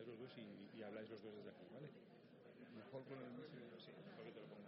sentáis los dos y, y habláis los dos desde aquí, ¿vale? Mejor con el sí, mejor que te lo pongan.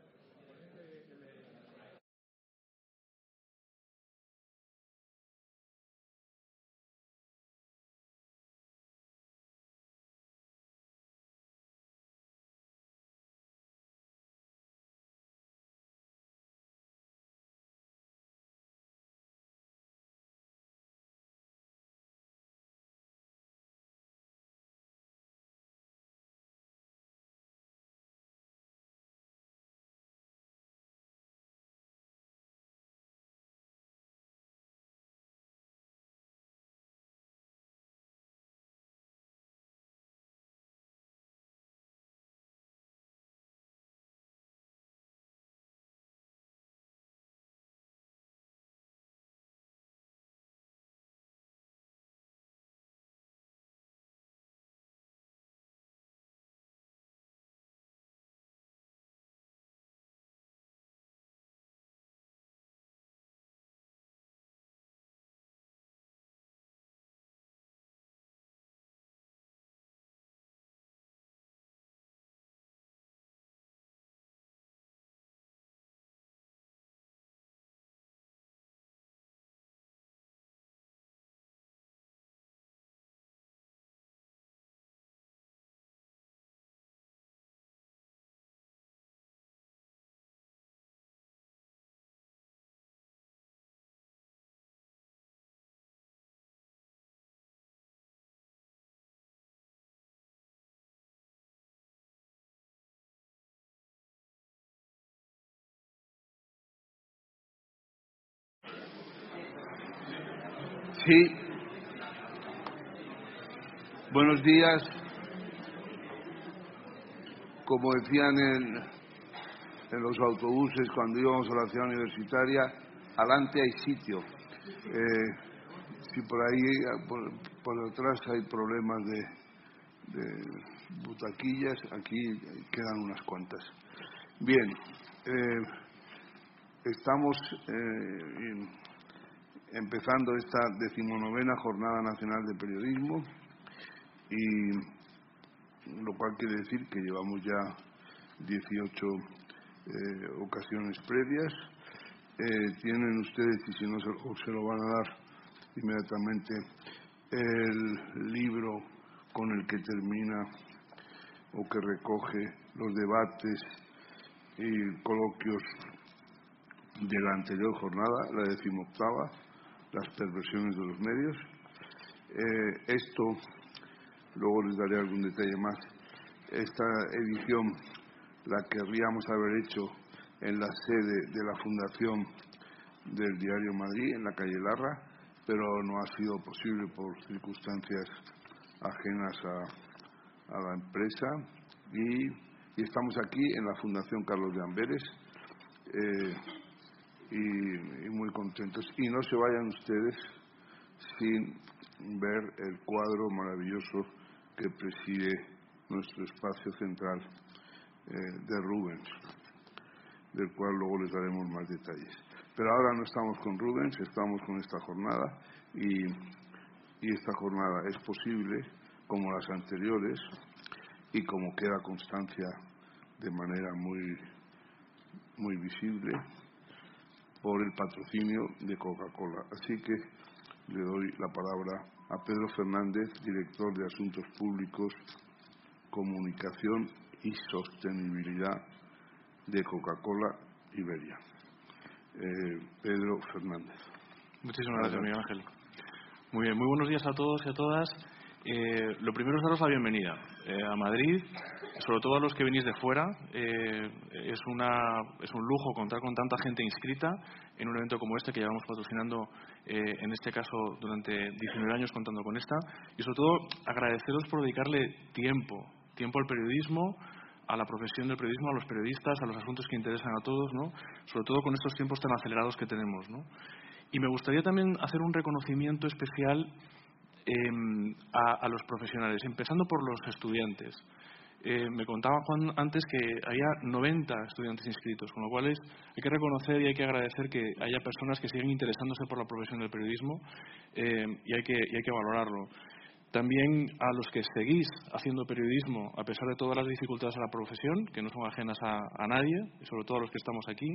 Sí. Buenos días. Como decían en, en, los autobuses cuando íbamos a la ciudad universitaria, adelante hay sitio. Eh, si por ahí, por, por, detrás hay problemas de, de, butaquillas, aquí quedan unas cuantas. Bien, eh, estamos eh, empezando esta decimonovena Jornada Nacional de Periodismo y lo cual quiere decir que llevamos ya 18 eh, ocasiones previas. Eh, tienen ustedes, y si no se, se lo van a dar inmediatamente, el libro con el que termina o que recoge los debates y coloquios de la anterior jornada, la decimoctava, las perversiones de los medios. Eh, esto, luego les daré algún detalle más, esta edición la querríamos haber hecho en la sede de la Fundación del Diario Madrid, en la calle Larra, pero no ha sido posible por circunstancias ajenas a, a la empresa y, y, estamos aquí en la Fundación Carlos de Amberes. Eh, y, muy contentos. Y no se vayan ustedes sin ver el cuadro maravilloso que preside nuestro espacio central eh, de Rubens, del cual luego les daremos más detalles. Pero ahora no estamos con Rubens, estamos con esta jornada y, y esta jornada es posible, como las anteriores, y como queda constancia de manera muy, muy visible, por el patrocinio de Coca-Cola. Así que le doy la palabra a Pedro Fernández, director de Asuntos Públicos, Comunicación y Sostenibilidad de Coca-Cola Iberia. Eh, Pedro Fernández. Muchísimas gracias, Miguel Ángel. Muy bien, muy buenos días a todos y a todas. Eh, lo primero es daros la bienvenida eh, a Madrid, sobre todo a los que venís de fuera. Eh, es, una, es un lujo contar con tanta gente inscrita en un evento como este que llevamos patrocinando, eh, en este caso, durante 19 años contando con esta. Y sobre todo agradeceros por dedicarle tiempo, tiempo al periodismo, a la profesión del periodismo, a los periodistas, a los asuntos que interesan a todos, ¿no? sobre todo con estos tiempos tan acelerados que tenemos. ¿no? Y me gustaría también hacer un reconocimiento especial eh, a, a, los profesionales, empezando por los estudiantes. Eh, me contaba Juan antes que había 90 estudiantes inscritos, con lo cual hay que reconocer y hay que agradecer que haya personas que siguen interesándose por la profesión del periodismo eh, y, hay que, y hay que valorarlo. También a los que seguís haciendo periodismo a pesar de todas las dificultades de la profesión, que no son ajenas a, nadie, y sobre todo a los que estamos aquí.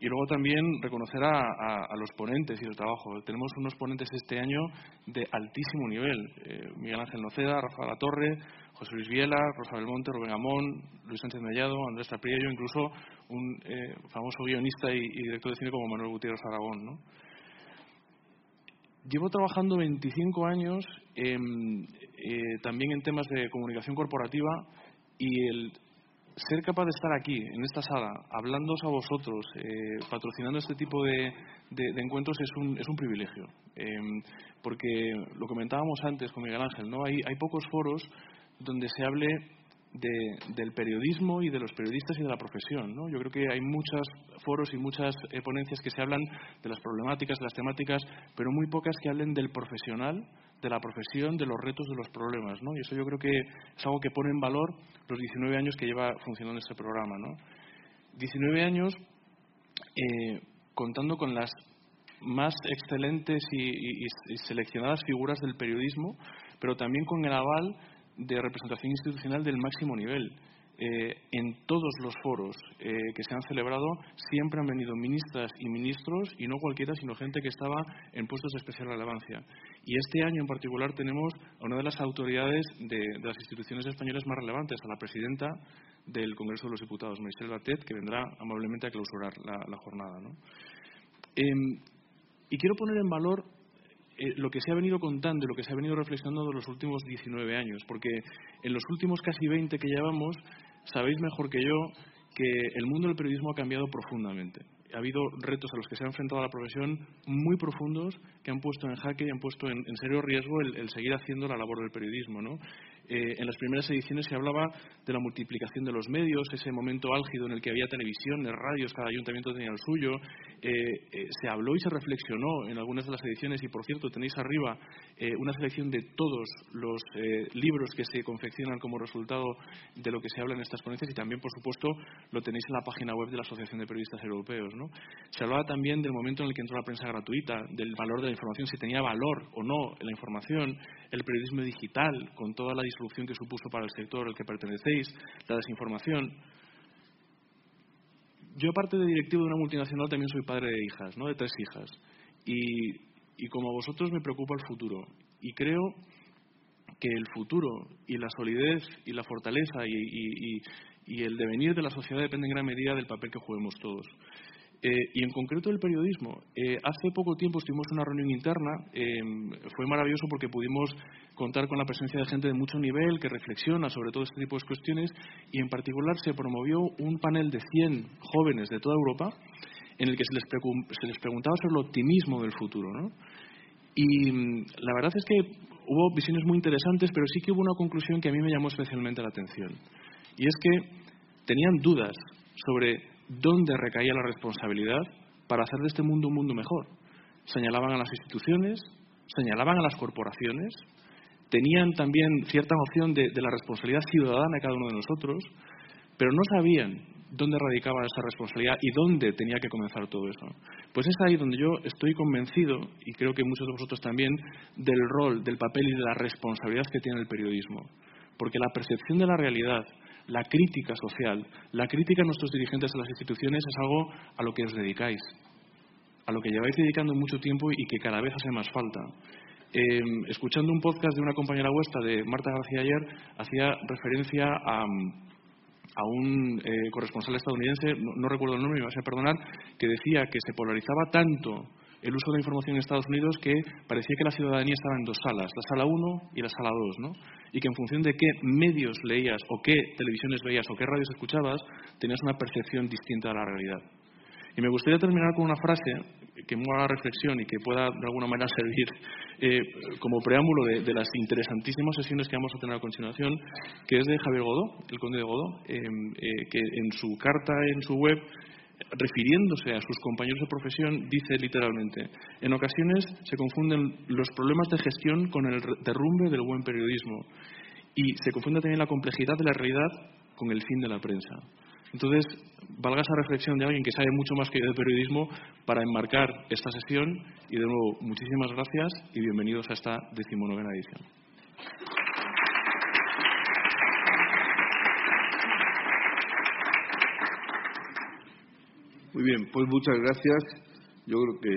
Y luego también reconocer a, los ponentes y el trabajo. Tenemos unos ponentes este año de altísimo nivel. Eh, Miguel Ángel Noceda, Rafael Torre, José Luis Viela, Rosa Belmonte, Rubén Amón, Luis Sánchez Mellado, Andrés Tapriello, incluso un eh, famoso guionista y, director de cine como Manuel Gutiérrez Aragón. Llevo trabajando 25 años eh, también en temas de comunicación corporativa y el ser capaz de estar aquí, en esta sala, hablándoos a vosotros, eh, patrocinando este tipo de, encuentros es un, es un privilegio. Em, porque lo comentábamos antes con Miguel Ángel, ¿no? Hay, hay pocos foros donde se hable del periodismo y de los periodistas y de la profesión. ¿no? Yo creo que hay muchos foros y muchas eh, ponencias que se hablan de las problemáticas, de las temáticas, pero muy pocas que hablen del profesional, de la profesión, de los retos, de los problemas. ¿no? Y eso yo creo que es algo que pone en valor los 19 años que lleva funcionando este programa. ¿no? 19 años eh, contando con las más excelentes y seleccionadas figuras del periodismo, pero también con el aval de representación institucional del máximo nivel. Eh, en todos los foros eh, que se han celebrado siempre han venido ministras y ministros y no cualquiera, sino gente que estaba en puestos de especial relevancia. Y este año en particular tenemos a una de las autoridades de, las instituciones españolas más relevantes, a la presidenta del Congreso de los Diputados, Michelle Batet, que vendrá amablemente a clausurar la, jornada. Em, y quiero poner en valor eh, lo que se ha venido contando y lo que se ha venido reflexionando en los últimos 19 años, porque en los últimos casi 20 que llevamos, sabéis mejor que yo que el mundo del periodismo ha cambiado profundamente ha habido retos a los que se ha enfrentado la profesión muy profundos que han puesto en jaque y han puesto en, serio riesgo el, seguir haciendo la labor del periodismo. ¿no? Eh, en las primeras ediciones se hablaba de la multiplicación de los medios, ese momento álgido en el que había televisiones, radios, cada ayuntamiento tenía el suyo. Eh, eh, se habló y se reflexionó en algunas de las ediciones y, por cierto, tenéis arriba una selección de todos los libros que se confeccionan como resultado de lo que se habla en estas ponencias y también, por supuesto, lo tenéis en la página web de la Asociación de Periodistas Europeos. Se hablaba también del momento en el que entró la prensa gratuita, del valor de la información, si tenía valor o no la información, el periodismo digital, con toda la disrupción que supuso para el sector al que pertenecéis, la desinformación. Yo, aparte de directivo de una multinacional, también soy padre de hijas, ¿no? de tres hijas. Y, como vosotros me preocupa el futuro. Y creo que el futuro y la solidez y la fortaleza y, y, el devenir de la sociedad depende en gran medida del papel que juguemos todos. Eh, y en concreto el periodismo. Eh, hace poco tiempo estuvimos una reunión interna, eh, fue maravilloso porque pudimos contar con la presencia de gente de mucho nivel que reflexiona sobre todo este tipo de cuestiones y en particular se promovió un panel de 100 jóvenes de toda Europa en el que se les, preguntaba sobre el optimismo del futuro. Y mm, la verdad es que hubo visiones muy interesantes, pero sí que hubo una conclusión que a mí me llamó especialmente la atención. Y es que tenían dudas sobre dónde recaía la responsabilidad para hacer de este mundo un mundo mejor. Señalaban a las instituciones, señalaban a las corporaciones, tenían también cierta noción de, la responsabilidad ciudadana de cada uno de nosotros, pero no sabían dónde radicaba esa responsabilidad y dónde tenía que comenzar todo eso. Pues es ahí donde yo estoy convencido, y creo que muchos de vosotros también, del rol, del papel y de la responsabilidad que tiene el periodismo. Porque la percepción de la realidad, la crítica social, la crítica a nuestros dirigentes de las instituciones es algo a lo que os dedicáis, a lo que lleváis dedicando mucho tiempo y que cada vez hace más falta. Em, escuchando un podcast de una compañera vuestra, de Marta García ayer, hacía referencia a, un eh, corresponsal estadounidense, no, recuerdo el nombre, me vas a perdonar, que decía que se polarizaba tanto el uso de la información en Estados Unidos que parecía que la ciudadanía estaba en dos salas, la sala 1 y la sala 2, ¿no? Y que en función de qué medios leías o qué televisiones veías o qué radios escuchabas, tenías una percepción distinta a la realidad. Y me gustaría terminar con una frase que mueva la reflexión y que pueda de alguna manera servir eh, como preámbulo de, las interesantísimas sesiones que vamos a tener a continuación, que es de Javier Godó, el conde de Godó, eh, eh, que en su carta en su web refiriéndose a sus compañeros de profesión, dice literalmente, en ocasiones se confunden los problemas de gestión con el derrumbe del buen periodismo y se confunde también la complejidad de la realidad con el fin de la prensa. Entonces, valga esa reflexión de alguien que sabe mucho más que yo de periodismo para enmarcar esta sesión y de nuevo, muchísimas gracias y bienvenidos a esta decimonovena edición. Muy bien, pues muchas gracias. Yo creo que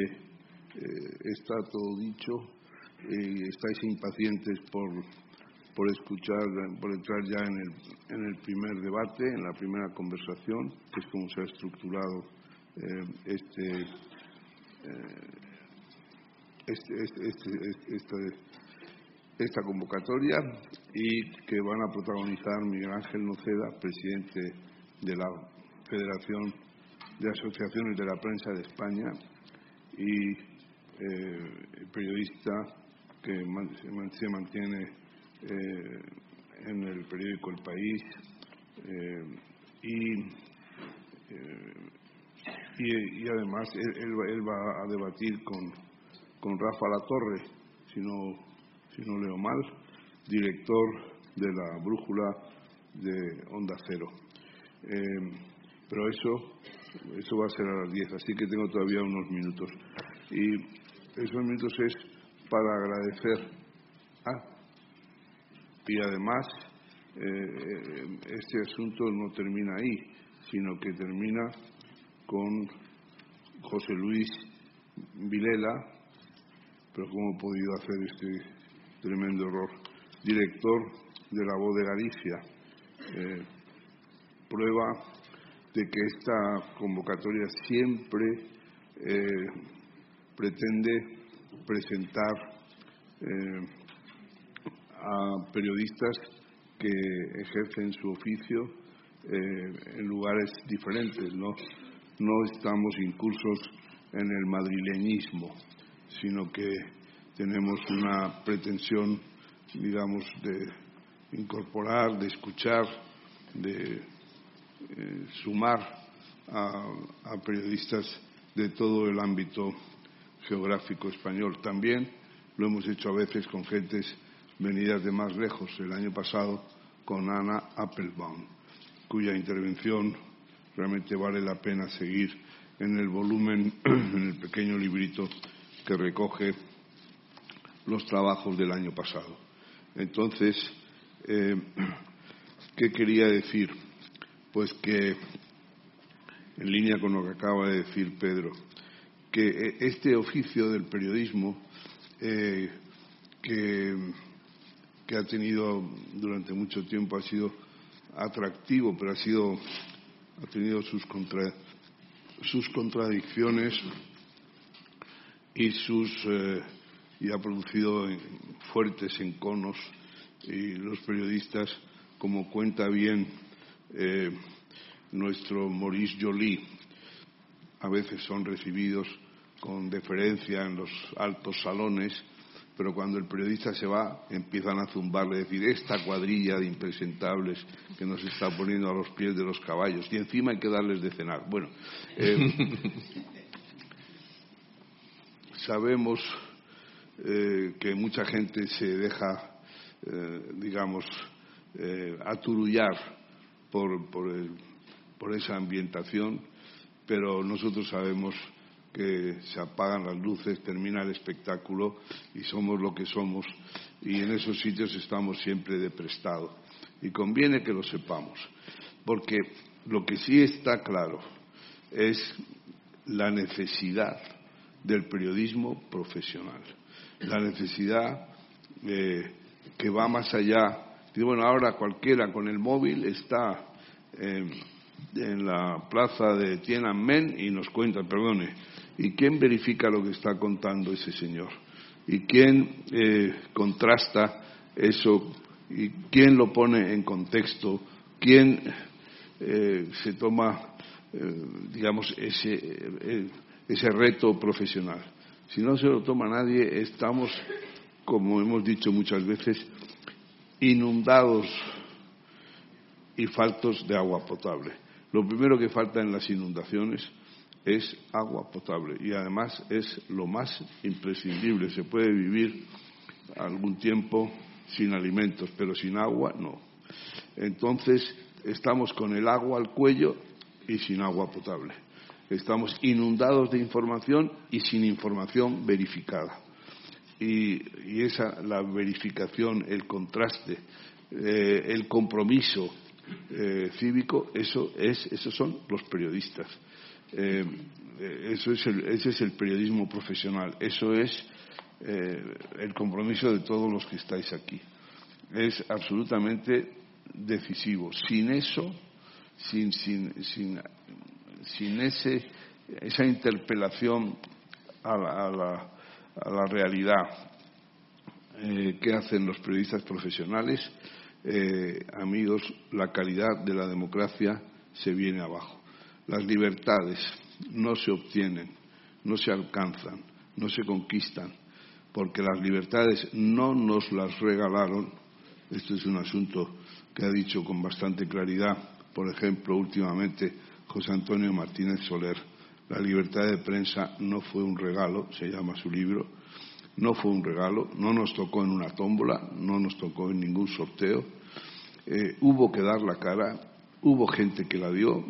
eh, está todo dicho y estáis impacientes por, por escuchar, por entrar ya en el, en el primer debate, en la primera conversación, que es como se ha estructurado eh, este, eh, este, este, este, esta convocatoria y que van a protagonizar Miguel Ángel Noceda, presidente de la Federación de Asociaciones de la Prensa de España y eh, periodista que se mantiene eh, en el periódico El País eh, y, y, además él, va a debatir con, con Rafa Latorre, si no, si no leo mal, director de la brújula de Onda Cero. pero eso eso va a ser a las 10, así que tengo todavía unos minutos. Y esos minutos es para agradecer. Ah, y además, eh, este asunto no termina ahí, sino que termina con José Luis Vilela, pero ¿cómo he podido hacer este tremendo error? Director de la Voz de Galicia. Eh, prueba de que esta convocatoria siempre eh, pretende presentar eh, a periodistas que ejercen su oficio eh, en lugares diferentes. ¿no? no estamos incursos en el madrileñismo, sino que tenemos una pretensión, digamos, de incorporar, de escuchar, de eh, sumar a, periodistas de todo el ámbito geográfico español. También lo hemos hecho a veces con gentes venidas de más lejos. El año pasado con Ana Applebaum, cuya intervención realmente vale la pena seguir en el volumen, en el pequeño librito que recoge los trabajos del año pasado. Entonces, eh, ¿qué quería decir? Pues que, en línea con lo que acaba de decir Pedro, que eh, este oficio del periodismo eh, que, ha tenido durante mucho tiempo ha sido atractivo, pero ha sido ha tenido sus sus contradicciones y sus eh, y ha producido fuertes enconos. Y los periodistas como cuenta bien eh, nuestro Maurice Joly. A veces son recibidos con deferencia en los altos salones, pero cuando el periodista se va empiezan a zumbarle, decir, esta cuadrilla de impresentables que nos está poniendo a los pies de los caballos y encima hay que darles de cenar. Bueno, eh, sabemos eh, que mucha gente se deja, digamos, aturullar por, por, esa ambientación, pero nosotros sabemos que se apagan las luces, termina el espectáculo y somos lo que somos y en esos sitios estamos siempre de prestado. Y conviene que lo sepamos, porque lo que sí está claro es la necesidad del periodismo profesional, la necesidad eh, que va más allá y bueno, ahora cualquiera con el móvil está en la plaza de Tiananmen y nos cuenta, perdone, ¿y quién verifica lo que está contando ese señor? ¿Y quién eh, contrasta eso? ¿Y quién lo pone en contexto? ¿Quién eh, se toma, eh, digamos, ese, ese reto profesional? Si no se lo toma nadie, estamos, como hemos dicho muchas veces, inundados y faltos de agua potable. Lo primero que falta en las inundaciones es agua potable y además es lo más imprescindible. Se puede vivir algún tiempo sin alimentos, pero sin agua no. Entonces estamos con el agua al cuello y sin agua potable. Estamos inundados de información y sin información verificada y, esa, la verificación, el contraste, eh, el compromiso eh, cívico, eso es, esos son los periodistas. Eh, eso es el, ese es el periodismo profesional, eso es el compromiso de todos los que estáis aquí. Es absolutamente decisivo. Sin eso, sin, sin, sin, sin ese, esa interpelación a la, a la, a la realidad eh, que hacen los periodistas profesionales, eh, amigos, la calidad de la democracia se viene abajo. Las libertades no se obtienen, no se alcanzan, no se conquistan, porque las libertades no nos las regalaron. Este es un asunto que ha dicho con bastante claridad, por ejemplo, últimamente José Antonio Martínez Soler. La libertad de prensa no fue un regalo, se llama su libro, no fue un regalo, no nos tocó en una tómbola, no nos tocó en ningún sorteo. Eh, hubo que dar la cara, hubo gente que la dio.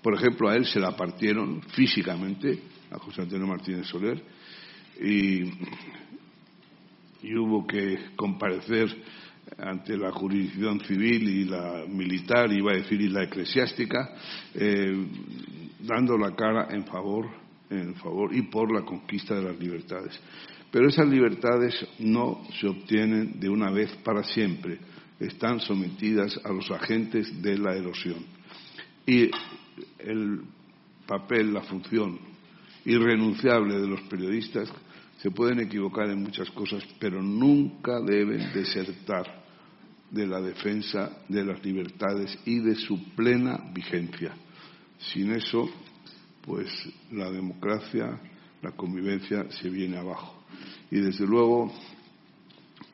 Por ejemplo, a él se la partieron físicamente, a José Antonio Martínez Soler, y, hubo que comparecer ante la jurisdicción civil y la militar, iba a decir, y la eclesiástica, eh, dando la cara en favor, en favor y por la conquista de las libertades. Pero esas libertades no se obtienen de una vez para siempre, están sometidas a los agentes de la erosión. Y el papel, la función irrenunciable de los periodistas se pueden equivocar en muchas cosas, pero nunca deben desertar de la defensa de las libertades y de su plena vigencia. Sin eso, pues la democracia, la convivencia se viene abajo. Y desde luego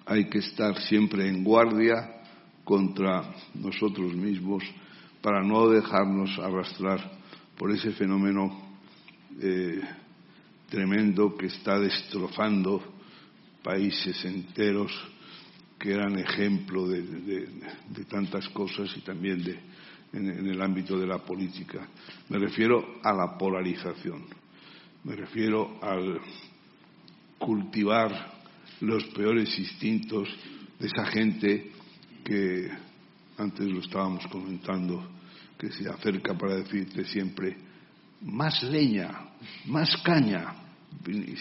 hay que estar siempre en guardia contra nosotros mismos para no dejarnos arrastrar por ese fenómeno eh, tremendo que está destrozando países enteros que eran ejemplo de, tantas cosas y también de, en el ámbito de la política. Me refiero a la polarización, me refiero al cultivar los peores instintos de esa gente que antes lo estábamos comentando, que se acerca para decirte siempre más leña, más caña,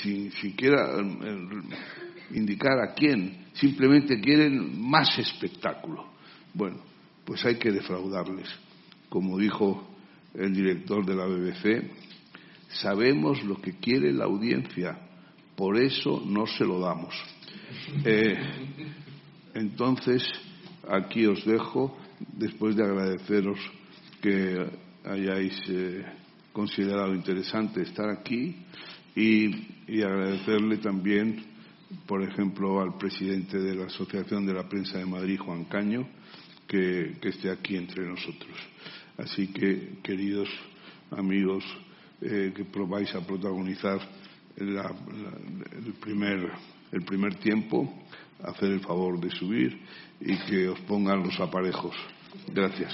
sin siquiera eh, indicar a quién, simplemente quieren más espectáculo. Bueno, pues hay que defraudarles. Como dijo el director de la BBC, sabemos lo que quiere la audiencia, por eso no se lo damos. Eh, entonces, aquí os dejo, después de agradeceros que hayáis eh, considerado interesante estar aquí y, agradecerle también, por ejemplo, al presidente de la Asociación de la Prensa de Madrid, Juan Caño, que esté aquí entre nosotros. Así que, queridos amigos eh, que probáis a protagonizar el, primer, el primer tiempo, hacer el favor de subir y que os pongan los aparejos. Gracias.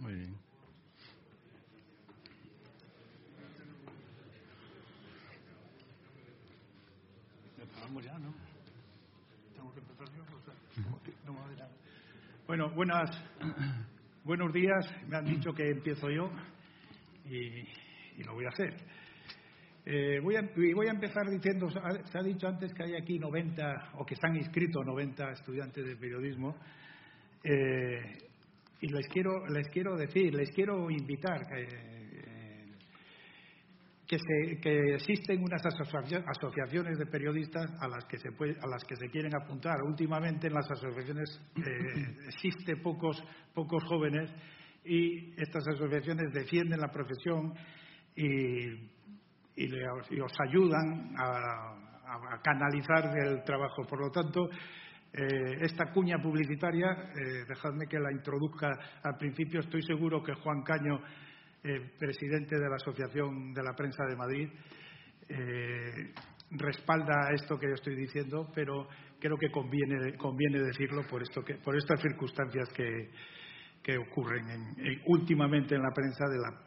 Muy bien. Bueno, buenos días. Me han dicho que empiezo yo y, lo voy a hacer. Eh, voy, a, voy a empezar diciendo, se ha dicho antes que hay aquí 90, o que están inscritos 90 estudiantes de periodismo. Eh, y les quiero, les quiero decir, les quiero invitar eh, que, se- que existen unas asocia- asociaciones de periodistas a las que se puede- a las que se quieren apuntar. Últimamente en las asociaciones eh, existe pocos pocos jóvenes y estas asociaciones defienden la profesión y, y le- y os ayudan a canalizar el trabajo. Por lo tanto, eh, esta cuña publicitaria, eh, dejadme que la introduzca al principio. Estoy seguro que Juan Caño, eh, presidente de la Asociación de la Prensa de Madrid, eh, respalda esto que yo estoy diciendo, pero creo que conviene, conviene decirlo por, esto que, por estas circunstancias que, que ocurren en- en- últimamente en la prensa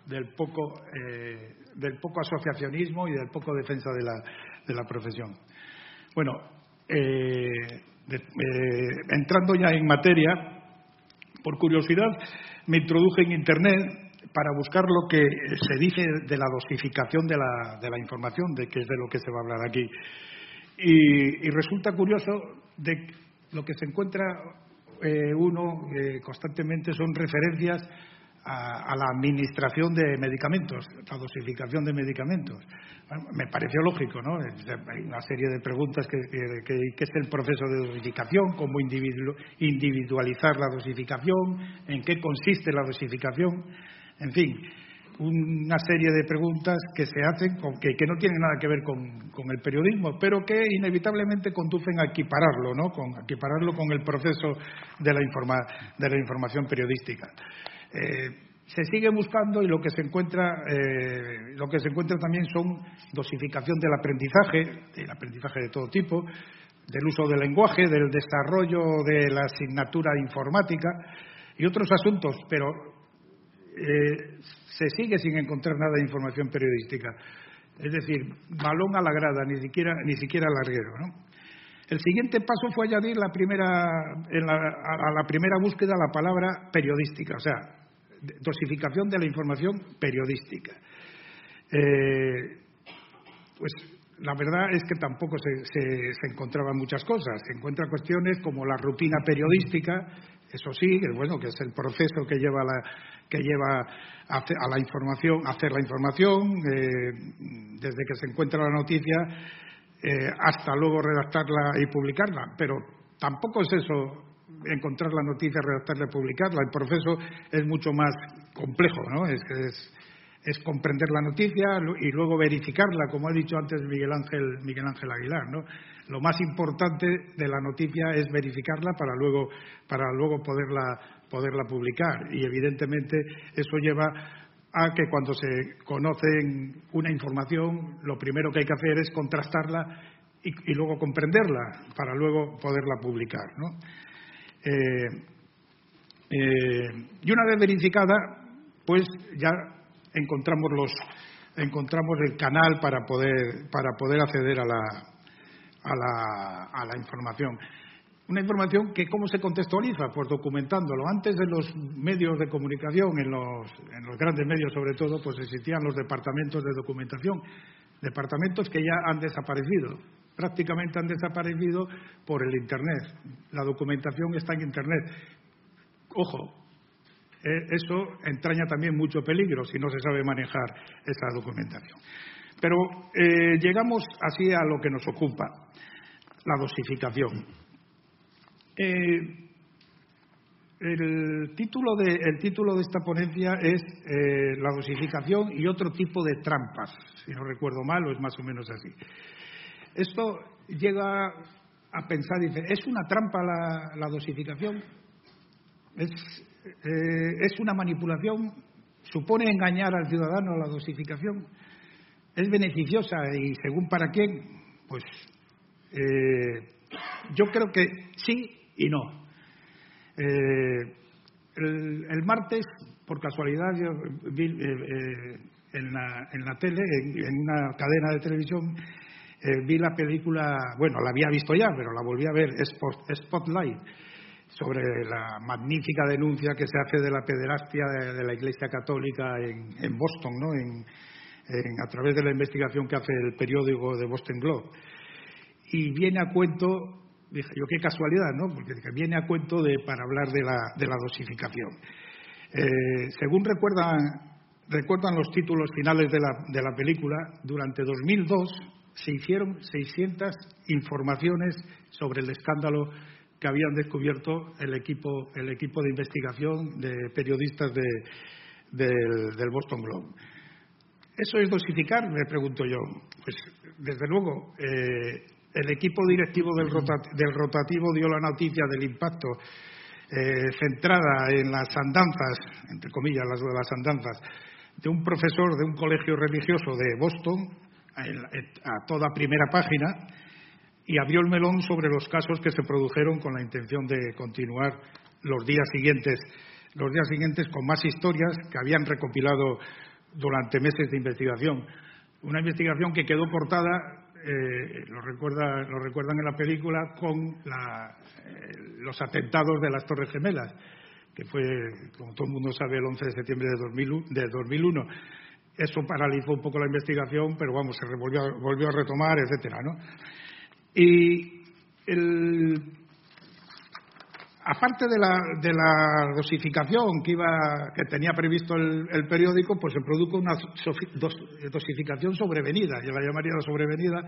del, poco, eh, del poco asociacionismo y del poco defensa de la, de la profesión. Bueno, entrando ya en materia, por curiosidad me introduje en Internet para buscar lo que se dice de la dosificación de la, de la información, de que es de lo que se va a hablar aquí. Y, resulta curioso de lo que se encuentra eh, uno eh, constantemente son referencias a, la administración de medicamentos, la dosificación de medicamentos. Me pareció lógico, ¿no? Hay una serie de preguntas que, que- que- es el proceso de dosificación, cómo individu- individualizar la dosificación, en qué consiste la dosificación, en fin, una serie de preguntas que se hacen con- que, que no tienen nada que ver con, con el periodismo, pero que inevitablemente conducen a equipararlo, ¿no? Con, a equipararlo con el proceso de la, informa- de la información periodística. Eh, se sigue buscando y lo que se encuentra eh, lo que se encuentra también son dosificación del aprendizaje, del aprendizaje de todo tipo, del uso del lenguaje, del desarrollo de la asignatura informática y otros asuntos, pero eh, se sigue sin encontrar nada de información periodística. Es decir, balón a la grada, ni siquiera, ni siquiera larguero. El siguiente paso fue añadir la primera, a, la primera búsqueda la palabra periodística, o sea, dosificación de la información periodística. Eh, pues la verdad es que tampoco se, se- se encontraban muchas cosas. Se encuentran cuestiones como la rutina periodística, eso sí, que bueno, que es el proceso que lleva la, que lleva a, la información, hacer la información, eh, desde que se encuentra la noticia eh, hasta luego redactarla y publicarla. Pero tampoco es eso encontrar la noticia, redactarla y publicarla. El proceso es mucho más complejo, ¿no? Es es, es comprender la noticia y luego verificarla, como ha dicho antes Miguel Ángel, Miguel Ángel Aguilar. ¿no? Lo más importante de la noticia es verificarla para luego, para luego poderla, poderla publicar. Y evidentemente eso lleva a que cuando se conoce una información, lo primero que hay que hacer es contrastarla y, y luego comprenderla para luego poderla publicar. Eh, eh, y una vez verificada, pues ya encontramos los encontramos el canal para poder para poder acceder a la a la, a la información. Una información que cómo se contextualiza, pues documentándolo. Antes de los medios de comunicación, en los, en los grandes medios sobre todo, pues existían los departamentos de documentación, departamentos que ya han desaparecido, prácticamente han desaparecido por el Internet. La documentación está en Internet. Ojo, eh, eso entraña también mucho peligro si no se sabe manejar esa documentación. Pero eh, llegamos así a lo que nos ocupa, la dosificación. Eh, el, título de, esta ponencia es eh, La dosificación y otro tipo de trampas, si no recuerdo mal, o es más o menos así. esto llega a pensar, dice, ¿es una trampa la, dosificación? ¿Es, ¿Es una manipulación? ¿Supone engañar al ciudadano la dosificación? ¿Es beneficiosa y según para quién? Pues eh, yo creo que sí y no. Eh, el, martes, por casualidad, yo vi en, la, en, la, tele, en una cadena de televisión, eh, vi la película, bueno, la había visto ya, pero la volví a ver, Spotlight, sobre la magnífica denuncia que se hace de la pederastia de, la Iglesia Católica en, Boston, ¿no? A través de la investigación que hace el periódico de Boston Globe. Y viene a cuento, dije yo, qué casualidad, ¿no? Porque viene a cuento de, para hablar de la, dosificación. Eh, según recuerdan, recuerdan los títulos finales de la, de la película, durante 2002 se hicieron 600 informaciones sobre el escándalo que habían descubierto el equipo, el equipo de investigación de periodistas del, Boston Globe. ¿Eso es dosificar? Me pregunto yo. Pues, desde luego, eh, el equipo directivo del, rotativo dio la noticia del impacto eh, centrada en las andanzas, entre comillas, las, las andanzas, de un profesor de un colegio religioso de Boston, a toda primera página y abrió el melón sobre los casos que se produjeron con la intención de continuar los días siguientes, los días siguientes con más historias que habían recopilado durante meses de investigación. Una investigación que quedó portada, eh, lo, recuerdan en la película, con eh, los atentados de las Torres Gemelas, que fue, como todo el mundo sabe, el 11 de septiembre de, de 2001 eso paralizó un poco la investigación, pero vamos, se volvió, a retomar, etcétera, ¿no? Y aparte de la, de la, dosificación que, iba, que tenía previsto el, periódico, pues se produjo una dosificación sobrevenida, yo la llamaría la sobrevenida,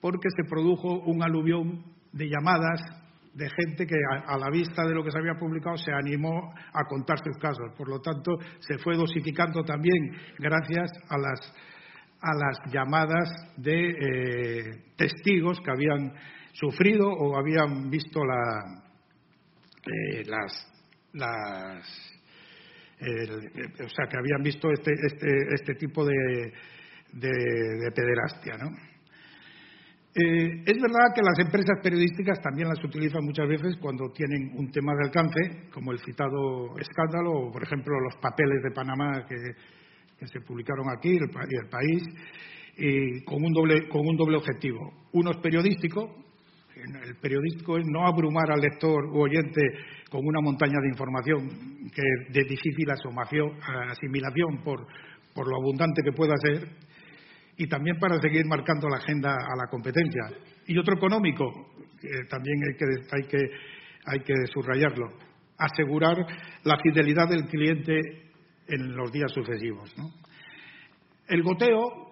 porque se produjo un aluvión de llamadas de gente que a, la vista de lo que se había publicado se animó a contar sus casos. Por lo tanto, se fue dosificando también gracias a las, a las llamadas de eh, testigos que habían sufrido o habían visto la, eh, las, las o sea, que habían visto este, este, este tipo de, de, de pederastia, ¿no? Eh, es verdad que las empresas periodísticas también las utilizan muchas veces cuando tienen un tema de alcance, como el citado escándalo o, por ejemplo, los papeles de Panamá que, se publicaron aquí y el, país, con, un doble, con un doble objetivo. Uno es periodístico, el periodístico es no abrumar al lector u oyente con una montaña de información que de difícil asimilación por, por lo abundante que pueda ser, y también para seguir marcando la agenda a la competencia. Y otro económico, que también hay que, hay que, hay que subrayarlo, asegurar la fidelidad del cliente en los días sucesivos. El goteo,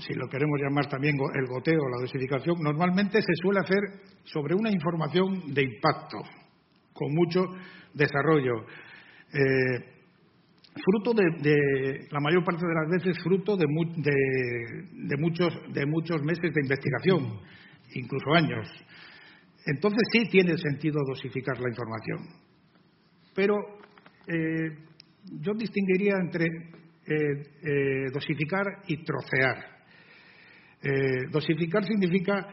si lo queremos llamar también el goteo, la dosificación, normalmente se suele hacer sobre una información de impacto, con mucho desarrollo. Eh, fruto de, la mayor parte de las veces, fruto de, muchos, de muchos meses de investigación, incluso años. Entonces sí tiene sentido dosificar la información. Pero eh, yo distinguiría entre eh, eh, dosificar y trocear. dosificar significa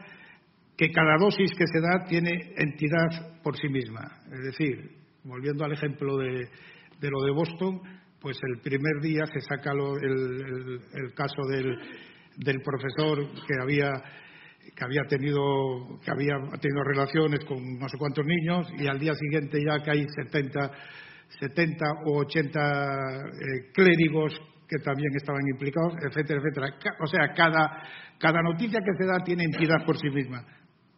que cada dosis que se da tiene entidad por sí misma. Es decir, volviendo al ejemplo de, de lo de Boston, pues el primer día se saca el, caso del, profesor que había que había tenido que había tenido relaciones con no sé cuántos niños y al día siguiente ya que hay 70 70 o 80 eh, clérigos que también estaban implicados, etcétera, etcétera. O sea, cada, cada noticia que se da tiene entidad por sí misma.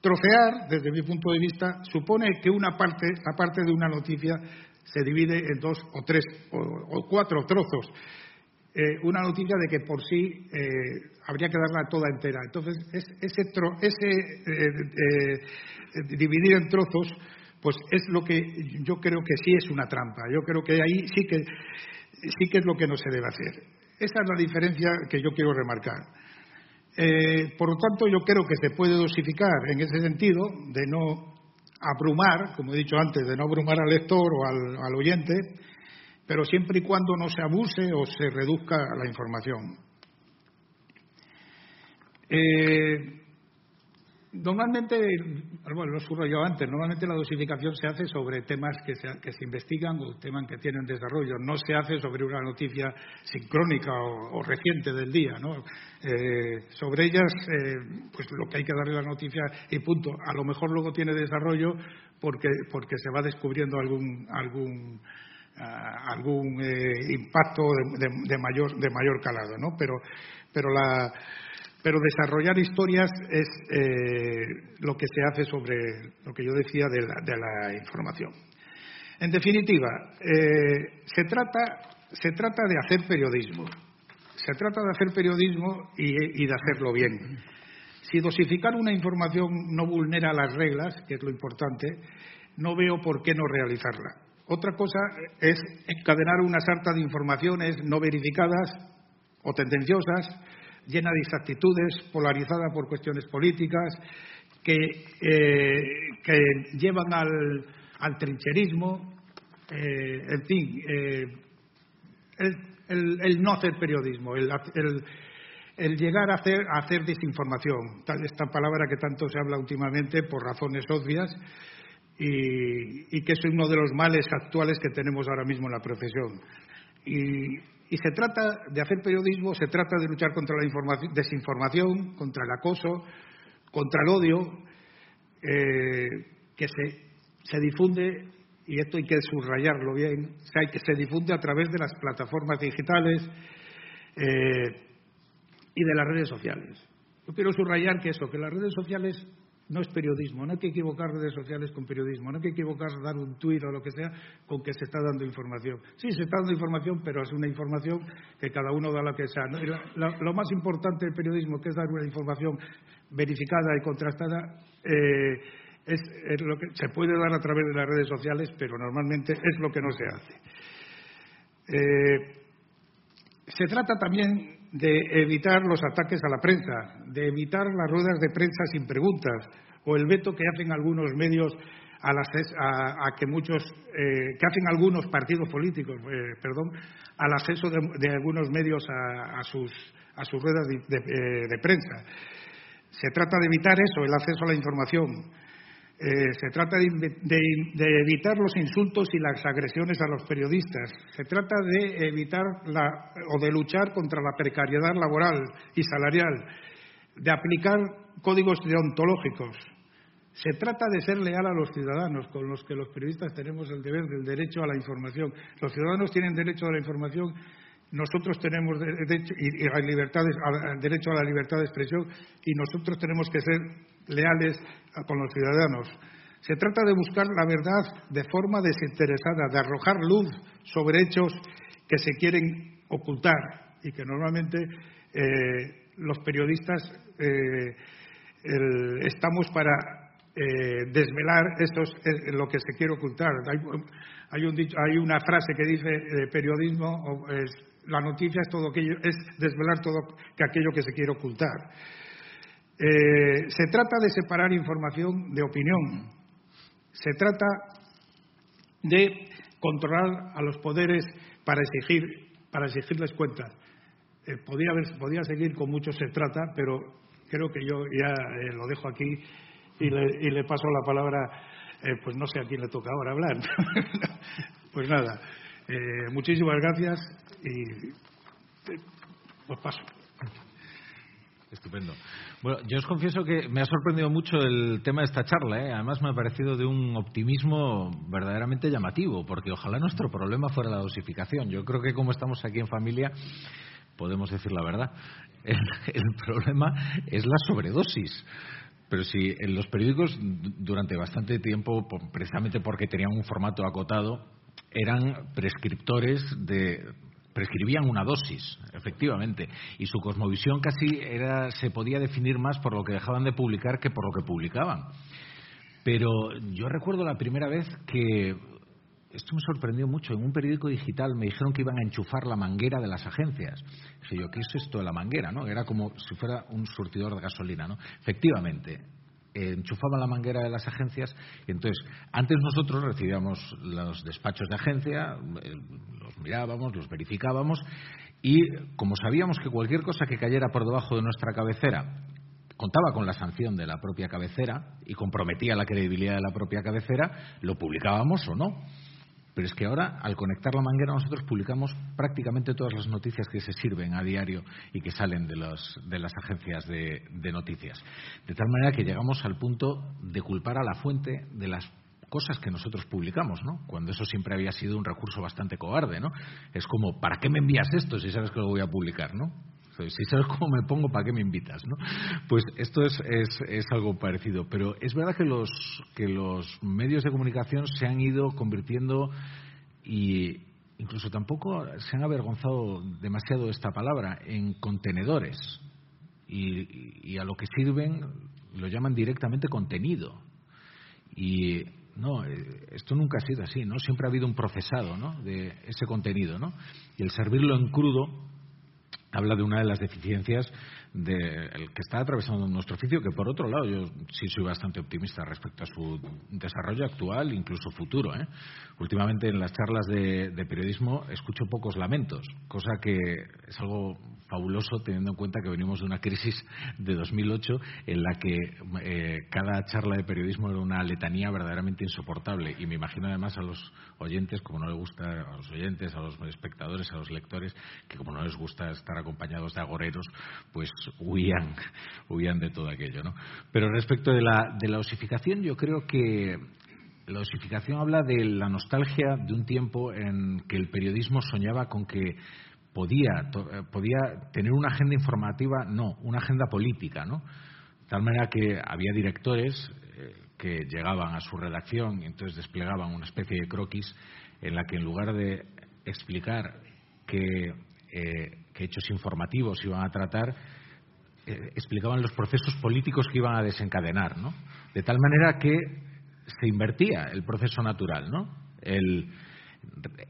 Trocear, desde mi punto de vista, supone que una parte, aparte de una noticia, se divide en dos o tres o, cuatro trozos. Eh, una noticia de que por sí eh, habría que darla toda entera. Entonces, ese, ese eh, dividir en trozos, pues es lo que yo creo que sí es una trampa. Yo creo que ahí sí que, sí que es lo que no se debe hacer. Esa es la diferencia que yo quiero remarcar. Eh, por lo tanto, yo creo que se puede dosificar en ese sentido, de no abrumar, como he dicho antes, de no abrumar al lector o al, oyente, pero siempre y cuando no se abuse o se reduzca la información. Eh, Normalmente, bueno, lo subrayado antes, normalmente la dosificación se hace sobre temas que se, que se investigan o temas que tienen desarrollo, no se hace sobre una noticia sincrónica o, reciente del día, ¿no? Eh, sobre ellas, eh, pues lo que hay que darle la noticia y punto. A lo mejor luego tiene desarrollo porque, porque se va descubriendo algún, algún, ah, algún eh, impacto de, de, mayor, de mayor calado, ¿no? Pero, pero la pero desarrollar historias es eh, lo que se hace sobre lo que yo decía de la, información. En definitiva, eh, se, trata, se trata de hacer periodismo. Se trata de hacer periodismo y, de hacerlo bien. Si dosificar una información no vulnera las reglas, que es lo importante, no veo por qué no realizarla. Otra cosa es encadenar una sarta de informaciones no verificadas o tendenciosas llena de inexactitudes, polarizada por cuestiones políticas, que, eh, llevan al, trincherismo, eh, en fin, eh, el, no hacer periodismo, el, llegar a hacer, a hacer desinformación, esta palabra que tanto se habla últimamente por razones obvias y, que es uno de los males actuales que tenemos ahora mismo en la profesión. Y se trata de hacer periodismo, se trata de luchar contra la desinformación, contra el acoso, contra el odio, eh, que se, difunde, y esto hay que subrayarlo bien, que se difunde a través de las plataformas digitales eh, y de las redes sociales. Yo quiero subrayar que eso, que las redes sociales no es periodismo, no hay que equivocar redes sociales con periodismo, no hay que equivocar dar un tuit o lo que sea con que se está dando información. Sí, se está dando información, pero es una información que cada uno da lo que sea. lo más importante del periodismo, que es dar una información verificada y contrastada, eh, es, lo que se puede dar a través de las redes sociales, pero normalmente es lo que no se hace. Eh, se trata también de evitar los ataques a la prensa, de evitar las ruedas de prensa sin preguntas o el veto que hacen algunos medios a, que muchos eh, que hacen algunos partidos políticos, eh, perdón, al acceso de, algunos medios a, sus a sus ruedas de eh, prensa. Se trata de evitar eso, el acceso a la información. Eh, se trata de, evitar los insultos y las agresiones a los periodistas. Se trata de evitar o de luchar contra la precariedad laboral y salarial, de aplicar códigos deontológicos. Se trata de ser leal a los ciudadanos, con los que los periodistas tenemos el deber del derecho a la información. Los ciudadanos tienen derecho a la información nosotros tenemos derecho, y, libertades, derecho a la libertad de expresión y nosotros tenemos que ser leales con los ciudadanos. Se trata de buscar la verdad de forma desinteresada, de arrojar luz sobre hechos que se quieren ocultar y que normalmente eh, los periodistas eh, estamos para eh, desvelar estos, lo que se quiere ocultar. Hay, un hay una frase que dice periodismo es la noticia es todo aquello, es desvelar todo aquello que se quiere ocultar. Eh, se trata de separar información de opinión. Se trata de controlar a los poderes para exigir, para exigirles cuentas. Eh, podía, podía, seguir con mucho se trata, pero creo que yo ya eh, lo dejo aquí y le, paso la palabra, pues no sé a quién le toca ahora hablar. pues nada, muchísimas gracias y pues paso. Estupendo. Bueno, yo os confieso que me ha sorprendido mucho el tema de esta charla. ¿eh? Además, me ha parecido de un optimismo verdaderamente llamativo, porque ojalá nuestro problema fuera la dosificación. Yo creo que como estamos aquí en familia, podemos decir la verdad. El, problema es la sobredosis. Pero si en los periódicos durante bastante tiempo, precisamente porque tenían un formato acotado, eran prescriptores de prescribían una dosis, efectivamente, y su cosmovisión casi era, se podía definir más por lo que dejaban de publicar que por lo que publicaban. Pero yo recuerdo la primera vez que esto me sorprendió mucho. En un periódico digital me dijeron que iban a enchufar la manguera de las agencias. Dije yo, ¿qué es esto de la manguera? ¿no? Era como si fuera un surtidor de gasolina. ¿no? Efectivamente, enchufaban la manguera de las agencias entonces antes nosotros recibíamos los despachos de agencia, eh, los mirábamos, los verificábamos y como sabíamos que cualquier cosa que cayera por debajo de nuestra cabecera contaba con la sanción de la propia cabecera y comprometía la credibilidad de la propia cabecera, lo publicábamos o no. Pero es que ahora, al conectar la manguera, nosotros publicamos prácticamente todas las noticias que se sirven a diario y que salen de, de las agencias de, de, noticias. De tal manera que llegamos al punto de culpar a la fuente de las cosas que nosotros publicamos, ¿no? Cuando eso siempre había sido un recurso bastante cobarde, ¿no? Es como, ¿para qué me envías esto si sabes que lo voy a publicar, ¿no? Si sabes cómo me pongo, ¿para qué me invitas? ¿no? Pues esto es, es, es, algo parecido. Pero es verdad que los, que los medios de comunicación se han ido convirtiendo y incluso tampoco se han avergonzado demasiado de esta palabra en contenedores. Y, y a lo que sirven lo llaman directamente contenido. Y no, eh, esto nunca ha sido así, ¿no? Siempre ha habido un procesado, ¿no? De ese contenido, ¿no? Y el servirlo en crudo habla de una de las deficiencias del que está atravesando nuestro oficio, que por otro lado yo sí soy bastante optimista respecto a su desarrollo actual, incluso futuro. ¿eh? Últimamente en las charlas de, periodismo escucho pocos lamentos, cosa que es algo fabuloso teniendo en cuenta que venimos de una crisis de 2008 en la que eh, cada charla de periodismo era una letanía verdaderamente insoportable y me imagino además a los oyentes, como no les gusta a los oyentes, a los espectadores, a los lectores, que como no les gusta estar acompañados de agoreros, pues huían, huían de todo aquello. ¿no? Pero respecto de la, de la osificación, yo creo que la osificación habla de la nostalgia de un tiempo en que el periodismo soñaba con que podía, eh, podía tener una agenda informativa, no, una agenda política, ¿no? De tal manera que había directores eh, que llegaban a su redacción y entonces desplegaban una especie de croquis en la que en lugar de explicar qué, eh, hechos informativos iban a tratar, explicaban los procesos políticos que iban a desencadenar, ¿no? De tal manera que se invertía el proceso natural, ¿no?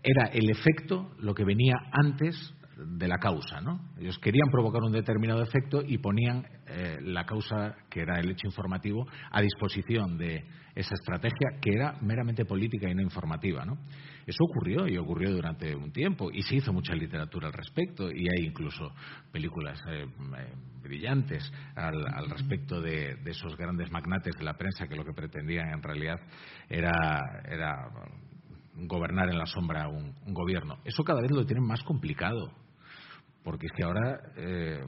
Era el efecto lo que venía antes de la causa. ¿no? Ellos querían provocar un determinado efecto y ponían eh, la causa, que era el hecho informativo, a disposición de esa estrategia que era meramente política y no informativa. ¿no? Eso ocurrió y ocurrió durante un tiempo y se hizo mucha literatura al respecto y hay incluso películas eh, eh, brillantes al, respecto de, esos grandes magnates de la prensa que lo que pretendían en realidad era, era gobernar en la sombra un, un, gobierno. Eso cada vez lo tienen más complicado porque es que ahora, eh,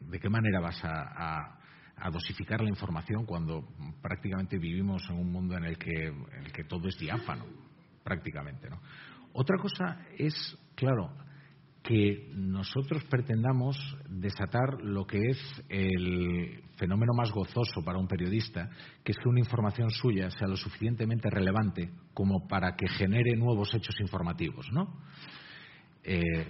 ¿de qué manera vas a, dosificar la información cuando prácticamente vivimos en un mundo en el que, en el que todo es diáfano? Prácticamente, ¿no? Otra cosa es, claro, que nosotros pretendamos desatar lo que es el fenómeno más gozoso para un periodista, que es que una información suya sea lo suficientemente relevante como para que genere nuevos hechos informativos. Eh,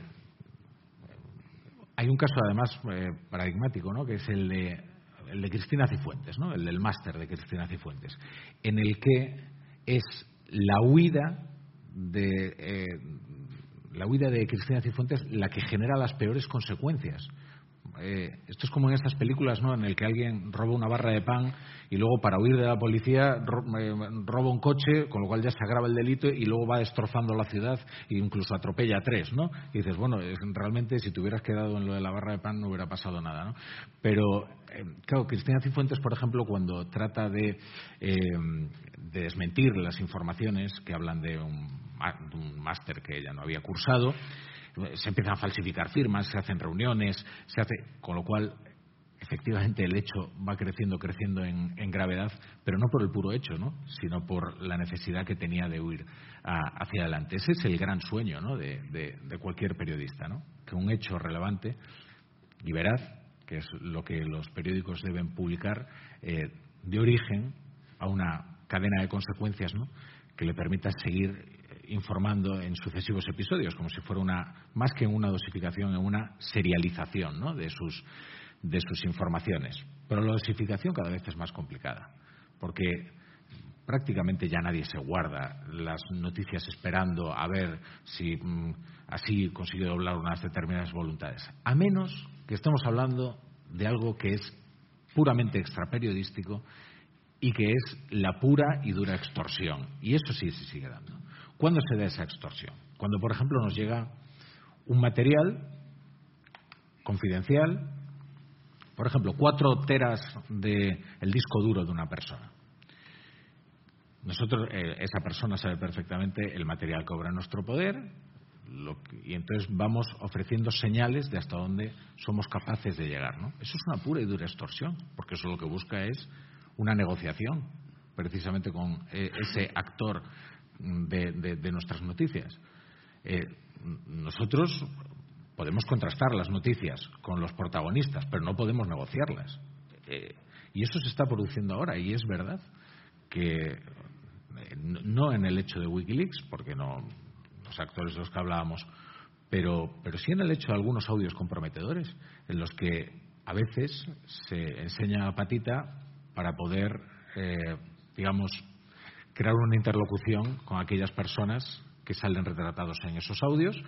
hay un caso, además, eh, paradigmático, ¿no? que es el de, el de Cristina Cifuentes, ¿no? el del máster de Cristina Cifuentes, en el que es la huida de, eh, la huida de Cristina Cifuentes la que genera las peores consecuencias. Eh, esto es como en estas películas, ¿no? En el que alguien roba una barra de pan y luego para huir de la policía eh, roba un coche, con lo cual ya se agrava el delito y luego va destrozando la ciudad e incluso atropella a tres, ¿no? Y dices, bueno, realmente si te hubieras quedado en lo de la barra de pan no hubiera pasado nada, ¿no? Pero, eh, claro, Cristina Cifuentes, por ejemplo, cuando trata de, de desmentir las informaciones que hablan de un máster que ella no había cursado, se empiezan a falsificar firmas, se hacen reuniones, se hace, con lo cual efectivamente el hecho va creciendo, creciendo en, gravedad, pero no por el puro hecho, ¿no? sino por la necesidad que tenía de huir hacia adelante. Ese es el gran sueño ¿no? de, cualquier periodista, ¿no? que un hecho relevante y veraz, que es lo que los periódicos deben publicar, eh, de origen a una cadena de consecuencias ¿no? que le permita seguir informando en sucesivos episodios, como si fuera una, más que una dosificación, una serialización de, sus, de sus informaciones. Pero la dosificación cada vez es más complicada, porque prácticamente ya nadie se guarda las noticias esperando a ver si mm, así consigue doblar unas determinadas voluntades. A menos que estemos hablando de algo que es puramente extraperiodístico y que es la pura y dura extorsión. Y eso sí se sigue dando. ¿Cuándo se da esa extorsión? Cuando, por ejemplo, nos llega un material confidencial, por ejemplo, cuatro teras del disco duro de una persona. Nosotros, eh, esa persona sabe perfectamente el material que obra nuestro poder y entonces vamos ofreciendo señales de hasta dónde somos capaces de llegar. ¿no? Eso es una pura y dura extorsión, porque eso lo que busca es una negociación, precisamente con eh, ese actor de, nuestras noticias. Eh, nosotros podemos contrastar las noticias con los protagonistas, pero no podemos negociarlas. y eso se está produciendo ahora, y es verdad que no en el hecho de Wikileaks, porque no los actores de los que hablábamos, pero, pero sí en el hecho de algunos audios comprometedores, en los que a veces se enseña a patita para poder, eh, digamos, crear una interlocución con aquellas personas que salen retratados en esos audios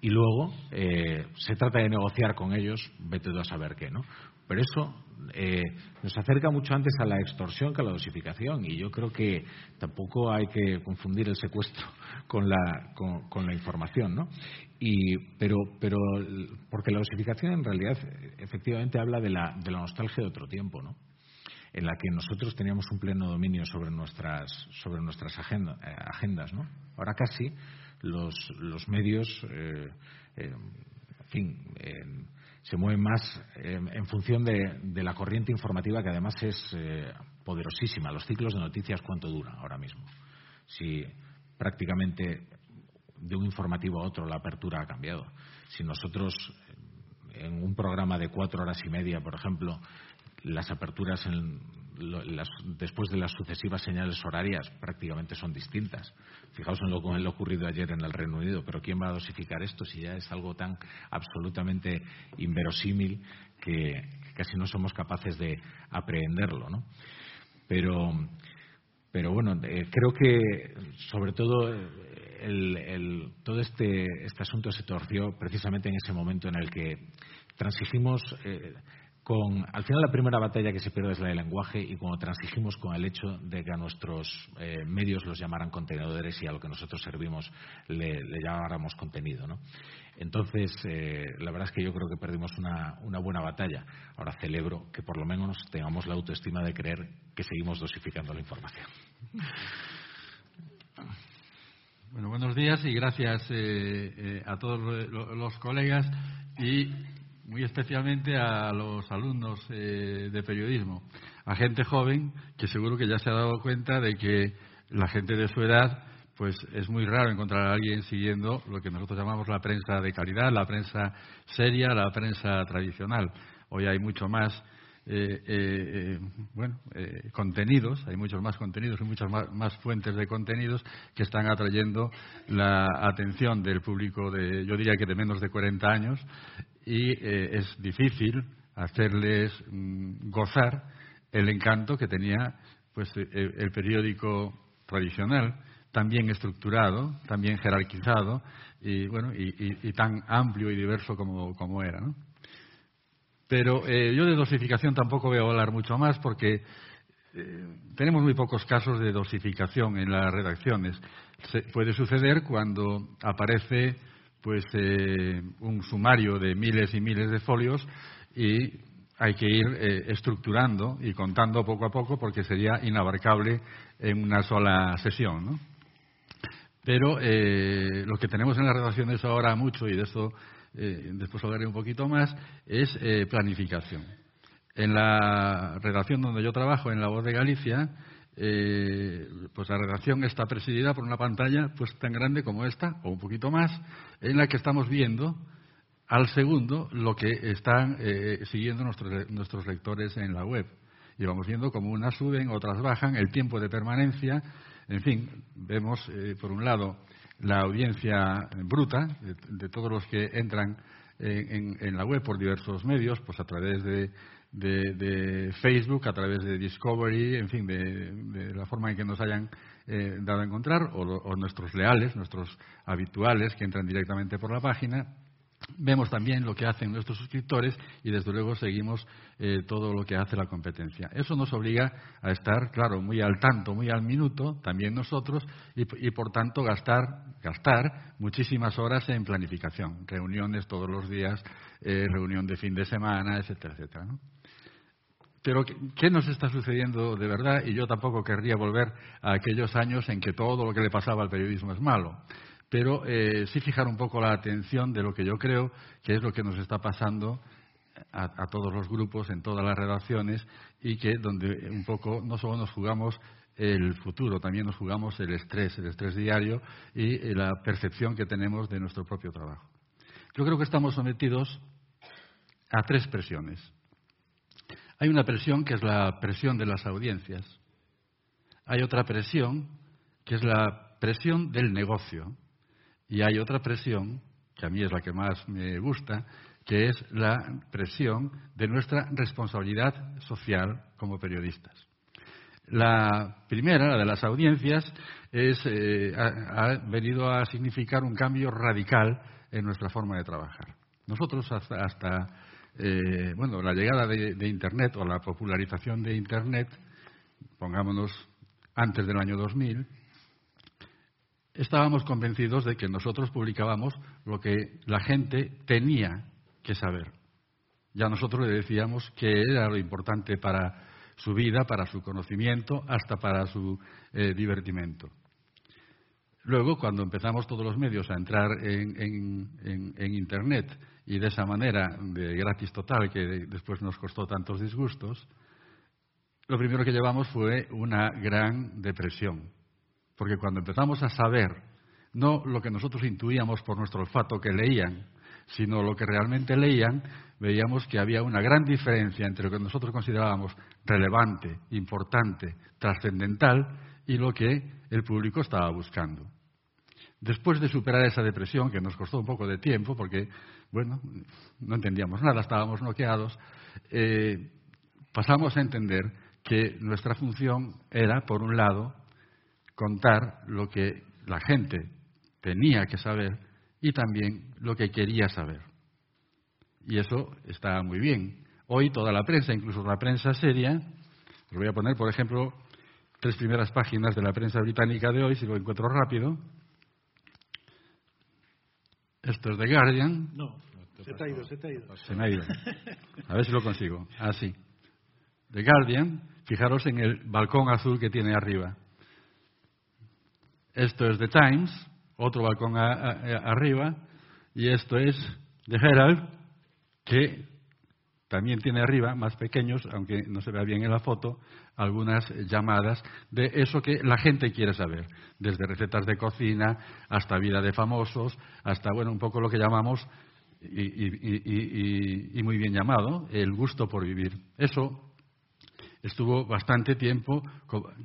y luego eh, se trata de negociar con ellos, vete tú a saber qué, ¿no? Pero eso eh, nos acerca mucho antes a la extorsión que a la dosificación y yo creo que tampoco hay que confundir el secuestro con la, con, la información, ¿no? Y, pero, pero porque la dosificación en realidad efectivamente habla de la, de la nostalgia de otro tiempo, ¿no? En la que nosotros teníamos un pleno dominio sobre nuestras, sobre nuestras agenda, eh, agendas. ¿no? Ahora casi los, los medios, eh, en fin, se mueve más eh, en función de, la corriente informativa que además es eh, poderosísima. Los ciclos de noticias, ¿cuánto duran ahora mismo? Si prácticamente de un informativo a otro la apertura ha cambiado. Si nosotros en un programa de cuatro horas y media, por ejemplo, las aperturas en después de las sucesivas señales horarias prácticamente son distintas. Fijaos en lo, en lo ocurrido ayer en el Reino Unido, pero ¿quién va a dosificar esto si ya es algo tan absolutamente inverosímil que, casi no somos capaces de aprehenderlo? ¿no? Pero, pero bueno, eh, creo que sobre todo el, todo este, este asunto se torció precisamente en ese momento en el que transigimos. Eh, al final la primera batalla que se pierde es la del lenguaje y cuando transigimos con el hecho de que a nuestros eh, medios los llamaran contenedores y a lo que nosotros servimos le, llamáramos contenido. Entonces, eh, la verdad es que yo creo que perdimos una, una, buena batalla. Ahora celebro que por lo menos tengamos la autoestima de creer que seguimos dosificando la información. Bueno, buenos días y gracias eh, a todos los colegas y muy especialmente a los alumnos eh, de periodismo, a gente joven que seguro que ya se ha dado cuenta de que la gente de su edad pues es muy raro encontrar a alguien siguiendo lo que nosotros llamamos la prensa de calidad, la prensa seria, la prensa tradicional. Hoy hay mucho más eh, eh, bueno, contenidos, hay muchos más contenidos y muchas más, fuentes de contenidos que están atrayendo la atención del público de, yo diría que de menos de 40 años y eh, es difícil hacerles mm, gozar el encanto que tenía pues eh, el, periódico tradicional tan bien estructurado, tan bien jerarquizado y bueno y, tan amplio y diverso como, como era. ¿no? Pero eh, yo de dosificación tampoco voy a hablar mucho más porque tenemos muy pocos casos de dosificación en las redacciones. Se, puede suceder cuando aparece pues eh, un sumario de miles y miles de folios y hay que ir eh, estructurando y contando poco a poco porque sería inabarcable en una sola sesión. ¿no? Pero eh, lo que tenemos en las redacciones ahora mucho, y de eso después hablaré un poquito más, es planificación. En la redacción donde yo trabajo, en La Voz de Galicia, eh, pues la redacción está presidida por una pantalla pues tan grande como esta, o un poquito más, en la que estamos viendo al segundo lo que están eh, siguiendo nuestros, nuestros lectores en la web. Y vamos viendo cómo unas suben, otras bajan, el tiempo de permanencia, en fin, vemos eh, por un lado la audiencia bruta de, todos los que entran en, en, la web por diversos medios, pues a través de de, Facebook, a través de Discovery, en fin, de, la forma en que nos hayan eh, dado a encontrar, o, nuestros leales, nuestros habituales que entran directamente por la página. Vemos también lo que hacen nuestros suscriptores y, desde luego, seguimos eh, todo lo que hace la competencia. Eso nos obliga a estar, claro, muy al tanto, muy al minuto, también nosotros, y, por tanto, gastar, gastar muchísimas horas en planificación, reuniones todos los días, eh, reunión de fin de semana, etcétera, etcétera. ¿no? Pero ¿qué nos está sucediendo de verdad? Y yo tampoco querría volver a aquellos años en que todo lo que le pasaba al periodismo es malo. Pero eh, sí fijar un poco la atención de lo que yo creo que es lo que nos está pasando a, todos los grupos, en todas las redacciones, y que donde un poco no solo nos jugamos el futuro, también nos jugamos el estrés, el estrés diario y eh, la percepción que tenemos de nuestro propio trabajo. Yo creo que estamos sometidos a tres presiones. Hay una presión que es la presión de las audiencias. Hay otra presión que es la presión del negocio. Y hay otra presión, que a mí es la que más me gusta, que es la presión de nuestra responsabilidad social como periodistas. La primera, la de las audiencias, eh, ha, venido a significar un cambio radical en nuestra forma de trabajar. Nosotros hasta eh, bueno, la llegada de, Internet o la popularización de Internet, pongámonos antes del año 2000, estábamos convencidos de que nosotros publicábamos lo que la gente tenía que saber. Ya nosotros le decíamos que era lo importante para su vida, para su conocimiento, hasta para su eh, divertimento. Luego, cuando empezamos todos los medios a entrar en, Internet y de esa manera, de gratis total, que después nos costó tantos disgustos, lo primero que llevamos fue una gran depresión. Porque cuando empezamos a saber, no lo que nosotros intuíamos por nuestro olfato que leían, sino lo que realmente leían, veíamos que había una gran diferencia entre lo que nosotros considerábamos relevante, importante, trascendental y lo que el público estaba buscando. Después de superar esa depresión, que nos costó un poco de tiempo, porque, bueno, no entendíamos nada, estábamos noqueados, eh, pasamos a entender que nuestra función era, por un lado, contar lo que la gente tenía que saber y también lo que quería saber. Y eso está muy bien. Hoy toda la prensa, incluso la prensa seria, os voy a poner, por ejemplo, tres primeras páginas de la prensa británica de hoy, si lo encuentro rápido. Esto es The Guardian. No, se te ha ido, se te ha ido. Se me ha ido. A ver si lo consigo. Así. The Guardian, fijaros en el balcón azul que tiene arriba. Esto es The Times, otro balcón arriba. Y esto es The Herald, que también tiene arriba, más pequeños, aunque no se vea bien en la foto, algunas llamadas de eso que la gente quiere saber, desde recetas de cocina hasta vida de famosos, hasta, bueno, un poco lo que llamamos, y, y muy bien llamado, el gusto por vivir. Eso estuvo bastante tiempo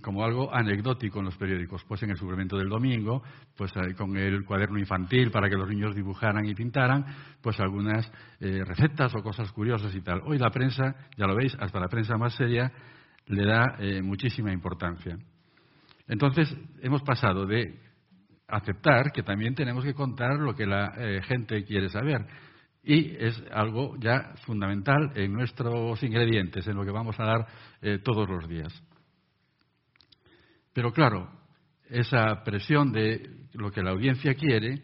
como algo anecdótico en los periódicos, pues en el suplemento del domingo, pues eh, con el cuaderno infantil para que los niños dibujaran y pintaran, pues algunas eh, recetas o cosas curiosas y tal. Hoy la prensa, ya lo veis, hasta la prensa más seria le da eh, muchísima importancia. Entonces, hemos pasado de aceptar que también tenemos que contar lo que la gente quiere saber y es algo ya fundamental en nuestros ingredientes, en lo que vamos a dar eh, todos los días. Pero claro, esa presión de lo que la audiencia quiere,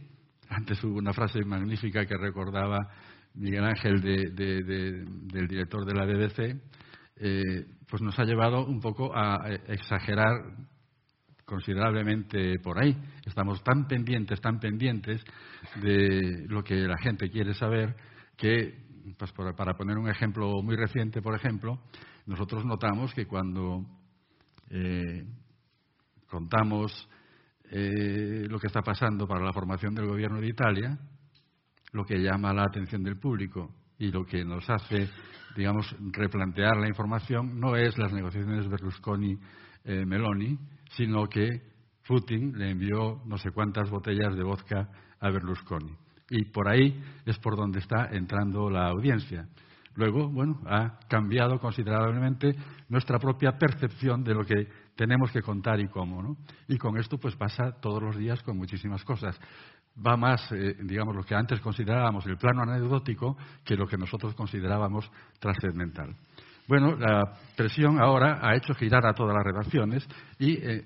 antes hubo una frase magnífica que recordaba Miguel Ángel del director de la BBC, eh, pues nos ha llevado un poco a exagerar considerablemente por ahí. Estamos tan pendientes, tan pendientes de lo que la gente quiere saber que, pues para poner un ejemplo muy reciente, por ejemplo, nosotros notamos que cuando eh, contamos eh, lo que está pasando para la formación del gobierno de Italia, lo que llama la atención del público y lo que nos hace, digamos, replantear la información no es las negociaciones Berlusconi-Meloni, sino que Putin le envió no sé cuántas botellas de vodka a Berlusconi. Y por ahí es por donde está entrando la audiencia. Luego, bueno, ha cambiado considerablemente nuestra propia percepción de lo que tenemos que contar y cómo, ¿no? Y con esto, pues pasa todos los días con muchísimas cosas. Va más, eh, digamos, lo que antes considerábamos el plano anecdótico que lo que nosotros considerábamos trascendental. Bueno, la presión ahora ha hecho girar a todas las redacciones y eh,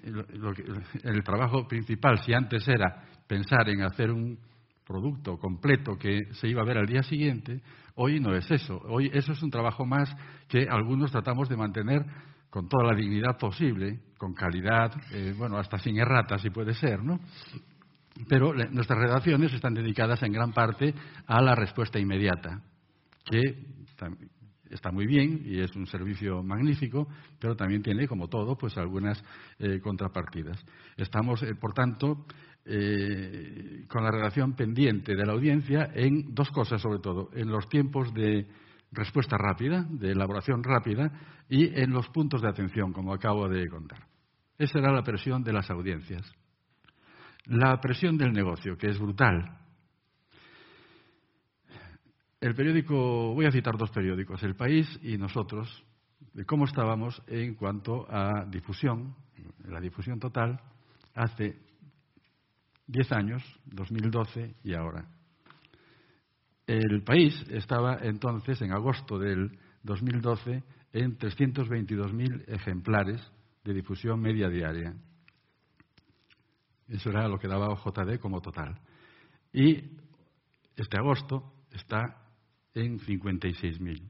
el trabajo principal, si antes era pensar en hacer un producto completo que se iba a ver al día siguiente, hoy no es eso. Hoy eso es un trabajo más que algunos tratamos de mantener con toda la dignidad posible, con calidad, eh, bueno, hasta sin erratas si puede ser, ¿no? Pero nuestras redacciones están dedicadas en gran parte a la respuesta inmediata, que está muy bien y es un servicio magnífico, pero también tiene, como todo, pues algunas eh, contrapartidas. Estamos, eh, por tanto, eh, con la relación pendiente de la audiencia en dos cosas, sobre todo, en los tiempos de respuesta rápida, de elaboración rápida, y en los puntos de atención, como acabo de contar. Esa era la presión de las audiencias. La presión del negocio, que es brutal, el periódico, voy a citar dos periódicos, El País y nosotros, de cómo estábamos en cuanto a difusión, la difusión total, hace 10 años, 2012 y ahora. El país estaba entonces, en agosto del 2012, en 322.000 ejemplares de difusión media diaria. Eso era lo que daba OJD como total. Y este agosto está en 56.000.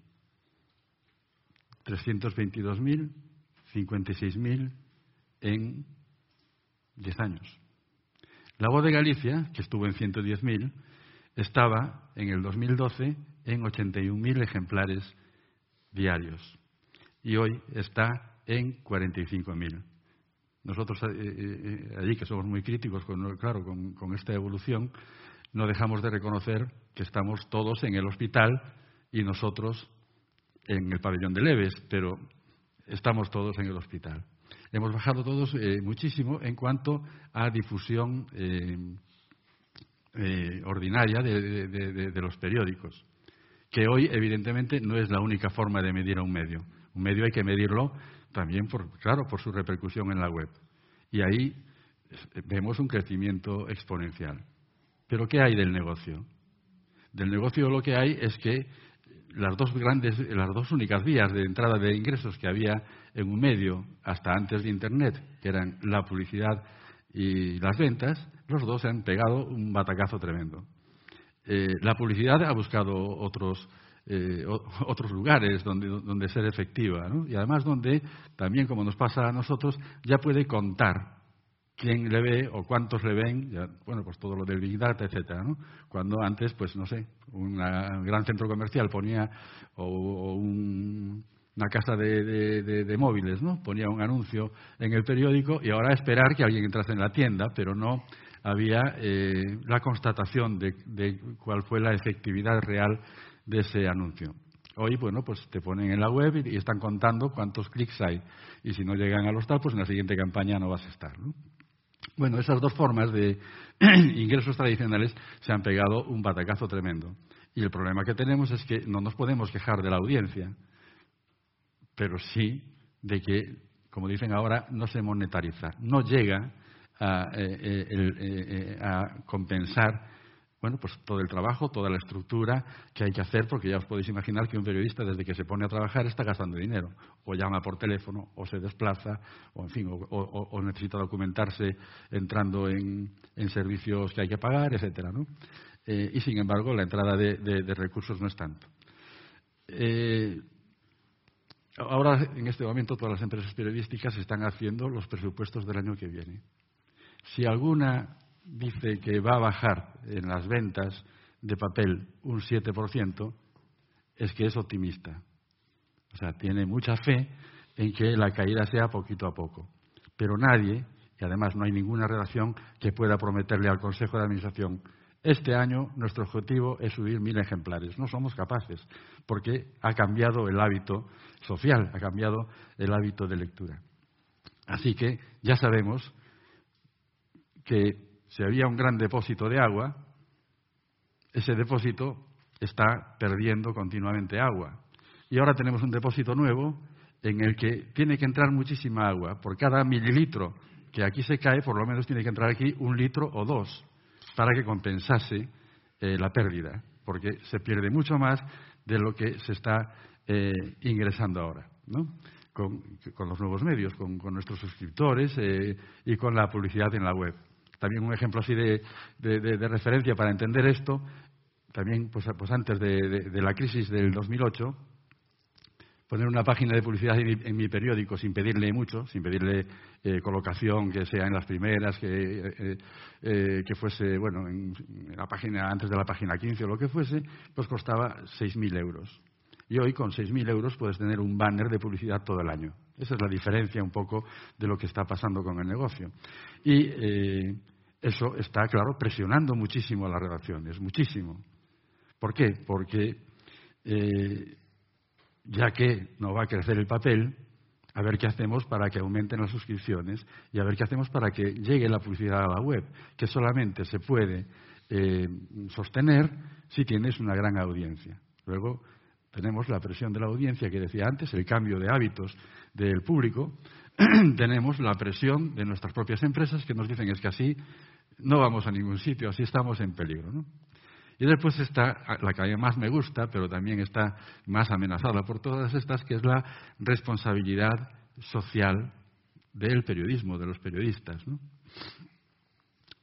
322.000, 56.000 en 10 años. La voz de Galicia, que estuvo en 110.000, estaba en el 2012 en 81.000 ejemplares diarios y hoy está en 45.000. Nosotros, eh, eh, eh, allí que somos muy críticos, claro, con esta evolución, no dejamos de reconocer que estamos todos en el hospital y nosotros en el pabellón de leves, pero estamos todos en el hospital. Hemos bajado todos eh, muchísimo en cuanto a difusión eh, eh, ordinaria de, los periódicos, que hoy evidentemente no es la única forma de medir a un medio. Un medio hay que medirlo también, por, claro, por su repercusión en la web. Y ahí vemos un crecimiento exponencial. Pero ¿qué hay del negocio? Del negocio lo que hay es que las dos grandes, las dos únicas vías de entrada de ingresos que había en un medio hasta antes de Internet, que eran la publicidad y las ventas, los dos se han pegado un batacazo tremendo. Eh, la publicidad ha buscado otros, eh, otros lugares donde, ser efectiva, y además donde también, como nos pasa a nosotros, ya puede contar quién le ve o cuántos le ven, bueno, pues todo lo del Big Data, etcétera. Cuando antes, pues no sé, un gran centro comercial ponía, o, una casa de, móviles, ¿no? Ponía un anuncio en el periódico y ahora esperar que alguien entrase en la tienda, pero no había eh, la constatación de, de cuál fue la efectividad real de ese anuncio. Hoy, bueno, pues te ponen en la web y, están contando cuántos clics hay. Y si no llegan a los tal, pues en la siguiente campaña no vas a estar. ¿no? Bueno, esas dos formas de ingresos tradicionales se han pegado un batacazo tremendo. Y el problema que tenemos es que no nos podemos quejar de la audiencia, pero sí de que, como dicen ahora, no se monetariza, no llega a, eh, eh, eh, a compensar bueno, pues todo el trabajo, toda la estructura que hay que hacer, porque ya os podéis imaginar que un periodista desde que se pone a trabajar está gastando dinero, o llama por teléfono, o se desplaza, o en fin, o, necesita documentarse entrando en, servicios que hay que pagar, etcétera, ¿no? Eh, y sin embargo, la entrada de, recursos no es tanto. Eh, ahora, en este momento, todas las empresas periodísticas están haciendo los presupuestos del año que viene. Si alguna dice que va a bajar en las ventas de papel un 7%, es que es optimista. O sea, tiene mucha fe en que la caída sea poquito a poco. Pero nadie, y además no hay ninguna relación que pueda prometerle al Consejo de Administración, este año nuestro objetivo es subir mil ejemplares. No somos capaces, porque ha cambiado el hábito social, ha cambiado el hábito de lectura. Así que ya sabemos que si había un gran depósito de agua, ese depósito está perdiendo continuamente agua. y ahora tenemos un depósito nuevo en el que tiene que entrar muchísima agua. Por cada mililitro que aquí se cae, por lo menos tiene que entrar aquí un litro o dos para que compensase eh, la pérdida, porque se pierde mucho más de lo que se está eh, ingresando ahora, ¿no? Con, los nuevos medios, con, nuestros suscriptores eh, y con la publicidad en la web. También un ejemplo así de, referencia para entender esto, también pues, pues antes de, la crisis del 2008, poner una página de publicidad en mi, periódico sin pedirle mucho, sin pedirle eh, colocación que sea en las primeras, que, eh, eh, que fuese, bueno, en, la página, antes de la página 15 o lo que fuese, pues costaba 6.000 euros. Y hoy con 6.000 euros puedes tener un banner de publicidad todo el año. Esa es la diferencia un poco de lo que está pasando con el negocio. Y eso está, claro, presionando muchísimo a las redacciones, muchísimo. ¿Por qué? Porque ya que no va a crecer el papel, a ver qué hacemos para que aumenten las suscripciones y a ver qué hacemos para que llegue la publicidad a la web, que solamente se puede eh, sostener si tienes una gran audiencia. Luego tenemos la presión de la audiencia que decía antes, el cambio de hábitos del público, tenemos la presión de nuestras propias empresas que nos dicen es que así no vamos a ningún sitio, así estamos en peligro. Y después está la que más me gusta, pero también está más amenazada por todas estas, que es la responsabilidad social del periodismo, de los periodistas.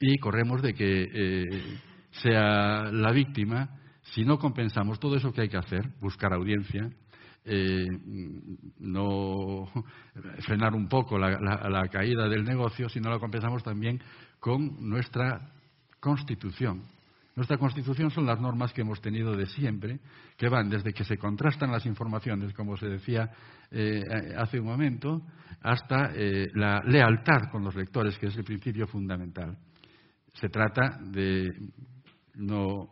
Y corremos de que eh, sea la víctima si no compensamos todo eso que hay que hacer, buscar audiencia, eh, no frenar un poco la, caída del negocio, si no la compensamos también con nuestra constitución, nuestra Constitución son las normas que hemos tenido de siempre, que van desde que se contrastan las informaciones, como se decía eh, hace un momento, hasta eh, la lealtad con los lectores, que es el principio fundamental. Se trata de no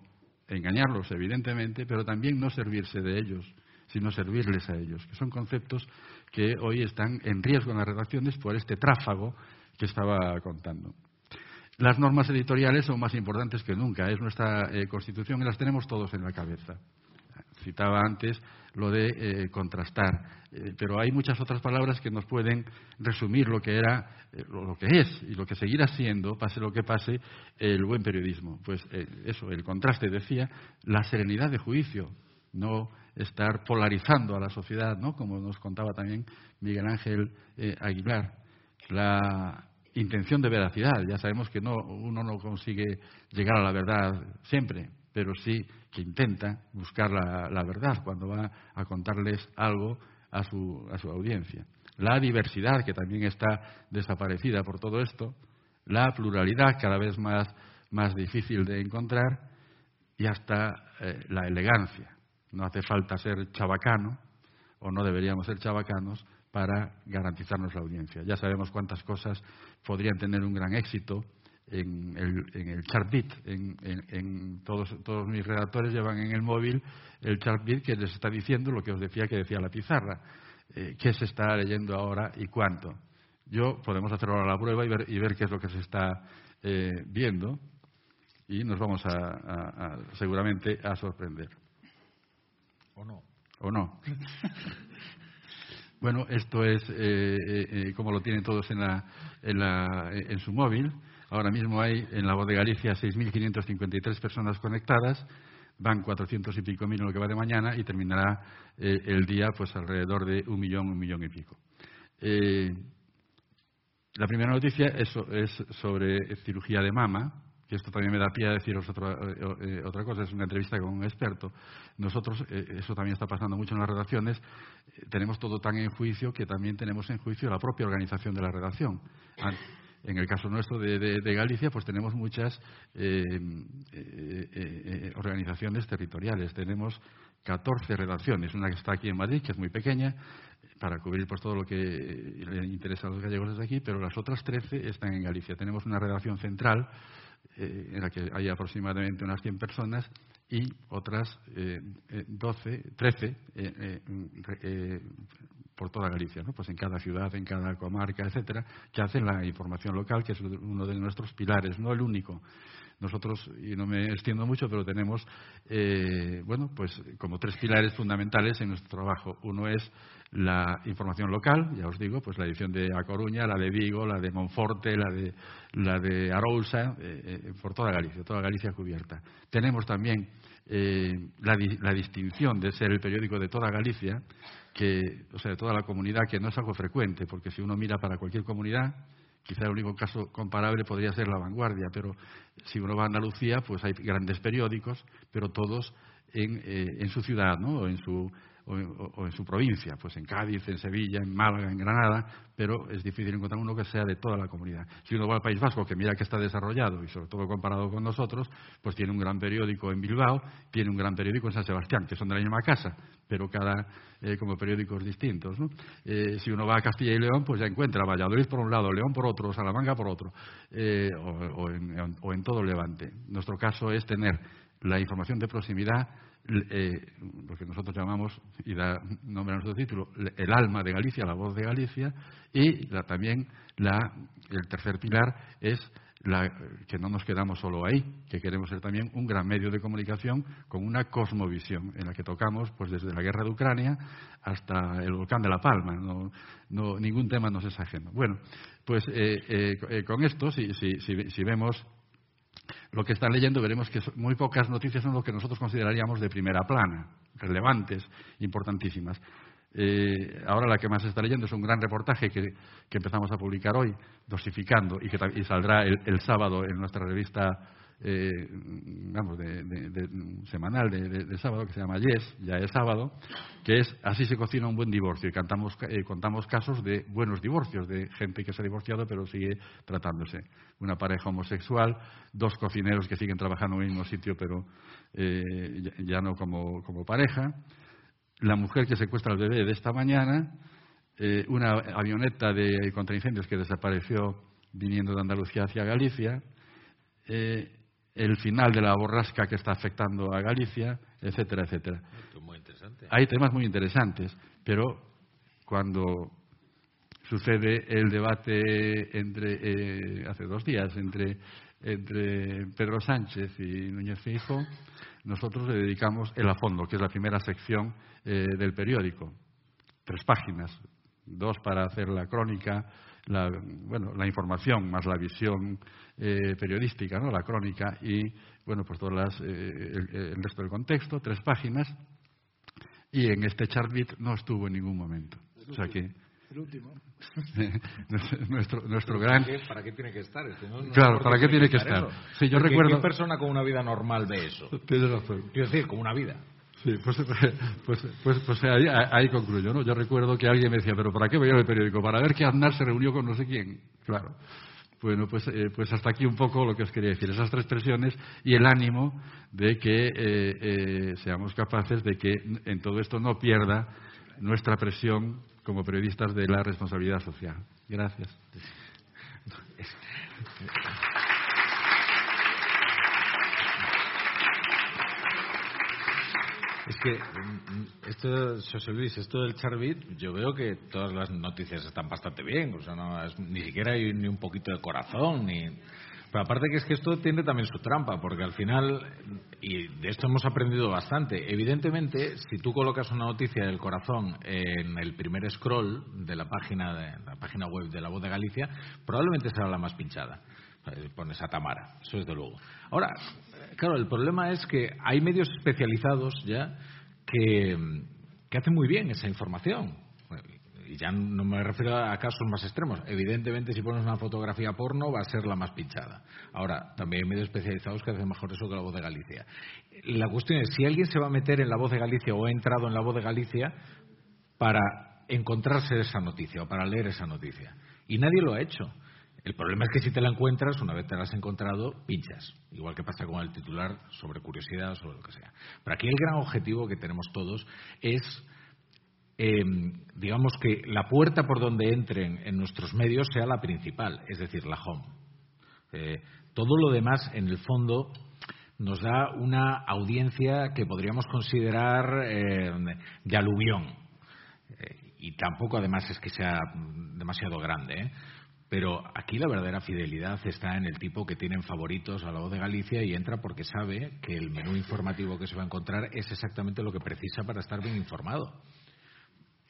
engañarlos, evidentemente, pero también no servirse de ellos, sino servirles a ellos, que son conceptos que hoy están en riesgo en las redacciones por este tráfago que estaba contando. Las normas editoriales son más importantes que nunca. Es nuestra eh, Constitución y las tenemos todos en la cabeza. Citaba antes lo de eh, contrastar, eh, pero hay muchas otras palabras que nos pueden resumir lo que era, lo que es y lo que seguirá siendo, pase lo que pase, el buen periodismo. Pues eso, el contraste, decía, la serenidad de juicio, no estar polarizando a la sociedad, ¿no? Como nos contaba también Miguel Ángel Aguilar. La intención de veracidad. Ya sabemos que no, uno no consigue llegar a la verdad siempre, pero sí que intenta buscar la, verdad cuando va a contarles algo a su, a su audiencia. La diversidad, que también está desaparecida por todo esto, la pluralidad cada vez más, más difícil de encontrar y hasta eh, la elegancia. No hace falta ser chabacano, o no deberíamos ser chabacanos, para garantizarnos la audiencia. Ya sabemos cuántas cosas podrían tener un gran éxito en el, en el chartbit. En, todos, todos mis redactores llevan en el móvil el chartbit que les está diciendo lo que os decía que decía la pizarra. Eh, qué se está leyendo ahora y cuánto. Yo podemos hacer ahora la prueba y ver, y ver qué es lo que se está eh, viendo y nos vamos a, seguramente a sorprender. ¿O no? ¿O no? Bueno, esto es eh, eh, eh, como lo tienen todos en, la, en, la, en, su móvil. Ahora mismo hay en la voz de Galicia 6.553 personas conectadas, van 400 y pico mil en lo que va de mañana y terminará el día pues alrededor de un millón, un millón y pico. la primera noticia es, sobre cirugía de mama, que esto también me da pie a deciros otra, eh, eh, otra cosa, es una entrevista con un experto. Nosotros, eh, eso también está pasando mucho en las redacciones, tenemos todo tan en juicio que también tenemos en juicio la propia organización de la redacción. En el caso nuestro de, Galicia, pues tenemos muchas organizaciones territoriales. Tenemos 14 redacciones, una que está aquí en Madrid, que es muy pequeña, para cubrir pues, todo lo que le interesa a los gallegos desde aquí, pero las otras 13 están en Galicia. Tenemos una redacción central eh, en la que hay aproximadamente unas 100 personas y otras 12, 13 por toda Galicia, ¿no? pues en cada ciudad, en cada comarca, etcétera, que hacen la información local, que es uno de nuestros pilares, no el único. Nosotros, y no me extiendo mucho, pero tenemos, eh, bueno, pues como tres pilares fundamentales en nuestro trabajo. Uno es la información local, ya os digo, pues la edición de A Coruña, la de Vigo, la de Monforte, la de, la de Arousa, eh, eh, por toda Galicia, toda Galicia cubierta. Tenemos también la, la distinción de ser el periódico de toda Galicia, que, o sea, de toda la comunidad, que no es algo frecuente, porque si uno mira para cualquier comunidad, quizá el único caso comparable podría ser la vanguardia, pero si uno va a Andalucía, pues hay grandes periódicos, pero todos en, eh, en su ciudad, ¿no? O en su, o, en su provincia, pues en Cádiz, en Sevilla, en Málaga, en Granada, pero es difícil encontrar uno que sea de toda la comunidad. Si uno va al País Vasco, que mira que está desarrollado y sobre todo comparado con nosotros, pues tiene un gran periódico en Bilbao, tiene un gran periódico en San Sebastián, que son de la misma casa, pero cada eh, como periódicos distintos. Eh, si uno va a Castilla y León, pues ya encuentra Valladolid por un lado, León por otro, Salamanca por otro, eh, o, en, o en todo Levante. Nuestro caso es tener la información de proximidad eh, lo que nosotros llamamos, y da nombre a nuestro título, el alma de Galicia, la voz de Galicia, y también el tercer pilar es que no nos quedamos solo ahí, que queremos ser también un gran medio de comunicación con una cosmovisión en la que tocamos pues desde la guerra de Ucrania hasta el volcán de La Palma. No, ningún tema nos es ajeno. Bueno, pues eh, eh, con esto, si, si vemos lo que están leyendo veremos que muy pocas noticias son lo que nosotros consideraríamos de primera plana, relevantes, importantísimas. Eh, ahora la que más está leyendo es un gran reportaje que, empezamos a publicar hoy, dosificando, y que saldrá el, sábado en nuestra revista eh, vamos, de, semanal de, sábado, que se llama Yes, ya es sábado, que es Así se cocina un buen divorcio. Y cantamos, eh, contamos casos de buenos divorcios, de gente que se ha divorciado pero sigue tratándose. Una pareja homosexual, dos cocineros que siguen trabajando en el mismo sitio pero eh, ya no como, como, pareja, la mujer que secuestra al bebé de esta mañana, una avioneta de contraincendios que desapareció viniendo de Andalucía hacia Galicia, el final de la borrasca que está afectando a Galicia, etcétera, etcétera. Hay temas muy interesantes, pero cuando sucede el debate entre eh, hace dos días entre, entre Pedro Sánchez y Núñez Fijo, nosotros le dedicamos el a fondo, que es la primera sección eh, del periódico. Tres páginas, dos para hacer la crónica, la, bueno, la información más la visión eh, periodística, ¿no? la crónica y bueno, pues todas las, eh, el, resto del contexto, tres páginas, y en este chartbit no estuvo en ningún momento. O sea que el último. nuestro, nuestro gran... ¿Para qué tiene que estar? claro, ¿para qué tiene que estar? Sí, yo recuerdo... ¿Qué persona con una vida normal ve eso? Tienes razón. Quiero decir, como una vida. Sí, pues, pues, pues, pues ahí, ahí, concluyo, ¿no? Yo recuerdo que alguien me decía, ¿pero para qué voy el periódico? Para ver que Aznar se reunió con no sé quién. Claro. Bueno, pues, eh, pues hasta aquí un poco lo que os quería decir, esas tres presiones y el ánimo de que eh, eh, seamos capaces de que en todo esto no pierda nuestra presión como periodistas de la responsabilidad social. Gracias. Es que mm, mm, esto, José Luis, esto del Charbit, yo veo que todas las noticias están bastante bien, o sea, no, ni siquiera hay ni un poquito de corazón, ni... Pero aparte que es que esto tiene también su trampa, porque al final, y de esto hemos aprendido bastante, evidentemente, si tú colocas una noticia del corazón en el primer scroll de la página, de, la página web de La Voz de Galicia, probablemente será la más pinchada. Pones a Tamara, eso es de luego. Ahora, claro, el problema es que hay medios especializados ya que, hacen muy bien esa información. Y ya no me refiero a casos más extremos. Evidentemente, si pones una fotografía porno, va a ser la más pinchada. Ahora, también hay medios especializados que hacen mejor eso que la voz de Galicia. La cuestión es, si alguien se va a meter en la voz de Galicia o ha entrado en la voz de Galicia para encontrarse esa noticia o para leer esa noticia. Y nadie lo ha hecho. El problema es que si te la encuentras, una vez te la has encontrado, pinchas. Igual que pasa con el titular sobre curiosidad o sobre lo que sea. Pero aquí el gran objetivo que tenemos todos es, em, digamos, que la puerta por donde entren en nuestros medios sea la principal, es decir, la home. Eh, todo lo demás, en el fondo, nos da una audiencia que podríamos considerar eh, de aluvión. Eh, y tampoco además es que sea demasiado grande, ¿eh? Pero aquí la verdadera fidelidad está en el tipo que tiene favoritos a la voz de Galicia y entra porque sabe que el menú informativo que se va a encontrar es exactamente lo que precisa para estar bien informado.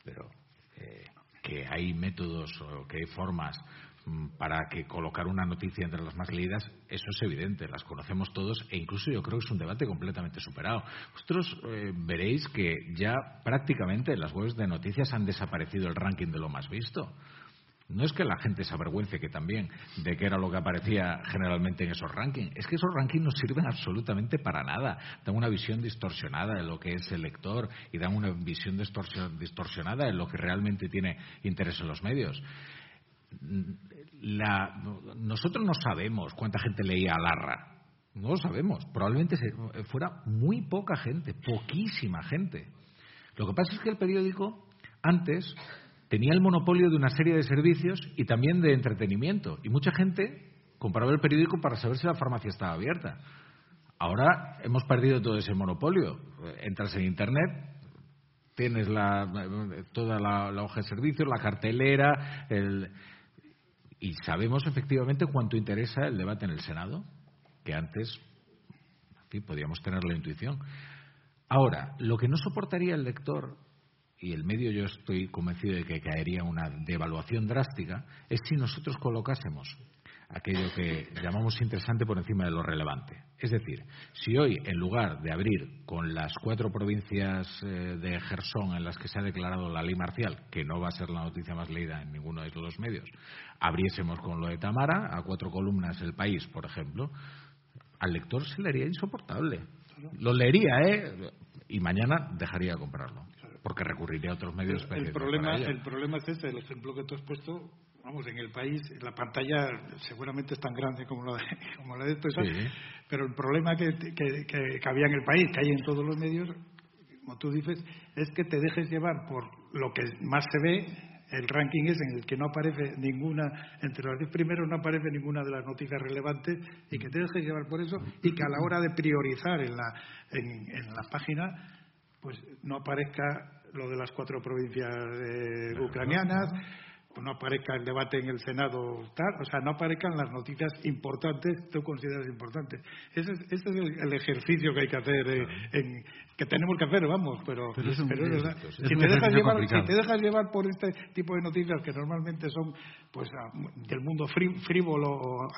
Pero eh, que hay métodos o que hay formas mm, para que colocar una noticia entre las más leídas, eso es evidente, las conocemos todos e incluso yo creo que es un debate completamente superado. Vosotros eh, veréis que ya prácticamente las webs de noticias han desaparecido el ranking de lo más visto. No es que la gente se avergüence que también de que era lo que aparecía generalmente en esos rankings. Es que esos rankings no sirven absolutamente para nada. Dan una visión distorsionada de lo que es el lector y dan una visión distorsionada de lo que realmente tiene interés en los medios. nosotros no sabemos cuánta gente leía Alarra. No lo sabemos. Probablemente fuera muy poca gente, poquísima gente. Lo que pasa es que el periódico antes tenía el monopolio de una serie de servicios y también de entretenimiento. Y mucha gente compraba el periódico para saber si la farmacia estaba abierta. Ahora hemos perdido todo ese monopolio. Entras en Internet, tienes toda la, hoja de servicios, la cartelera, y sabemos efectivamente cuánto interesa el debate en el Senado, que antes podíamos tener la intuición. Ahora, lo que no soportaría el lector y el medio yo estoy convencido de que caería una devaluación drástica, es si nosotros colocásemos aquello que llamamos interesante por encima de lo relevante. Es decir, si hoy, en lugar de abrir con las cuatro provincias eh, de Gerson en las que se ha declarado la ley marcial, que no va a ser la noticia más leída en ninguno de los medios, abriésemos con lo de Tamara, a cuatro columnas el país, por ejemplo, al lector se le haría insoportable. Lo leería, ¿eh? Y mañana dejaría de comprarlo porque recurriría a otros medios el, el problema el problema es este el ejemplo que tú has puesto. Vamos en el país la pantalla seguramente es tan grande como la de, como la de esto pero el problema que, que, que, había en el país que hay en todos los medios como tú dices es que te dejes llevar por lo que más se ve. El ranking es en el que no aparece ninguna, entre los diez primeros no aparece ninguna de las noticias relevantes y que te dejes llevar por eso y que a la hora de priorizar en la, en, en la página pues no aparezca lo de las cuatro provincias eh, ucranianas, no aparezca el debate en el Senado, tal, o sea, no aparezcan las noticias importantes, tú consideras importantes. Ese es, es el, ejercicio que hay que hacer, eh, en, que tenemos que hacer, vamos, pero, es, verdad. si, te dejas llevar, si te dejas llevar por este tipo de noticias que normalmente son pues del mundo frívolo o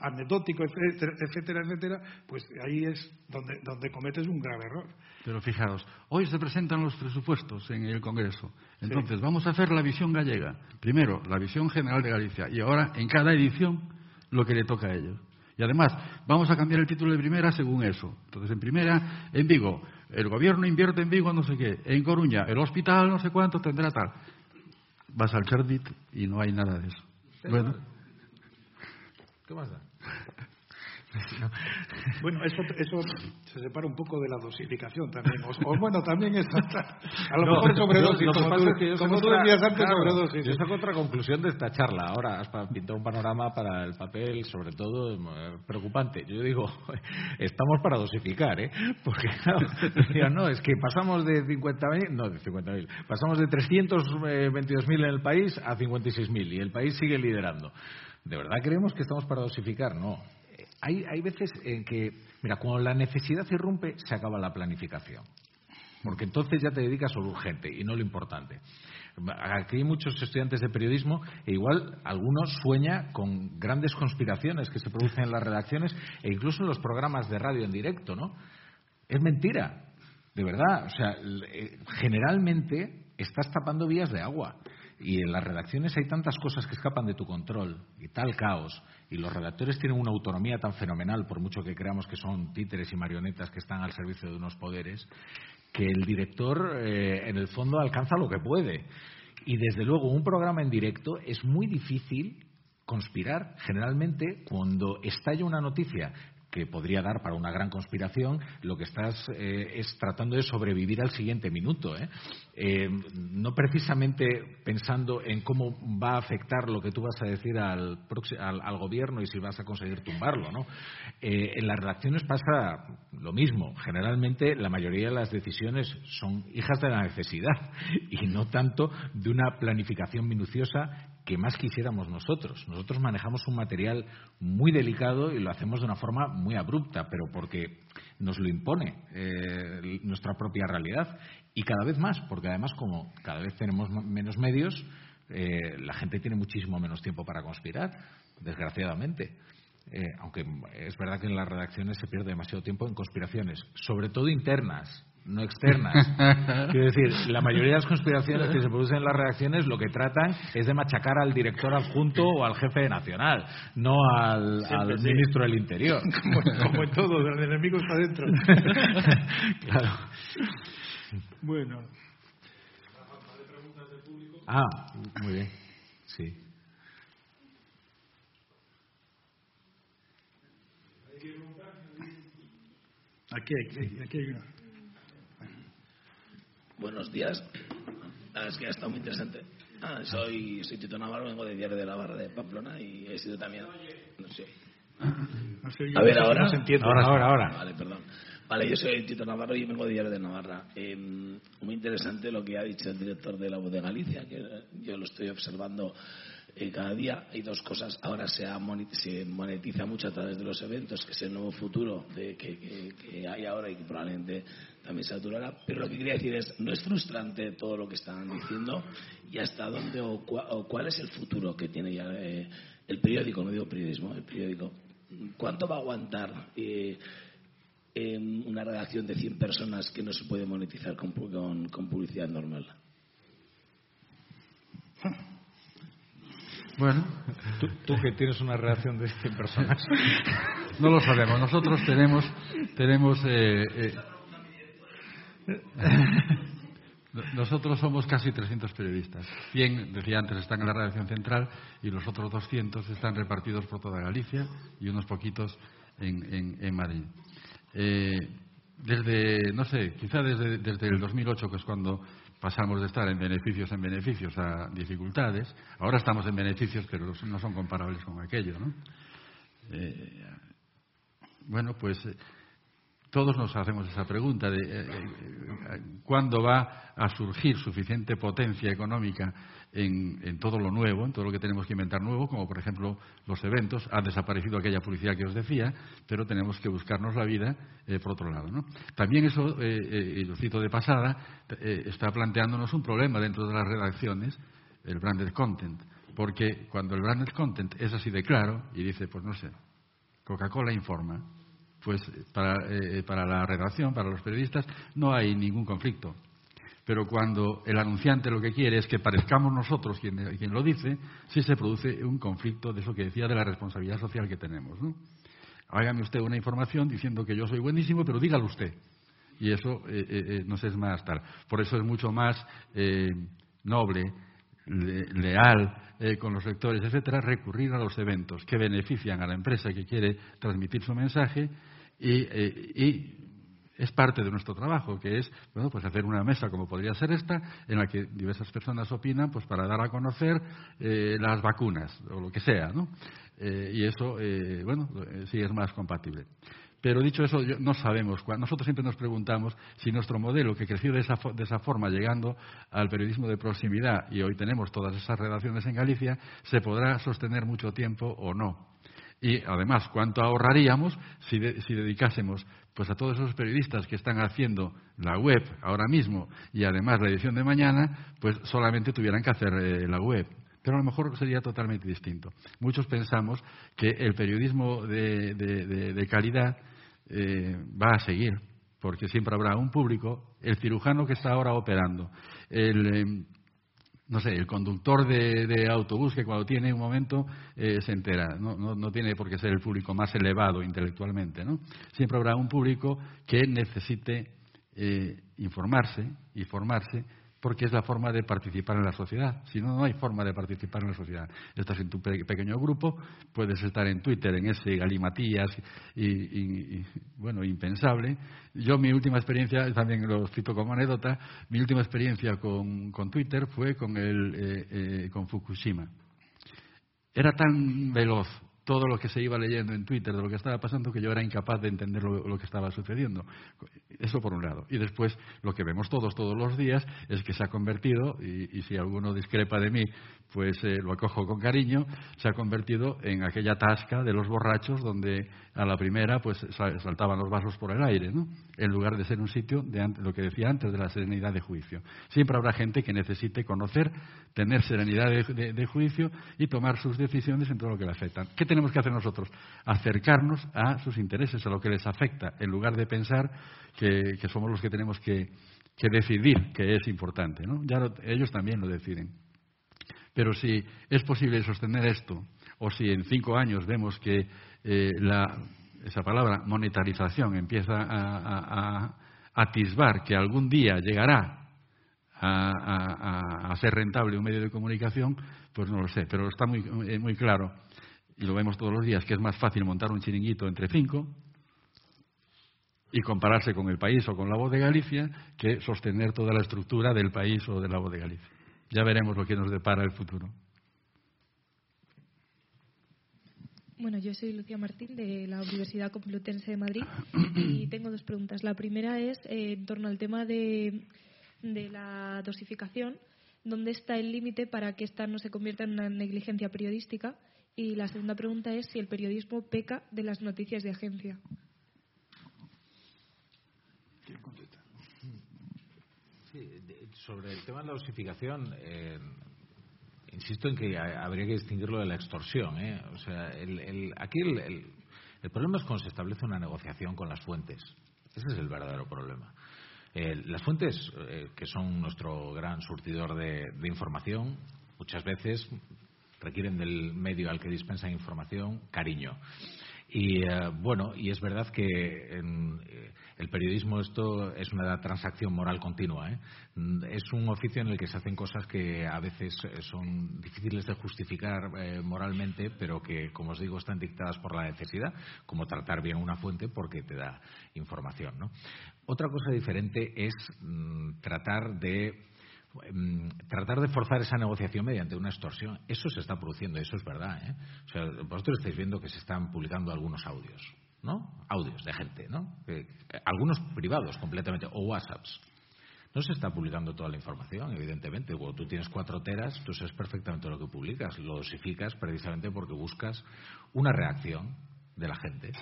anecdótico, etcétera, etcétera, pues ahí es donde, donde cometes un grave error. Pero fijaos, hoy se presentan los presupuestos en el Congreso. Entonces, vamos a hacer la visión gallega. Primero, la visión general de Galicia. Y ahora, en cada edición, lo que le toca a ellos. Y además, vamos a cambiar el título de primera según eso. Entonces, en primera, en Vigo, el gobierno invierte en Vigo no sé qué. En Coruña, el hospital no sé cuánto tendrá tal. Vas al Chardit y no hay nada de eso. Bueno. ¿Qué pasa? Bueno, eso, eso se separa un poco de la dosificación también. O, bueno, también es a lo mejor sobredosis, como, tú, que como tú decías antes, sobredosis. Yo saco otra conclusión de esta charla. Ahora, has pintado un panorama para el papel, sobre todo, preocupante. Yo digo, estamos para dosificar, ¿eh? Porque, claro, no, es que pasamos de 50.000, no, de 50.000, pasamos de 322.000 en el país a 56.000 y el país sigue liderando. ¿De verdad creemos que estamos para dosificar? No hay, hay veces en que, mira, cuando la necesidad irrumpe, se acaba la planificación. Porque entonces ya te dedicas a lo urgente y no lo importante. Aquí hay muchos estudiantes de periodismo e igual algunos sueña con grandes conspiraciones que se producen en las redacciones e incluso en los programas de radio en directo, ¿no? Es mentira, de verdad. O sea, eh, generalmente estás tapando vías de agua y en las redacciones hay tantas cosas que escapan de tu control y tal caos y los redactores tienen una autonomía tan fenomenal, por mucho que creamos que son títeres y marionetas que están al servicio de unos poderes, que el director eh, en el fondo alcanza lo que puede. Y desde luego un programa en directo es muy difícil conspirar. Generalmente cuando estalla una noticia que podría dar para una gran conspiración, lo que estás eh, es tratando de sobrevivir al siguiente minuto. ¿eh? Eh, no precisamente pensando en cómo va a afectar lo que tú vas a decir al, al, gobierno y si vas a conseguir tumbarlo. en las redacciones pasa lo mismo. Generalmente la mayoría de las decisiones son hijas de la necesidad y no tanto de una planificación minuciosa que más quisiéramos nosotros. Nosotros manejamos un material muy delicado y lo hacemos de una forma muy abrupta, pero porque nos lo impone eh, nuestra propia realidad. Y cada vez más, porque además como cada vez tenemos menos medios, eh, la gente tiene muchísimo menos tiempo para conspirar, desgraciadamente. Eh, aunque es verdad que en las redacciones se pierde demasiado tiempo en conspiraciones, sobre todo internas no externas. Quiero decir, la mayoría de las conspiraciones que se producen en las reacciones lo que tratan es de machacar al director adjunto o al jefe nacional, no al, ministro del Interior. Como, en todo, el enemigo está dentro. claro. Bueno. Ah, muy bien. Sí. Aquí, aquí, aquí hay una. Buenos días. Ah, es que ha estado muy interesante. Ah, soy, soy Tito Navarro, vengo de Diario de la Barra de Pamplona y he sido también. No sé. A ver, ahora. Ahora, ahora, ahora. Vale, perdón. Vale, yo soy Tito Navarro y vengo de Diario de Navarra. Eh, muy interesante lo que ha dicho el director de la voz de Galicia, que yo lo estoy observando eh, cada día hay dos cosas. Ahora se, se, monetiza mucho a través de los eventos, que es el nuevo futuro de, que, que, hay ahora y que probablemente también se. Pero lo que quería decir es, ¿no es frustrante todo lo que están diciendo? ¿Y hasta dónde o, cuál es el futuro que tiene ya eh, el periódico? No digo periodismo, el periódico. ¿Cuánto va a aguantar eh, en una redacción de 100 personas que no se puede monetizar con, con, con publicidad normal? Bueno, tú, que tienes una reacción de 100 personas. No lo sabemos. Nosotros tenemos, tenemos eh, eh, nosotros somos casi 300 periodistas. 100, decía antes, están en la redacción central y los otros 200 están repartidos por toda Galicia y unos poquitos en, en, Madrid. Eh, desde, no sé, quizá desde, desde el 2008, que es cuando pasamos de estar en beneficios en beneficios a dificultades. Ahora estamos en beneficios, pero no son comparables con aquello, ¿no? Eh, bueno, pues eh, todos nos hacemos esa pregunta de eh, cuándo va a surgir suficiente potencia económica en, todo lo nuevo, en todo lo que tenemos que inventar nuevo, como por ejemplo los eventos. Ha desaparecido aquella publicidad que os decía, pero tenemos que buscarnos la vida eh, por otro lado. También eso, eh, eh, y lo cito de pasada, está planteándonos un problema dentro de las redacciones, el branded content. Porque cuando el branded content es así de claro y dice, pues no sé, Coca-Cola informa, pues para, para la redacción, para los periodistas, no hay ningún conflicto pero cuando el anunciante lo que quiere es que parezcamos nosotros quien, lo dice, sí se produce un conflicto de eso que decía de la responsabilidad social que tenemos. ¿no? Hágame usted una información diciendo que yo soy buenísimo, pero dígalo usted. Y eso eh, eh, eh nos es más tal. Por eso es mucho más eh, noble, leal con los lectores, etcétera, recurrir a los eventos que benefician a la empresa que quiere transmitir su mensaje y es parte de nuestro trabajo, que es bueno, pues hacer una mesa como podría ser esta, en la que diversas personas opinan pues para dar a conocer eh, las vacunas o lo que sea, ¿no? Eh, y eso, eh, bueno, sí es más compatible. Pero dicho eso, no sabemos. Nosotros siempre nos preguntamos si nuestro modelo, que creció de esa, de esa, forma, llegando al periodismo de proximidad, y hoy tenemos todas esas redacciones en Galicia, se podrá sostener mucho tiempo o no. Y además, ¿cuánto ahorraríamos si, dedicásemos pues, a todos esos periodistas que están haciendo la web ahora mismo y además la edición de mañana, pues solamente tuvieran que hacer eh, la web? Pero a lo mejor sería totalmente distinto. Muchos pensamos que el periodismo de, calidad eh, va a seguir, porque siempre habrá un público, el cirujano que está ahora operando, el em, no sé, el conductor de, autobús que cuando tiene un momento eh, se entera. No, tiene por qué ser el público más elevado intelectualmente. ¿no? Siempre habrá un público que necesite eh, informarse y formarse porque es la forma de participar en la sociedad. Si no, no hay forma de participar en la sociedad. Estás en tu pequeño grupo, puedes estar en Twitter, en ese galimatías y, bueno, impensable. Yo, mi última experiencia, también lo cito como anécdota, mi última experiencia con, Twitter fue con, el, eh, eh, con Fukushima. Era tan veloz, todo lo que se iba leyendo en Twitter de lo que estaba pasando que yo era incapaz de entender lo, que estaba sucediendo. Eso por un lado. Y después lo que vemos todos, todos los días, es que se ha convertido, y, si alguno discrepa de mí, pues eh, lo acojo con cariño, se ha convertido en aquella tasca de los borrachos donde a la primera pues saltaban los vasos por el aire, ¿no? en lugar de ser un sitio de lo que decía antes de la serenidad de juicio. Siempre habrá gente que necesite conocer, tener serenidad de, juicio y tomar sus decisiones en todo lo que le afecta. ¿Qué tenemos que hacer nosotros? Acercarnos a sus intereses, a lo que les afecta, en lugar de pensar que, somos los que tenemos que, decidir que es importante. ¿no? Ya ellos también lo deciden. Pero si es posible sostener esto, o si en cinco años vemos que eh, esa palabra monetarización empieza a, atisbar que algún día llegará a, ser rentable un medio de comunicación, pues no lo sé, pero está muy, eh, muy claro, y lo vemos todos los días, que es más fácil montar un chiringuito entre cinco y compararse con el país o con la voz de Galicia que sostener toda la estructura del país o de la voz de Galicia. Ya veremos lo que nos depara el futuro. Bueno, yo soy Lucía Martín de la Universidad Complutense de Madrid y tengo dos preguntas. La primera es eh, en torno al tema de, la dosificación. ¿Dónde está el límite para que esta no se convierta en una negligencia periodística? Y la segunda pregunta es si el periodismo peca de las noticias de agencia. sobre el tema de la dosificación, eh, insisto en que habría que distinguirlo de la extorsión. ¿eh? O sea, el, aquí el, problema es cuando se establece una negociación con las fuentes. Ese es el verdadero problema. Eh, las fuentes, eh, que son nuestro gran surtidor de, información, muchas veces requieren del medio al que dispensan información cariño. Y bueno, y es verdad que en, el periodismo esto es una transacción moral continua. ¿eh? Es un oficio en el que se hacen cosas que a veces eh, son difíciles de justificar eh, moralmente, pero que, como os digo, están dictadas por la necesidad, como tratar bien una fuente porque te da información. Otra cosa diferente es mm, tratar de mm, tratar de forzar esa negociación mediante una extorsión. Eso se está produciendo, eso es verdad. O sea, vosotros estáis viendo que se están publicando algunos audios. ¿no? Audios de gente, ¿no? algunos privados completamente, o WhatsApps. No se está publicando toda la información, evidentemente. Cuando tú tienes cuatro teras, tú sabes perfectamente lo que publicas. Lo dosificas precisamente porque buscas una reacción de la gente.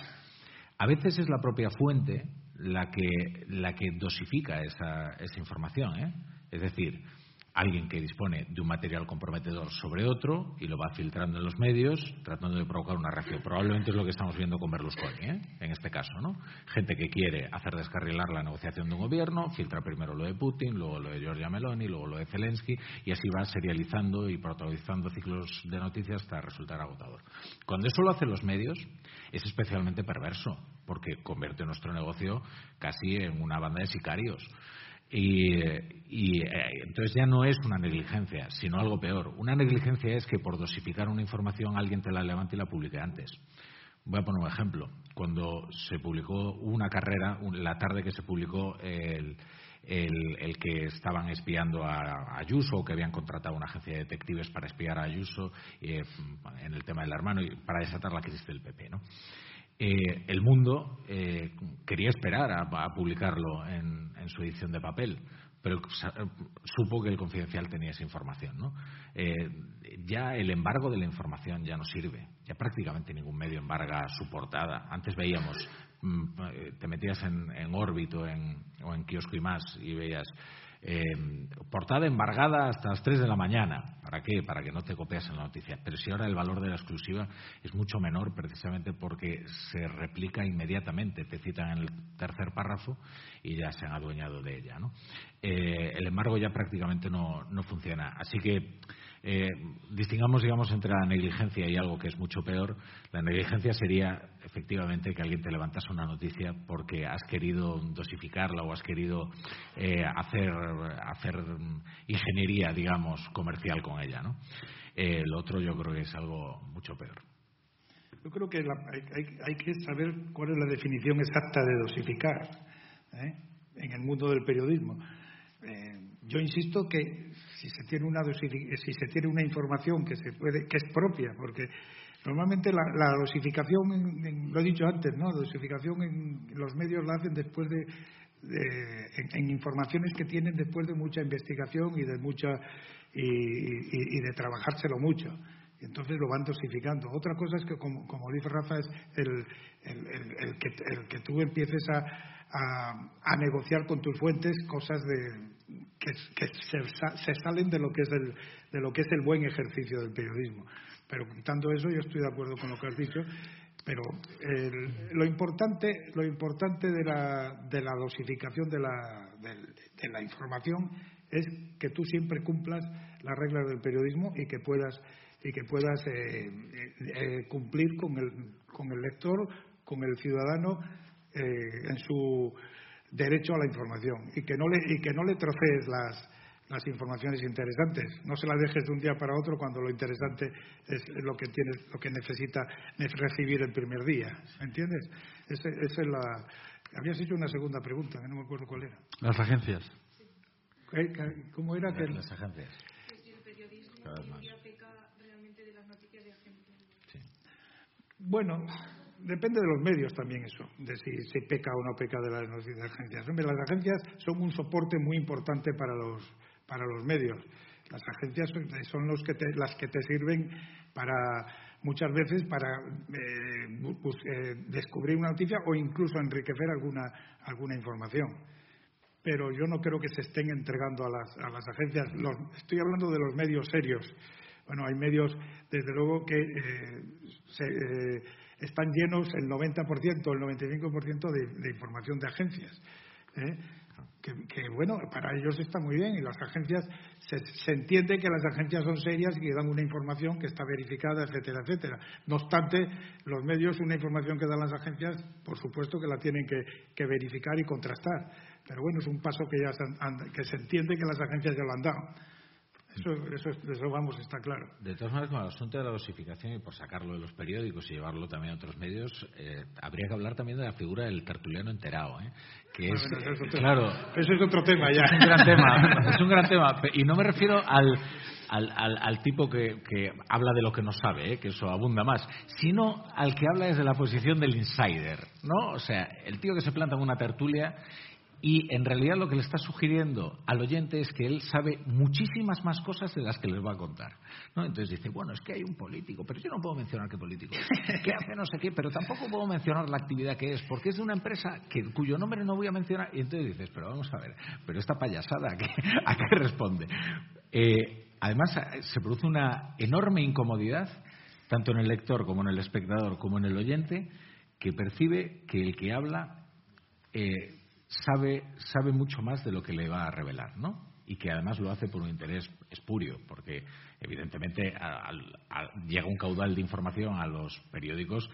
A veces es la propia fuente la que, la que dosifica esa, esa información. ¿eh? Es decir, alguien que dispone de un material comprometedor sobre otro y lo va filtrando en los medios tratando de provocar una reacción. Probablemente es lo que estamos viendo con Berlusconi, ¿eh? en este caso. ¿no? Gente que quiere hacer descarrilar la negociación de un gobierno, filtra primero lo de Putin, luego lo de Giorgia Meloni, luego lo de Zelensky y así va serializando y protagonizando ciclos de noticias hasta resultar agotador. Cuando eso lo hacen los medios es especialmente perverso porque convierte nuestro negocio casi en una banda de sicarios. Y, eh, entonces ya no es una negligencia, sino algo peor. Una negligencia es que por dosificar una información alguien te la levante y la publique antes. Voy a poner un ejemplo. Cuando se publicó una carrera, la tarde que se publicó el, que estaban espiando a Ayuso o que habían contratado una agencia de detectives para espiar a Ayuso eh, en el tema del hermano y para desatar la crisis del PP. ¿no? Eh, el Mundo eh, quería esperar a, publicarlo en, su edición de papel, pero supo que el Confidencial tenía esa información. ¿no? Eh, ya el embargo de la información ya no sirve, ya prácticamente ningún medio embarga su portada. Antes veíamos, mm, te metías en órbito o en kiosco y más y veías eh, portada embargada hasta las 3 de la mañana. ¿Para qué? Para que no te copias en la noticia. Pero si ahora el valor de la exclusiva es mucho menor precisamente porque se replica inmediatamente. Te citan en el tercer párrafo y ya se han adueñado de ella. ¿no? Eh, el embargo ya prácticamente no, no funciona. Así que Eh, distingamos, digamos, entre la negligencia y algo que es mucho peor. La negligencia sería, efectivamente, que alguien te levantase una noticia porque has querido dosificarla o has querido eh, hacer, hacer ingeniería, digamos, comercial con ella. ¿no? Eh, lo otro yo creo que es algo mucho peor. Yo creo que hay, que saber cuál es la definición exacta de dosificar ¿eh? en el mundo del periodismo. Yo insisto que si se tiene una si se tiene una información que se puede que es propia, porque normalmente la, dosificación, lo he dicho antes, no, dosificación en los medios la hacen después de, en, informaciones que tienen después de mucha investigación y de mucha y de trabajárselo mucho y entonces lo van dosificando. Otra cosa es que, como, dice Rafa, es el, el, que, el que, tú empieces a, a, negociar con tus fuentes cosas de, que, que se, salen de lo que, es el, de lo que es el buen ejercicio del periodismo. Pero quitando eso, yo estoy de acuerdo con lo que has dicho. Pero lo importante, lo importante de, la, de la dosificación de la, de la información es que tú siempre cumplas las reglas del periodismo y que puedas y que puedas eh, eh, eh, cumplir con el, con el lector, con el ciudadano en su derecho a la información y que no le, y que no le trocees las, las informaciones interesantes. No se las dejes de un día para otro cuando lo interesante es lo que tienes, lo que necesita recibir el primer día. ¿Me entiendes? Esa, es la. Habías hecho una segunda pregunta, no me acuerdo cuál era. Las agencias. ¿Cómo era que las agencias? Bueno, depende de los medios también eso, de si se peca o no peca de las agencias. las agencias son un soporte muy importante para los, para los medios. Las agencias son los que las que te sirven para muchas veces para eh, eh, descubrir una noticia o incluso enriquecer alguna, alguna información. Pero yo no creo que se estén entregando a las, a las agencias. estoy hablando de los medios serios bueno, hay medios, desde luego, que eh, eh, están llenos el 90%, el 95% de, de, información de agencias. ¿eh? Que, bueno, para ellos está muy bien y las agencias, se, entiende que las agencias son serias y que dan una información que está verificada, etcétera, etcétera. No obstante, los medios, una información que dan las agencias, por supuesto que la tienen que, que verificar y contrastar. Pero bueno, es un paso que ya que se entiende que las agencias ya lo han dado. Eso, eso, vamos, está claro. De todas maneras, con el asunto de la dosificación y por sacarlo de los periódicos y llevarlo también a otros medios, eh, habría que hablar también de la figura del tertuliano enterado, ¿eh? que es, claro, eso es otro tema ya. Es un gran tema, es un gran tema, y no me refiero al al, al, tipo que, que, habla de lo que no sabe, ¿eh? que eso abunda más, sino al que habla desde la posición del insider, ¿no? O sea, el tío que se planta en una tertulia y en realidad lo que le está sugiriendo al oyente es que él sabe muchísimas más cosas de las que les va a contar. ¿no? Entonces dice, bueno, es que hay un político, pero yo no puedo mencionar qué político qué hace no sé qué, pero tampoco puedo mencionar la actividad que es, porque es de una empresa que, cuyo nombre no voy a mencionar. Y entonces dices, pero vamos a ver, pero esta payasada, ¿a qué, a qué responde? Eh, además, se produce una enorme incomodidad, tanto en el lector como en el espectador, como en el oyente, que percibe que el que habla eh, sabe, sabe mucho más de lo que le va a revelar, ¿no? Y que además lo hace por un interés espurio, porque evidentemente llega un caudal de información a los periódicos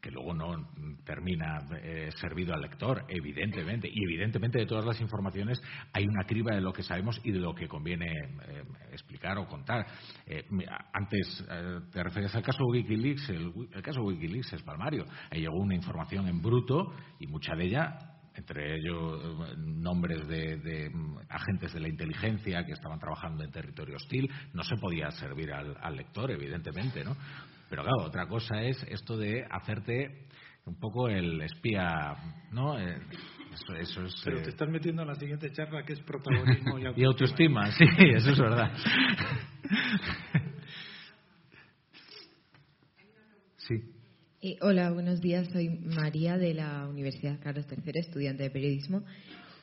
que luego no termina eh, servido al lector, evidentemente. Y evidentemente de todas las informaciones hay una criba de lo que sabemos y de lo que conviene eh, explicar o contar. Eh, antes te referías al caso Wikileaks. El, el, caso Wikileaks es palmario. Ahí llegó una información en bruto y mucha de ella entre ellos nombres de, agentes de la inteligencia que estaban trabajando en territorio hostil, no se podía servir al, lector, evidentemente, ¿no? Pero claro, otra cosa es esto de hacerte un poco el espía, ¿no? Eh, eso, es, Pero te eh, estás metiendo en la siguiente charla que es protagonismo y y autoestima sí, eso es verdad. sí. Eh, hola, buenos días. Soy María de la Universidad Carlos III, estudiante de periodismo.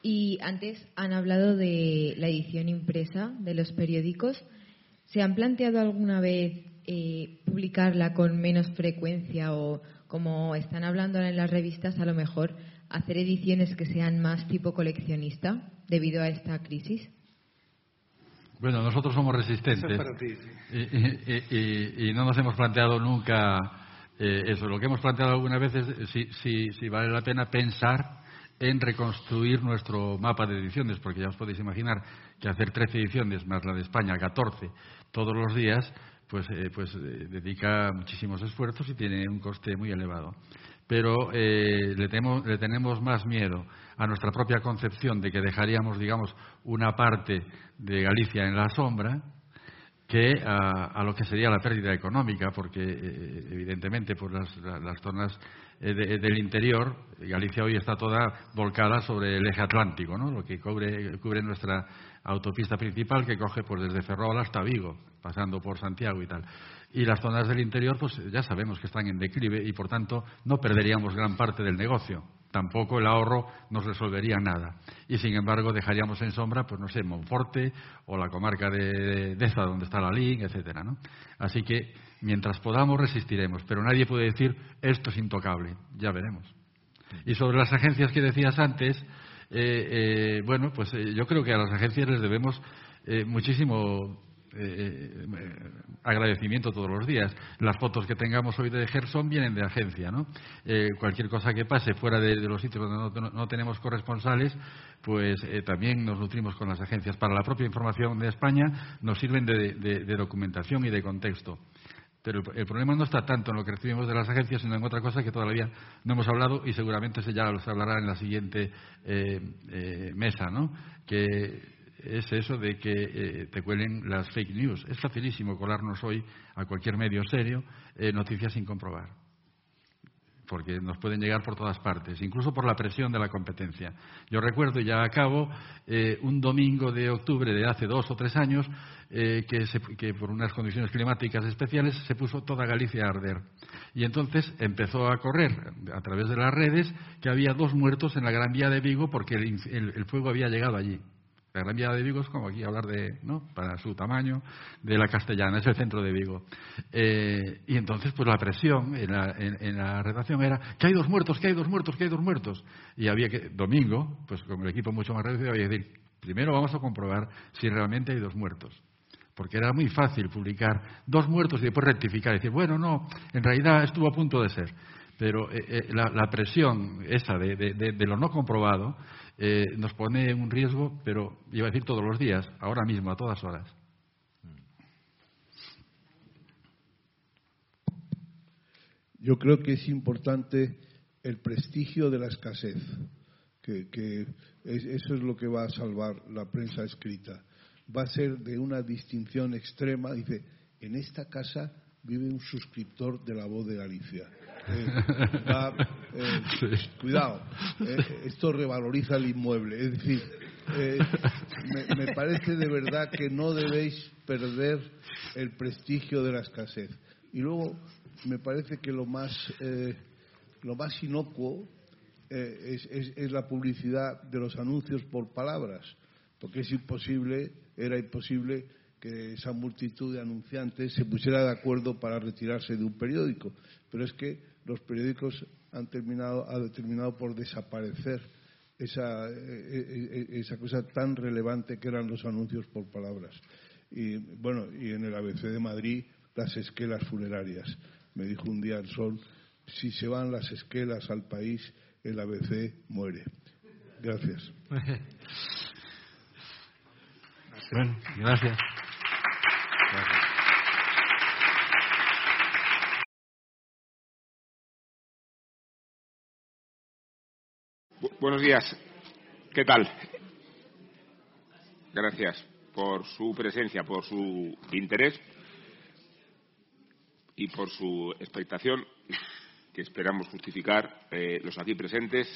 Y antes han hablado de la edición impresa de los periódicos. ¿Se han planteado alguna vez eh, publicarla con menos frecuencia o, como están hablando ahora en las revistas, a lo mejor hacer ediciones que sean más tipo coleccionista debido a esta crisis? Bueno, nosotros somos resistentes y, no nos hemos planteado nunca eh, eso. Lo que hemos planteado algunas veces es si, si, vale la pena pensar en reconstruir nuestro mapa de ediciones, porque ya os podéis imaginar que hacer 13 ediciones más la de España, 14, todos los días, pues, eh, pues eh, dedica muchísimos esfuerzos y tiene un coste muy elevado. Pero le, le tenemos más miedo a nuestra propia concepción de que dejaríamos, digamos, una parte de Galicia en la sombra que a, lo que sería la pérdida económica, porque eh, evidentemente por las, zonas eh, del interior, Galicia hoy está toda volcada sobre el eje atlántico, ¿no? lo que cubre, cubre nuestra autopista principal que coge pues desde Ferrol hasta Vigo, pasando por Santiago y tal. Y las zonas del interior, pues ya sabemos que están en declive y por tanto no perderíamos gran parte del negocio tampoco el ahorro nos resolvería nada. Y sin embargo dejaríamos en sombra, pues no sé, Monforte o la comarca de, de esta donde está la LIN, etcétera, ¿no? Así que mientras podamos resistiremos, pero nadie puede decir esto es intocable, ya veremos. Y sobre las agencias que decías antes, eh, eh, bueno, pues eh, yo creo que a las agencias les debemos muchísimo eh, eh, agradecimiento todos los días. Las fotos que tengamos hoy de Gerson vienen de agencia, ¿no? Eh, cualquier cosa que pase fuera de, los sitios donde no, tenemos corresponsales, pues también nos nutrimos con las agencias. Para la propia información de España nos sirven de, documentación y de contexto. Pero el, problema no está tanto en lo que recibimos de las agencias, sino en otra cosa que todavía no hemos hablado y seguramente se ya se hablará en la siguiente mesa, ¿no? Que es eso de que eh, te cuelen las fake news. Es facilísimo colarnos hoy a cualquier medio serio eh, noticias sin comprobar, porque nos pueden llegar por todas partes, incluso por la presión de la competencia. Yo recuerdo, ya acabo, eh, un domingo de octubre de hace dos o tres años, que, que por unas condiciones climáticas especiales se puso toda Galicia a arder. Y entonces empezó a correr a través de las redes que había dos muertos en la Gran Vía de Vigo porque el fuego había llegado allí. La Gran Vía de Vigo es como aquí hablar de, ¿no? Para su tamaño, de la castellana, es el centro de Vigo. Eh, y entonces, pues la presión en la, en, la, redacción era que hay dos muertos, que hay dos muertos, que hay dos muertos. Y había que, domingo, pues con el equipo mucho más reducido, había que decir, primero vamos a comprobar si realmente hay dos muertos. Porque era muy fácil publicar dos muertos y después rectificar y decir, bueno, no, en realidad estuvo a punto de ser. Pero eh, eh, la, presión esa de, de lo no comprobado eh, nos pone en un riesgo, pero iba a decir todos los días, ahora mismo, a todas horas. Yo creo que es importante el prestigio de la escasez, que, eso es lo que va a salvar la prensa escrita. Va a ser de una distinción extrema. Dice, en esta casa vive un suscriptor de la voz de Galicia. Eh, eh, cuidado, eh, esto revaloriza el inmueble. Es decir, me, parece de verdad que no debéis perder el prestigio de la escasez. Y luego me parece que lo más, lo más inocuo es, es la publicidad de los anuncios por palabras, porque es imposible, era imposible que esa multitud de anunciantes se pusiera de acuerdo para retirarse de un periódico. Pero es que los periódicos han terminado, terminado por desaparecer esa, e, e, e, esa cosa tan relevante que eran los anuncios por palabras. Y bueno, y en el ABC de Madrid, las esquelas funerarias. Me dijo un día el sol, si se van las esquelas al país, el ABC muere. Gracias. Bueno, gracias. Buenos días. ¿Qué tal? Gracias por su presencia, por su interés y por su expectación, que esperamos justificar eh, los aquí presentes.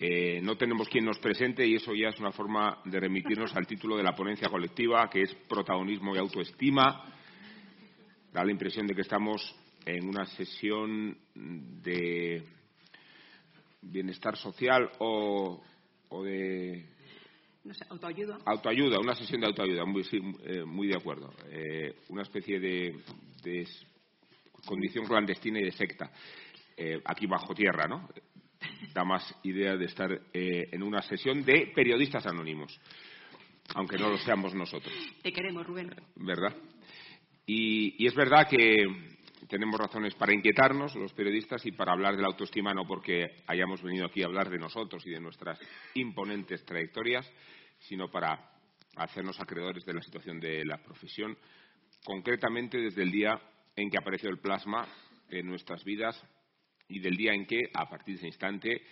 Eh, no tenemos quien nos presente y eso ya es una forma de remitirnos al título de la ponencia colectiva, que es Protagonismo y Autoestima. Da la impresión de que estamos en una sesión de bienestar social o, de autoayuda. Autoayuda, una sesión de autoayuda, muy, eh, muy de acuerdo. Eh, una especie de, condición clandestina y de secta, eh, aquí bajo tierra, ¿no? Da más idea de estar en una sesión de periodistas anónimos. aunque no lo seamos nosotros. Te queremos, Rubén. ¿Verdad? Y, es verdad que tenemos razones para inquietarnos los periodistas y para hablar de la autoestima, no porque hayamos venido aquí a hablar de nosotros y de nuestras imponentes trayectorias, sino para hacernos acreedores de la situación de la profesión, concretamente desde el día en que apareció el plasma en nuestras vidas y del día en que, a partir de ese instante,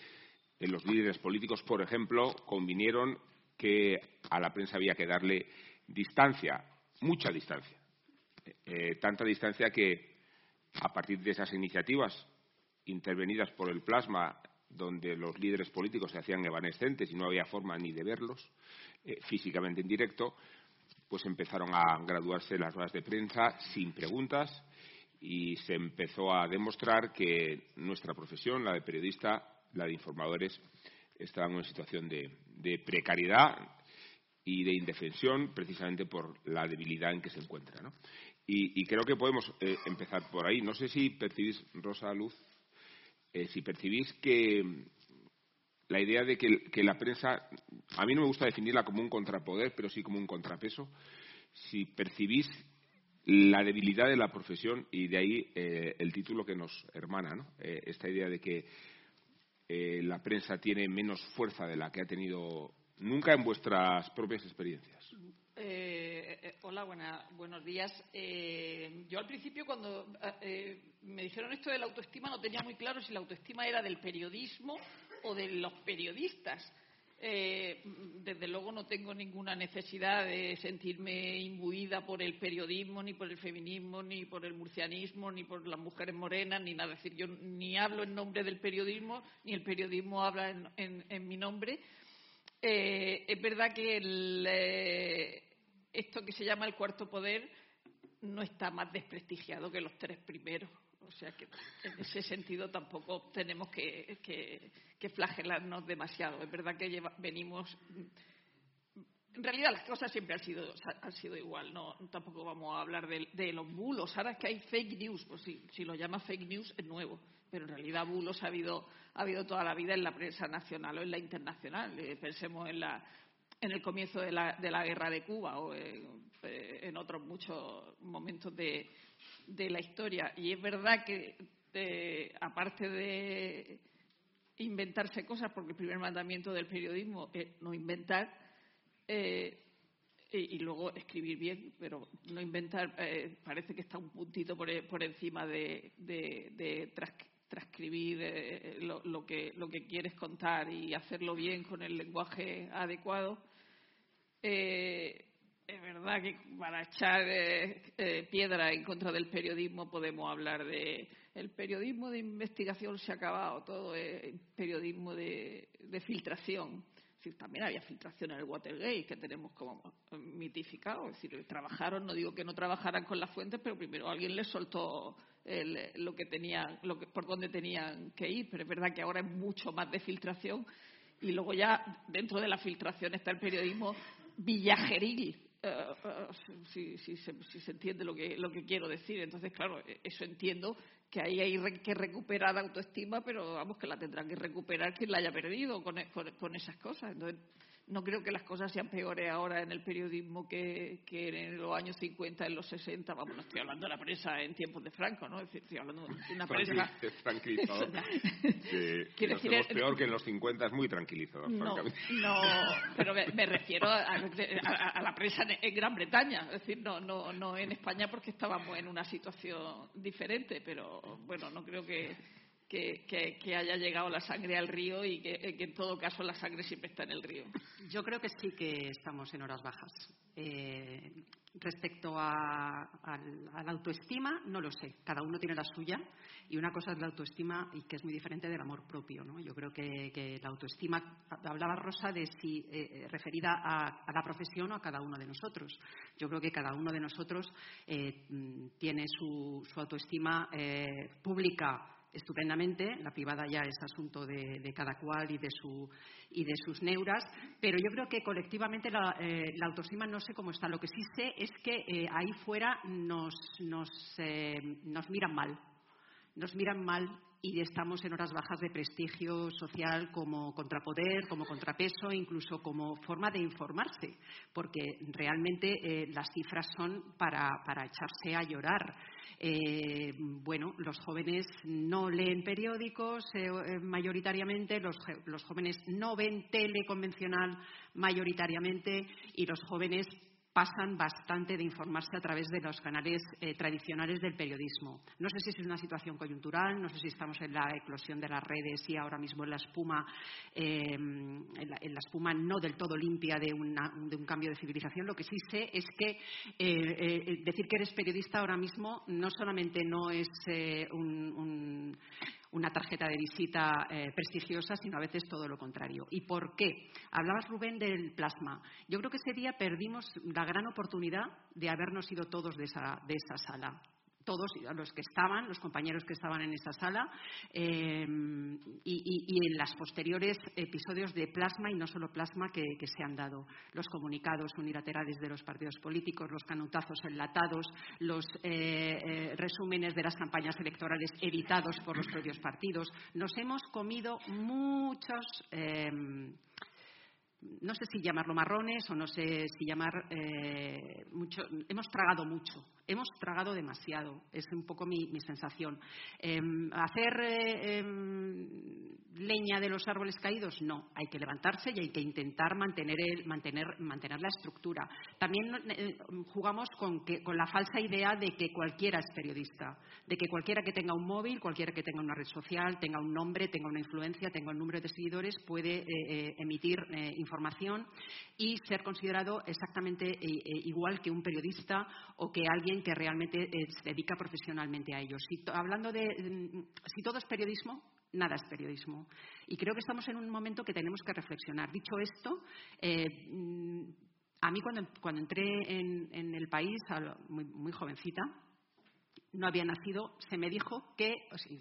los líderes políticos, por ejemplo, convinieron que a la prensa había que darle distancia, mucha distancia. Eh, tanta distancia que, a partir de esas iniciativas intervenidas por el plasma, donde los líderes políticos se hacían evanescentes y no había forma ni de verlos eh, físicamente en directo, pues empezaron a graduarse las ruedas de prensa sin preguntas y se empezó a demostrar que nuestra profesión, la de periodista, la de informadores, estaba en una situación de, precariedad y de indefensión precisamente por la debilidad en que se encuentra. Y, creo que podemos eh, empezar por ahí. No sé si percibís, Rosa Luz, eh, si percibís que la idea de que, la prensa, a mí no me gusta definirla como un contrapoder, pero sí como un contrapeso, si percibís la debilidad de la profesión y de ahí eh, el título que nos hermana, ¿no? esta idea de que la prensa tiene menos fuerza de la que ha tenido nunca en vuestras propias experiencias? Eh, eh, hola, buenos días. yo al principio, cuando me dijeron esto de la autoestima, no tenía muy claro si la autoestima era del periodismo o de los periodistas. Eh, desde luego no tengo ninguna necesidad de sentirme imbuida por el periodismo, ni por el feminismo, ni por el murcianismo, ni por las mujeres morenas, ni nada. Es decir, yo ni hablo en nombre del periodismo, ni el periodismo habla en, mi nombre. Eh, es verdad que eh, esto que se llama el cuarto poder no está más desprestigiado que los tres primeros. O sea que en ese sentido tampoco tenemos que, flagelarnos demasiado. Es verdad que venimos. En realidad las cosas siempre han sido, han sido igual, no tampoco vamos a hablar de, los bulos. Ahora es que hay fake news, pues si, si lo llama fake news es nuevo, pero en realidad bulos ha habido, ha habido toda la vida en la prensa nacional o en la internacional. Eh, pensemos en, la, en el comienzo de la, de la guerra de Cuba o en, otros muchos momentos de, de la historia. Y es verdad que, eh, aparte de inventarse cosas, porque el primer mandamiento del periodismo es no inventar, eh, y, luego escribir bien, pero no inventar eh, parece que está un puntito por, por encima de, de, transcribir lo, que, lo que quieres contar y hacerlo bien con el lenguaje adecuado. Es verdad que para echar eh, eh, piedra en contra del periodismo podemos hablar de el periodismo de investigación se ha acabado, todo es periodismo de, filtración. también había filtración en el Watergate que tenemos como mitificado. Es decir, trabajaron, no digo que no trabajaran con las fuentes, pero primero alguien les soltó lo que tenían, lo que, por dónde tenían que ir. Pero es verdad que ahora es mucho más de filtración y luego ya dentro de la filtración está el periodismo villajeril eh, eh, si, si, se, entiende lo que, lo que quiero decir. Entonces, claro, e, eso entiendo que ahí hay que recuperar autoestima, pero vamos, que la tendrán que recuperar quien la haya perdido con, con, con esas cosas. Entonces, no creo que las cosas sean peores ahora en el periodismo que, en los años 50, en los 60. Vamos, no estoy hablando de la prensa en tiempos de Franco, ¿no? estoy hablando de una prensa. tranquilizador. que decir, peor que en los 50 es muy tranquilizador, no, No, pero me, refiero a, la prensa en, Gran Bretaña. Es decir, no, no, no en España porque estábamos en una situación diferente, pero bueno, no creo que que, haya llegado la sangre al río y que, en todo caso la sangre siempre está en el río. Yo creo que sí que estamos en horas bajas. Eh, respecto a, la autoestima, no lo sé. Cada uno tiene la suya y una cosa es la autoestima y que es muy diferente del amor propio. ¿no? Yo creo que, la autoestima, hablaba Rosa de si eh, referida a, la profesión o a cada uno de nosotros. Yo creo que cada uno de nosotros eh, tiene su, su autoestima pública estupendamente. La privada ya es asunto de, cada cual y de, su, y de sus neuras. Pero yo creo que colectivamente la, eh, autoestima no sé cómo está. Lo que sí sé es que eh, ahí fuera nos, nos, eh, nos miran mal. nos miran mal y estamos en horas bajas de prestigio social como contrapoder, como contrapeso, incluso como forma de informarse, porque realmente eh, las cifras son para, echarse a llorar. Eh, bueno, los jóvenes no leen periódicos eh, mayoritariamente, los, los jóvenes no ven tele convencional mayoritariamente y los jóvenes pasan bastante de informarse a través de los canales eh, tradicionales del periodismo. No sé si es una situación coyuntural, no sé si estamos en la eclosión de las redes y ahora mismo en la espuma, eh, en, la, espuma no del todo limpia de, un cambio de civilización. Lo que sí sé es que eh, decir que eres periodista ahora mismo no solamente no es un una tarjeta de visita eh, prestigiosa, sino a veces todo lo contrario. ¿Y por qué? Hablabas, Rubén, del plasma. Yo creo que ese día perdimos la gran oportunidad de habernos ido todos de esa, de esa sala todos los que estaban, los compañeros que estaban en esa sala, eh, y, en los posteriores episodios de plasma y no solo plasma que, se han dado. Los comunicados unilaterales de los partidos políticos, los canutazos enlatados, los eh, eh, resúmenes de las campañas electorales editados por los propios partidos. Nos hemos comido muchos no sé si llamarlo marrones o no sé si llamar mucho, hemos tragado mucho hemos tragado demasiado, es un poco mi, sensación. Em, ¿Hacer eh, em, leña de los árboles caídos? No, hay que levantarse y hay que intentar mantener, mantener, mantener la estructura. También eh, jugamos con, con la falsa idea de que cualquiera es periodista, de que cualquiera que tenga un móvil, cualquiera que tenga una red social, tenga un nombre, tenga una influencia, tenga un número de seguidores, puede eh, emitir información y ser considerado exactamente igual que un periodista o que alguien que realmente eh, se dedica profesionalmente a ello. Si, hablando de mm, si todo es periodismo, nada es periodismo. Y creo que estamos en un momento que tenemos que reflexionar. Dicho esto, eh, mm, a mí cuando, cuando entré en, el país, muy, jovencita, no había nacido, se me dijo que,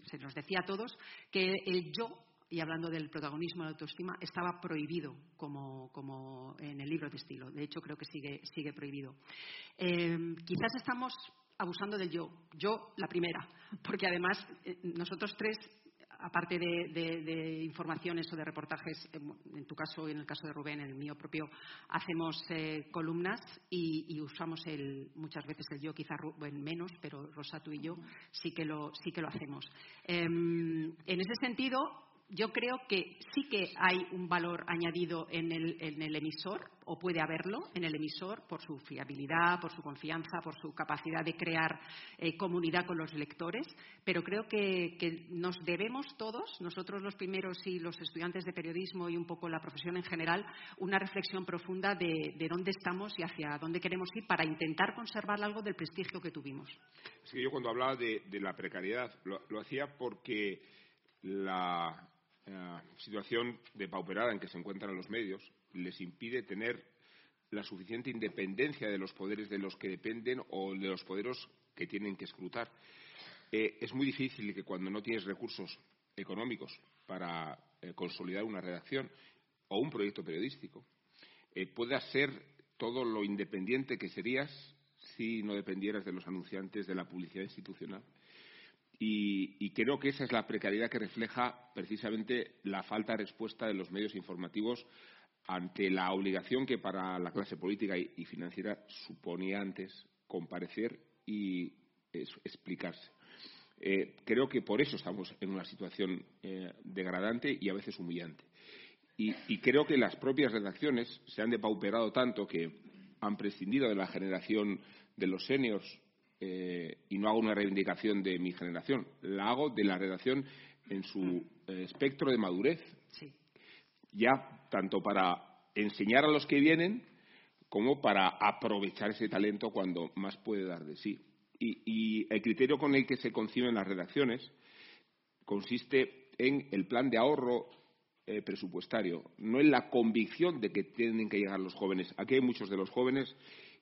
se nos decía a todos, que el yo y hablando del protagonismo de la autoestima, estaba prohibido como, en el libro de estilo. De hecho, creo que sigue, sigue prohibido. Eh, quizás estamos abusando del yo. Yo, la primera. Porque además, eh, nosotros tres, aparte de, informaciones o de reportajes, en tu caso y en el caso de Rubén, en el mío propio, hacemos eh, columnas y, usamos el, muchas veces el yo, quizás Rubén menos, pero Rosa, tú y yo sí que lo, sí que lo hacemos. en ese sentido, yo creo que sí que hay un valor añadido en el, emisor, o puede haberlo en el emisor, por su fiabilidad, por su confianza, por su capacidad de crear eh, comunidad con los lectores, pero creo que, nos debemos todos, nosotros los primeros y los estudiantes de periodismo y un poco la profesión en general, una reflexión profunda de, dónde estamos y hacia dónde queremos ir para intentar conservar algo del prestigio que tuvimos. Es que yo cuando hablaba de, la precariedad lo hacía porque la la situación de pauperada en que se encuentran los medios les impide tener la suficiente independencia de los poderes de los que dependen o de los poderes que tienen que escrutar. Eh, es muy difícil que cuando no tienes recursos económicos para eh, consolidar una redacción o un proyecto periodístico, eh, puedas ser todo lo independiente que serías si no dependieras de los anunciantes de la publicidad institucional. Y, creo que esa es la precariedad que refleja precisamente la falta de respuesta de los medios informativos ante la obligación que para la clase política y, financiera suponía antes comparecer y explicarse. Eh, creo que por eso estamos en una situación eh, degradante y a veces humillante. Y, y, creo que las propias redacciones se han depauperado tanto que han prescindido de la generación de los seniors eh, y no hago una reivindicación de mi generación, la hago de la redacción en su eh, espectro de madurez. Ya tanto para enseñar a los que vienen como para aprovechar ese talento cuando más puede dar de sí. Y, el criterio con el que se conciben las redacciones consiste en el plan de ahorro eh, presupuestario, no en la convicción de que tienen que llegar los jóvenes. Aquí hay muchos de los jóvenes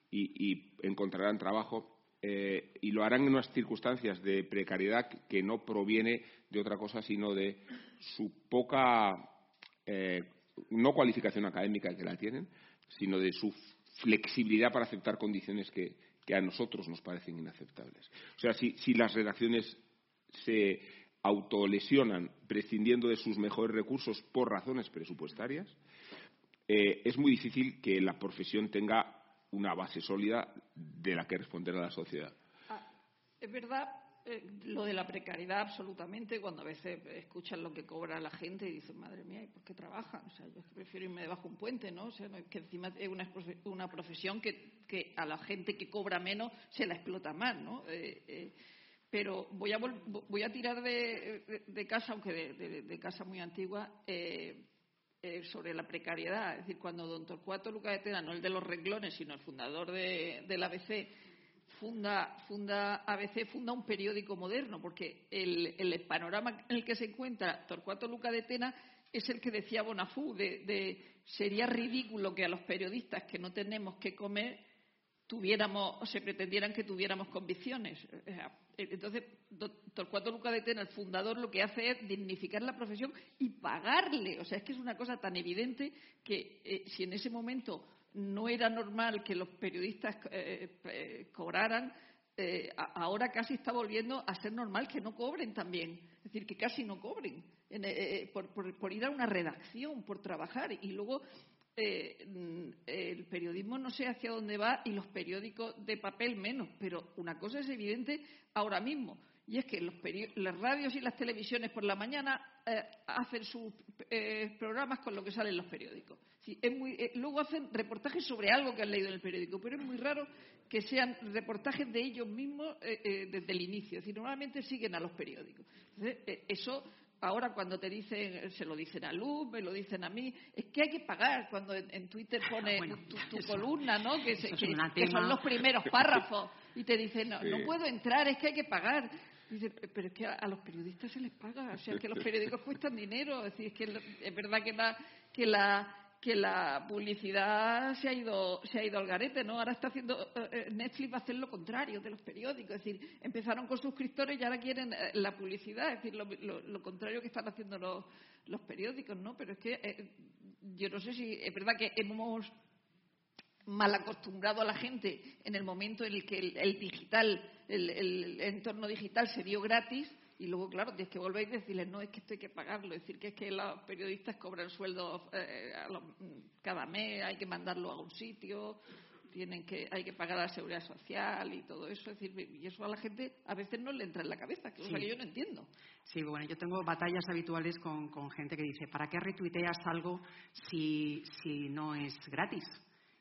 y encontrarán trabajo eh, y lo harán en unas circunstancias de precariedad que no proviene de otra cosa sino de su poca eh, no cualificación académica que la tienen, sino de su flexibilidad para aceptar condiciones que, a nosotros nos parecen inaceptables. O sea, si, las redacciones se autolesionan prescindiendo de sus mejores recursos por razones presupuestarias, eh, es muy difícil que la profesión tenga una base sólida de la que responder a la sociedad. Ah, es verdad eh, lo de la precariedad absolutamente cuando a veces escuchan lo que cobra la gente y dicen madre mía ¿y por qué trabajan? O sea, yo prefiero irme debajo de un puente ¿no? O sea, que encima es una, profesión que, a la gente que cobra menos se la explota más ¿no? Eh, pero voy a, voy a tirar de, casa, aunque de, casa muy antigua, eh, eh, sobre la precariedad. Es decir, cuando don Torcuato Luca de Tena, no el de los renglones, sino el fundador del ABC, funda, funda ABC, funda un periódico moderno, porque el, el, panorama en el que se encuentra Torcuato Luca de Tena es el que decía Bonafú, de, de sería ridículo que a los periodistas que no tenemos que comer tuviéramos o se pretendieran que tuviéramos convicciones. Entonces, Torcuato Luca de Tena, el fundador, lo que hace es dignificar la profesión y pagarle. O sea, es que es una cosa tan evidente que eh, si en ese momento no era normal que los periodistas eh, eh, cobraran, ahora casi está volviendo a ser normal que no cobren también. Es decir, que casi no cobren por, ir a una redacción, por trabajar. Y luego eh, mm, el periodismo no sé hacia dónde va y los periódicos de papel menos, pero una cosa es evidente ahora mismo, y es que los las radios y las televisiones por la mañana eh, hacen sus eh, programas con lo que sale en los periódicos. luego hacen reportajes sobre algo que han leído en el periódico, pero es muy raro que sean reportajes de ellos mismos desde el inicio. Es decir, normalmente siguen a los periódicos. eso ahora cuando te dicen, se lo dicen a Luz, me lo dicen a mí, es que hay que pagar cuando en, Twitter ah, pone tu, columna, ¿no? Que, son los primeros párrafos. Y te dicen, no, no puedo entrar, es que hay que pagar. Dice, pero es que a, los periodistas se les paga, o sea, es que los periódicos cuestan dinero, es decir, es que es verdad que la, que la que la publicidad se ha ido se ha ido al garete, ¿no? Ahora está haciendo eh, eh, Netflix va a hacer lo contrario de los periódicos, es decir, empezaron con suscriptores y ahora quieren eh, la publicidad, es decir, lo, contrario que están haciendo los, periódicos, ¿no? Pero es que yo no sé si es verdad que hemos mal acostumbrado a la gente en el momento en el que el, digital, el entorno digital se dio gratis y luego, claro, tienes que volver y decirles, no, es que esto hay que pagarlo. Es decir, que es que los periodistas cobran sueldos eh, cada mes, hay que mandarlo a un sitio, tienen que, hay que pagar la seguridad social y todo eso. Es decir, y eso a la gente a veces no le entra en la cabeza, que, que yo no entiendo. Sí, bueno, yo tengo batallas habituales con, con gente que dice, ¿para qué retuiteas algo si, si no es gratis?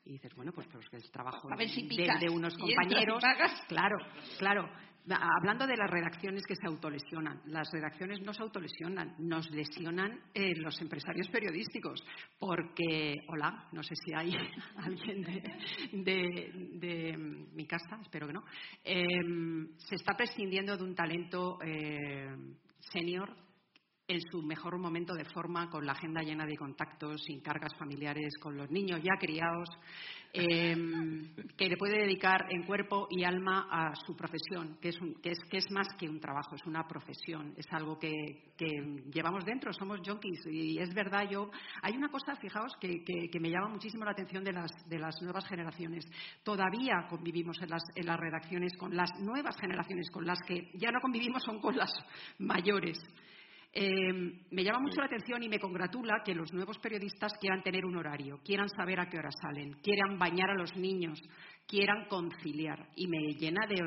y dices, bueno, pues, pues es trabajo de, unos compañeros. Claro, claro. Hablando de las redacciones que se autolesionan, las redacciones no se autolesionan, nos lesionan eh, los empresarios periodísticos, porque, hola, no sé si hay alguien de, mi casa, espero que no, em, se está prescindiendo de un talento eh, senior en su mejor momento de forma, con la agenda llena de contactos, sin cargas familiares, con los niños ya criados, em, que le puede dedicar en cuerpo y alma a su profesión, que es, que es, que es más que un trabajo, es una profesión, es algo que, llevamos dentro, somos junkies. Y es verdad, yo. Hay una cosa, fijaos, que, que, me llama muchísimo la atención de las, de las nuevas generaciones. Todavía convivimos en las, en las redacciones con las nuevas generaciones, con las que ya no convivimos, son con las mayores. Em, me llama mucho la atención y me congratula que los nuevos periodistas quieran tener un horario, quieran saber a qué hora salen, quieran bañar a los niños, quieran conciliar. Y me llena de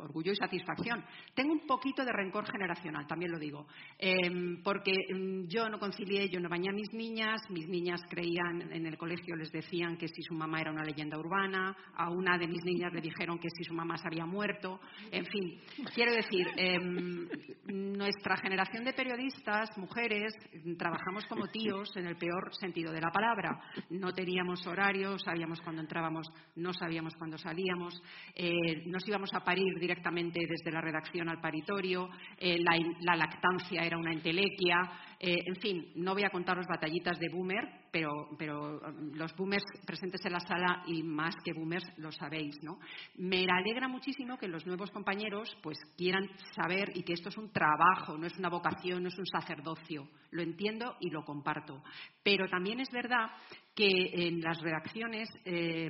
orgullo y satisfacción. Tengo un poquito de rencor generacional, también lo digo, em, porque em, yo no concilié, yo no bañé a mis niñas, mis niñas creían en el colegio, les decían que si su mamá era una leyenda urbana, a una de mis niñas le dijeron que si su mamá se había muerto, en fin, quiero decir, em, nuestra generación de periodistas, mujeres, trabajamos como tíos en el peor sentido de la palabra. No teníamos horarios, sabíamos cuándo entrábamos, no sabíamos cuándo salíamos, eh, nos íbamos a parir directamente desde la redacción al paritorio, eh, la, lactancia era una entelequia, eh, en fin, no voy a contaros batallitas de boomer, pero, um, los boomers presentes en la sala y más que boomers lo sabéis, ¿no? Me alegra muchísimo que los nuevos compañeros pues quieran saber y que esto es un trabajo, no es una vocación, no es un sacerdocio. Lo entiendo y lo comparto. Pero también es verdad que en las redacciones eh,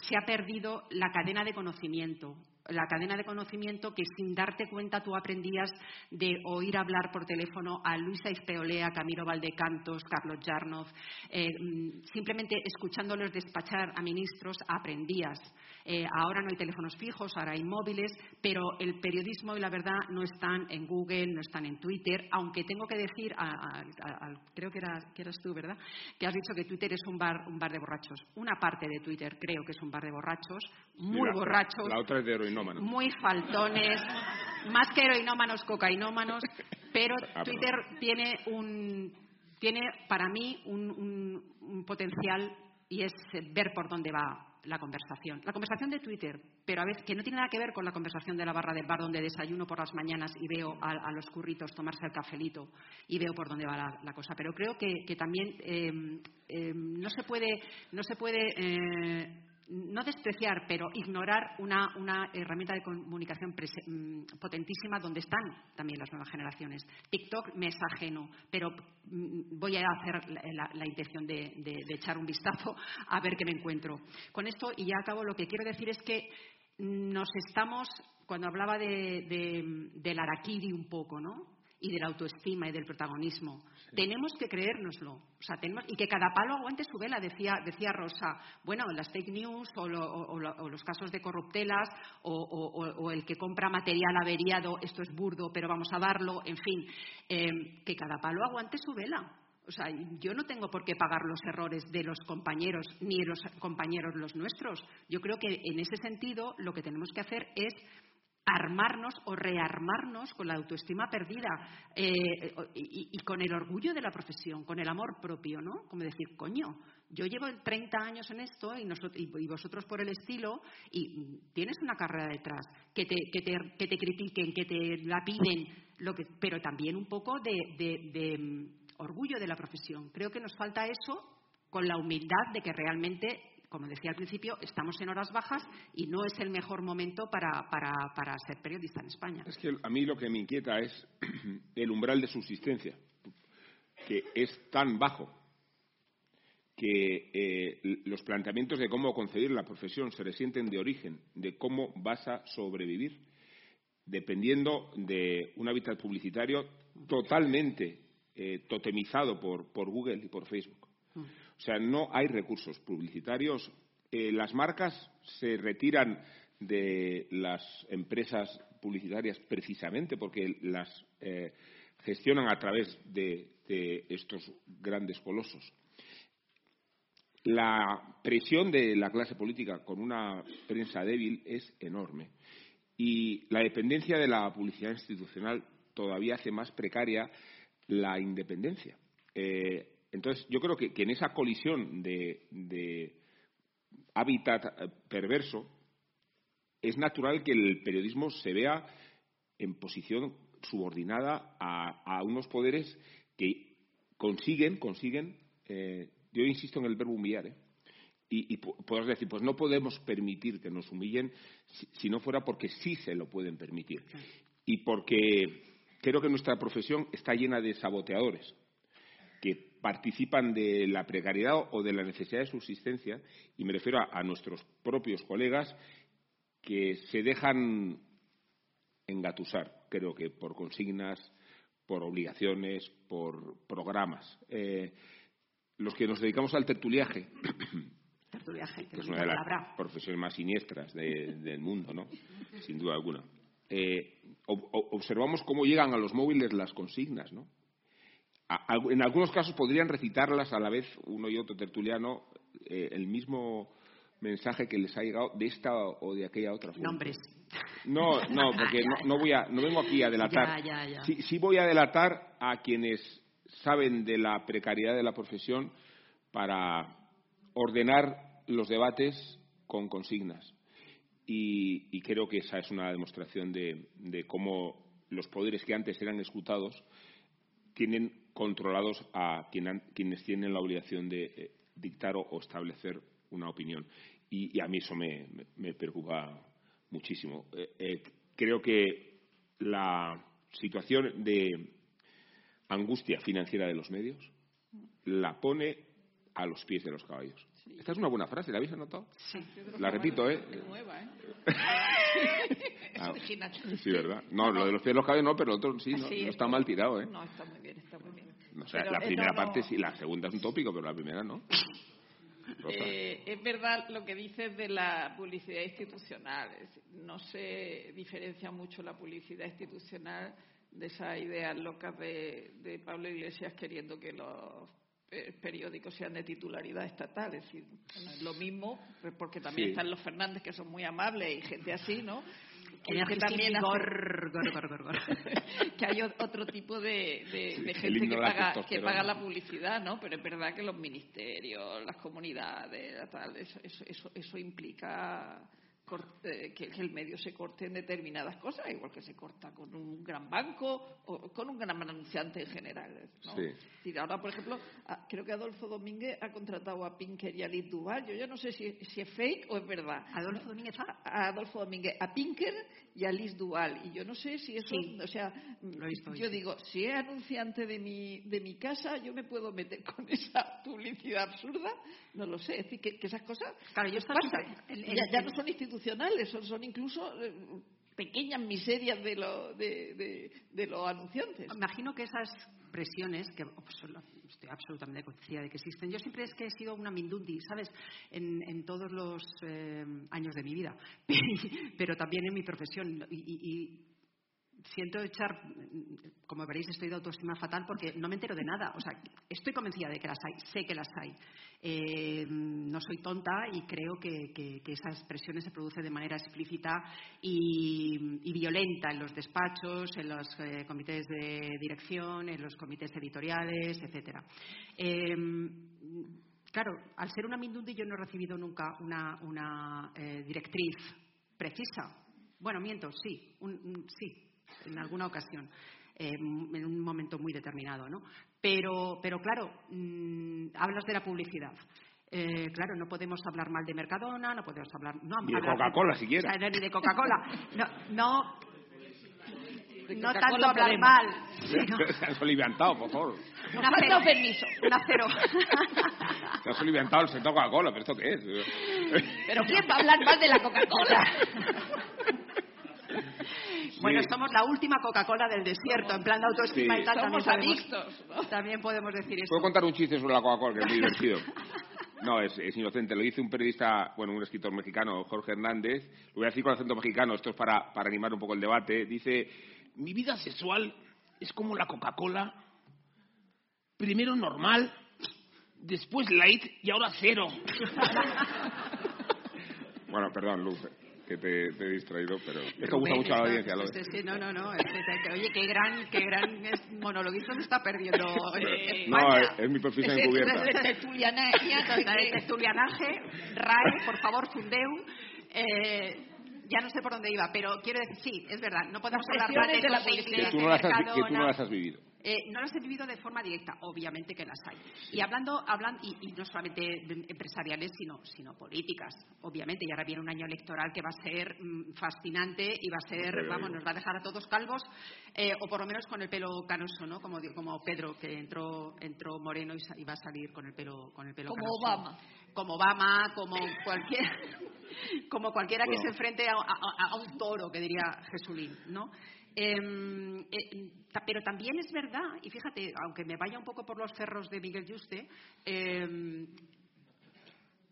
se ha perdido la cadena de conocimiento la cadena de conocimiento que sin darte cuenta tú aprendías de oír hablar por teléfono a Luisa Izpeolea, Camilo Valdecantos, Carlos Jarnov, eh, mm, simplemente escuchándolos despachar a ministros aprendías. Eh, ahora no hay teléfonos fijos, ahora hay móviles, pero el periodismo y la verdad no están en Google, no están en Twitter, aunque tengo que decir, creo que, que, eras tú, ¿verdad?, que has dicho que Twitter es un bar, un bar de borrachos. Una parte de Twitter creo que es un bar de borrachos, muy borrachos. La otra es de heroinómanos. Muy faltones, más que heroinómanos, cocainómanos, pero ah, Twitter tiene un tiene para mí un potencial y es ver por dónde va la conversación. La conversación de Twitter, pero a veces que no tiene nada que ver con la conversación de la barra del bar donde desayuno por las mañanas y veo a, los curritos tomarse el cafelito y veo por dónde va la, cosa. Pero creo que, también eh, eh, no se puede, no se puede eh, no despreciar, pero ignorar una, herramienta de comunicación mm, potentísima donde están también las nuevas generaciones. TikTok me es ajeno, pero mm, voy a hacer la, intención de, echar un vistazo a ver qué me encuentro. Con esto, y ya acabo, lo que quiero decir es que nos estamos, cuando hablaba de, del araquiri un poco, ¿no? Y de la autoestima y del protagonismo. Tenemos que creérnoslo. O sea, tenemos, y que cada palo aguante su vela, decía, decía Rosa. Bueno, las fake news o, los casos de corruptelas o, el que compra material averiado, esto es burdo, pero vamos a darlo, en fin, eh, que cada palo aguante su vela. O sea, yo no tengo por qué pagar los errores de los compañeros ni los compañeros los nuestros. Yo creo que en ese sentido lo que tenemos que hacer es armarnos o rearmarnos con la autoestima perdida eh, y, con el orgullo de la profesión, con el amor propio, ¿no? Como decir, coño, yo llevo 30 años en esto y, nosotros, y vosotros por el estilo y tienes una carrera detrás, que te, que te, que te critiquen, que te la piden, lo que, pero también un poco de mm, orgullo de la profesión. Creo que nos falta eso con la humildad de que realmente como decía al principio, estamos en horas bajas y no es el mejor momento para, para, ser periodista en España. Es que a mí lo que me inquieta es el umbral de subsistencia, que es tan bajo que eh, los planteamientos de cómo concebir la profesión se resienten de origen, de cómo vas a sobrevivir, dependiendo de un hábitat publicitario totalmente eh, totemizado por, por Google y por Facebook. O sea, no hay recursos publicitarios. Eh, las marcas se retiran de las empresas publicitarias precisamente porque las eh, gestionan a través de, estos grandes colosos. La presión de la clase política con una prensa débil es enorme y la dependencia de la publicidad institucional todavía hace más precaria la independencia. Eh, entonces, yo creo que, en esa colisión de, hábitat eh, perverso es natural que el periodismo se vea en posición subordinada a, unos poderes que consiguen, consiguen, eh, yo insisto en el verbo humillar, ¿eh? y, y decir, pues no podemos permitir que nos humillen si, no fuera porque sí se lo pueden permitir. Y porque creo que nuestra profesión está llena de saboteadores participan de la precariedad o de la necesidad de subsistencia, y me refiero a, nuestros propios colegas que se dejan engatusar, creo que por consignas, por obligaciones, por programas. Eh, los que nos dedicamos al tertuliaje, que es una de las profesiones más siniestras del mundo, ¿no? sin duda alguna. Eh, observamos cómo llegan a los móviles las consignas, ¿no? En algunos casos podrían recitarlas a la vez uno y otro tertuliano eh, el mismo mensaje que les ha llegado de esta o de aquella otra fuente. Nombres. No, no, porque no, voy a, no vengo aquí a delatar. Sí, sí voy a delatar a quienes saben de la precariedad de la profesión para ordenar los debates con consignas. Y, creo que esa es una demostración de, de cómo los poderes que antes eran escrutados tienen controlados a quienes tienen la obligación de eh, dictar o establecer una opinión. Y, a mí eso me, preocupa muchísimo. Eh, eh, creo que la situación de angustia financiera de los medios la pone a los pies de los caballos. Esta es una buena frase, ¿la habéis anotado? Sí. La repito, ¿eh? Es nueva, ¿eh? es original. Sí, ¿verdad? No, lo de los pies los caballos no, pero lo otro sí, no, Sí, no está mal tirado, ¿eh? No, está muy bien, está muy bien. O sea, Pero, la eh, primera no, parte sí, la segunda es un tópico, pero la primera no. Eh, es verdad lo que dices de la publicidad institucional. No se diferencia mucho la publicidad institucional de esas ideas locas de, de Pablo Iglesias queriendo que los periódicos sean de titularidad estatal. Es decir, no es lo mismo, pues, porque también Sí. están los Fernández que son muy amables y gente así, ¿no? Que que también hace- gor, gor, gor, gor, gor. que hay otro tipo de, de- de el gente que paga, que paga la publicidad, ¿no? Pero es verdad que los ministerios, las comunidades, tal, eso, eso, eso, eso implica eh, que, que el medio se corte en determinadas cosas, igual que se corta con un gran banco o con un gran anunciante en general. ¿no? Sí. Ahora, por ejemplo, creo que Adolfo Domínguez ha contratado a Pinker y a Liz Duval. Yo ya no sé si, si es fake o es verdad. ¿Adolfo Domínguez a, a Adolfo Domínguez, a Pinker y a Liz Duval. Y yo no sé si eso, Sí. o sea, visto yo sí. digo, si es anunciante de mi, de mi casa, yo me puedo meter con esa publicidad absurda. No lo sé. Es decir, que, que esas cosas Claro, yo pasan. en- en- ya, ya no son institucionales, son, son incluso eh, pequeñas miserias de, lo, de, de, de los anunciantes. Imagino que esas presiones, que absol- estoy absolutamente convencida de que existen, yo siempre es que he sido una mindundi, ¿sabes? En, en todos los eh, años de mi vida, pero también en mi profesión. Y- y siento echar, como veréis, estoy de autoestima fatal porque no me entero de nada. O sea, estoy convencida de que las hay, sé que las hay. Eh, no soy tonta y creo que, esas presiones se producen de manera explícita y, violenta en los despachos, en los eh, comités de dirección, en los comités editoriales, etcétera. Eh, claro, al ser una Mindundi yo no he recibido nunca una, directriz precisa. Bueno, miento, sí, un- sí, en alguna ocasión, eh, en un momento muy determinado, ¿no? Pero, pero claro, mm, hablas de la publicidad. Eh, claro, no podemos hablar mal de Mercadona, no podemos hablar... No, Ni de Coca-Cola siquiera. o sea, ni de Coca-Cola. No, no, no tanto hablar mal. sino Se han soliviantado, por favor. una cero. permiso. Una cero. Se ha soliviantado el sector Coca-Cola, pero ¿esto qué es? Pero ¿quién va a hablar más de la Coca-Cola? Bueno, somos la última Coca-Cola del desierto, en plan de autoestima Sí. y tal. Somos también podemos- adictos, También podemos decir eso. ¿Puedo contar un chiste sobre la Coca-Cola que es muy divertido? No, es, es inocente. Lo dice un periodista, bueno, un escritor mexicano, Jorge Hernández. Lo voy a decir con acento mexicano, esto es para, para animar un poco el debate. Dice, mi vida sexual es como la Coca-Cola. Primero normal, después light y ahora cero. bueno, perdón, Luz, que te, te he distraído, pero es que gusta mucho a la esto- audiencia. Lo sí, sí, no, no, no. es que- que- oye, qué gran, qué gran es- monologuista se está perdiendo. eh, No, España. es, es mi perfil encubierta. tertulianaje, RAE, por favor, Fundeu. Eh, ya no sé por dónde iba, pero quiero decir, sí, es verdad, no podemos hablar de la. Que tú, no las has, que tú no las has vivido. Eh, no las he vivido de forma directa, obviamente que las hay. Y hablando, hablan, y, y no solamente de empresariales, sino, sino políticas, obviamente. Y ahora viene un año electoral que va a ser mm, fascinante y va a ser, Pero- vamos, nos va a dejar a todos calvos, eh, o por lo menos con el pelo canoso, ¿no? Como, como Pedro, que entró, entró moreno y, va a salir con el pelo, con el pelo Como canoso. Obama. Como Obama, como cualquier, como cualquiera que se enfrente a, a- a un toro, que diría Jesulín, ¿no? Em, eh, pero también es verdad, y fíjate, aunque me vaya un poco por los cerros de Miguel Yuste, em,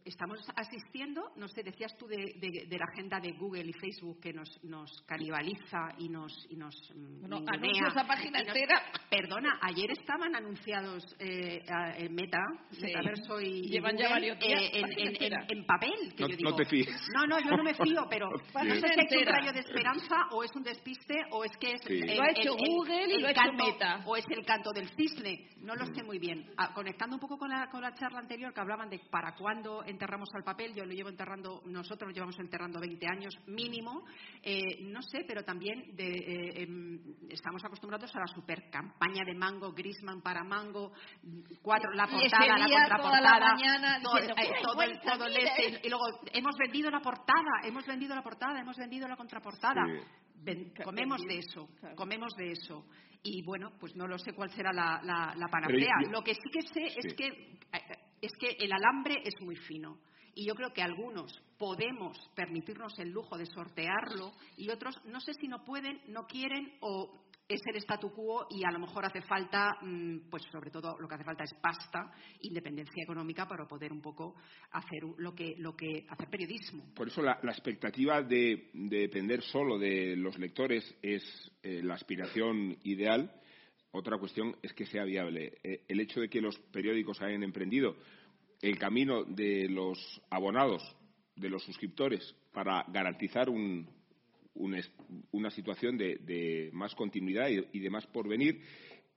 estamos asistiendo, no sé, decías tú de, de- de la agenda de Google y Facebook que nos, nos canibaliza y nos, y nos mm, Bueno, anuncio esa página Y nos- entera. Perdona, ayer estaban anunciados eh, en Meta, Sí. Metaverso y y Llevan ya Google, varios días, eh, en, en- en- en papel. Que No- yo no digo, te fíes. No, no, yo no me fío, pero no sé si es un rayo de esperanza o es un despiste o es que es Sí. el, Lo ha hecho el- el- Google y el lo ha hecho canto, Meta. o es el canto del cisne, no lo sé muy bien. Ah, conectando un poco con la, con la charla anterior que hablaban de para cuándo enterramos al papel, yo lo llevo enterrando, nosotros lo llevamos enterrando 20 años mínimo, eh, no sé, pero también de, eh, em, estamos acostumbrados a la super campaña de Mango, Grisman para Mango, cuatro, la Y ese portada, la contraportada, toda la mañana, todo, diciendo, eh, todo el, "Cuenta, todo el mira este", esto". y luego hemos vendido la portada, hemos vendido la portada, hemos vendido la contraportada. Sí. Ven- Ca- comemos de eso, comemos de eso. Y bueno, pues no lo sé cuál será la, la- panacea. yo- Lo que sí que sé Sí. es que es que el alambre es muy fino. Y yo creo que algunos podemos permitirnos el lujo de sortearlo y otros no sé si no pueden, no quieren o es el statu quo y a lo mejor hace falta, mm, pues sobre todo lo que hace falta es pasta, independencia económica para poder un poco hacer lo que, lo que hacer periodismo. Por eso la, expectativa de, depender solo de los lectores es eh, la aspiración ideal. Otra cuestión es que sea viable. Eh, el hecho de que los periódicos hayan emprendido el camino de los abonados, de los suscriptores, para garantizar un, una situación de, más continuidad y, de más porvenir,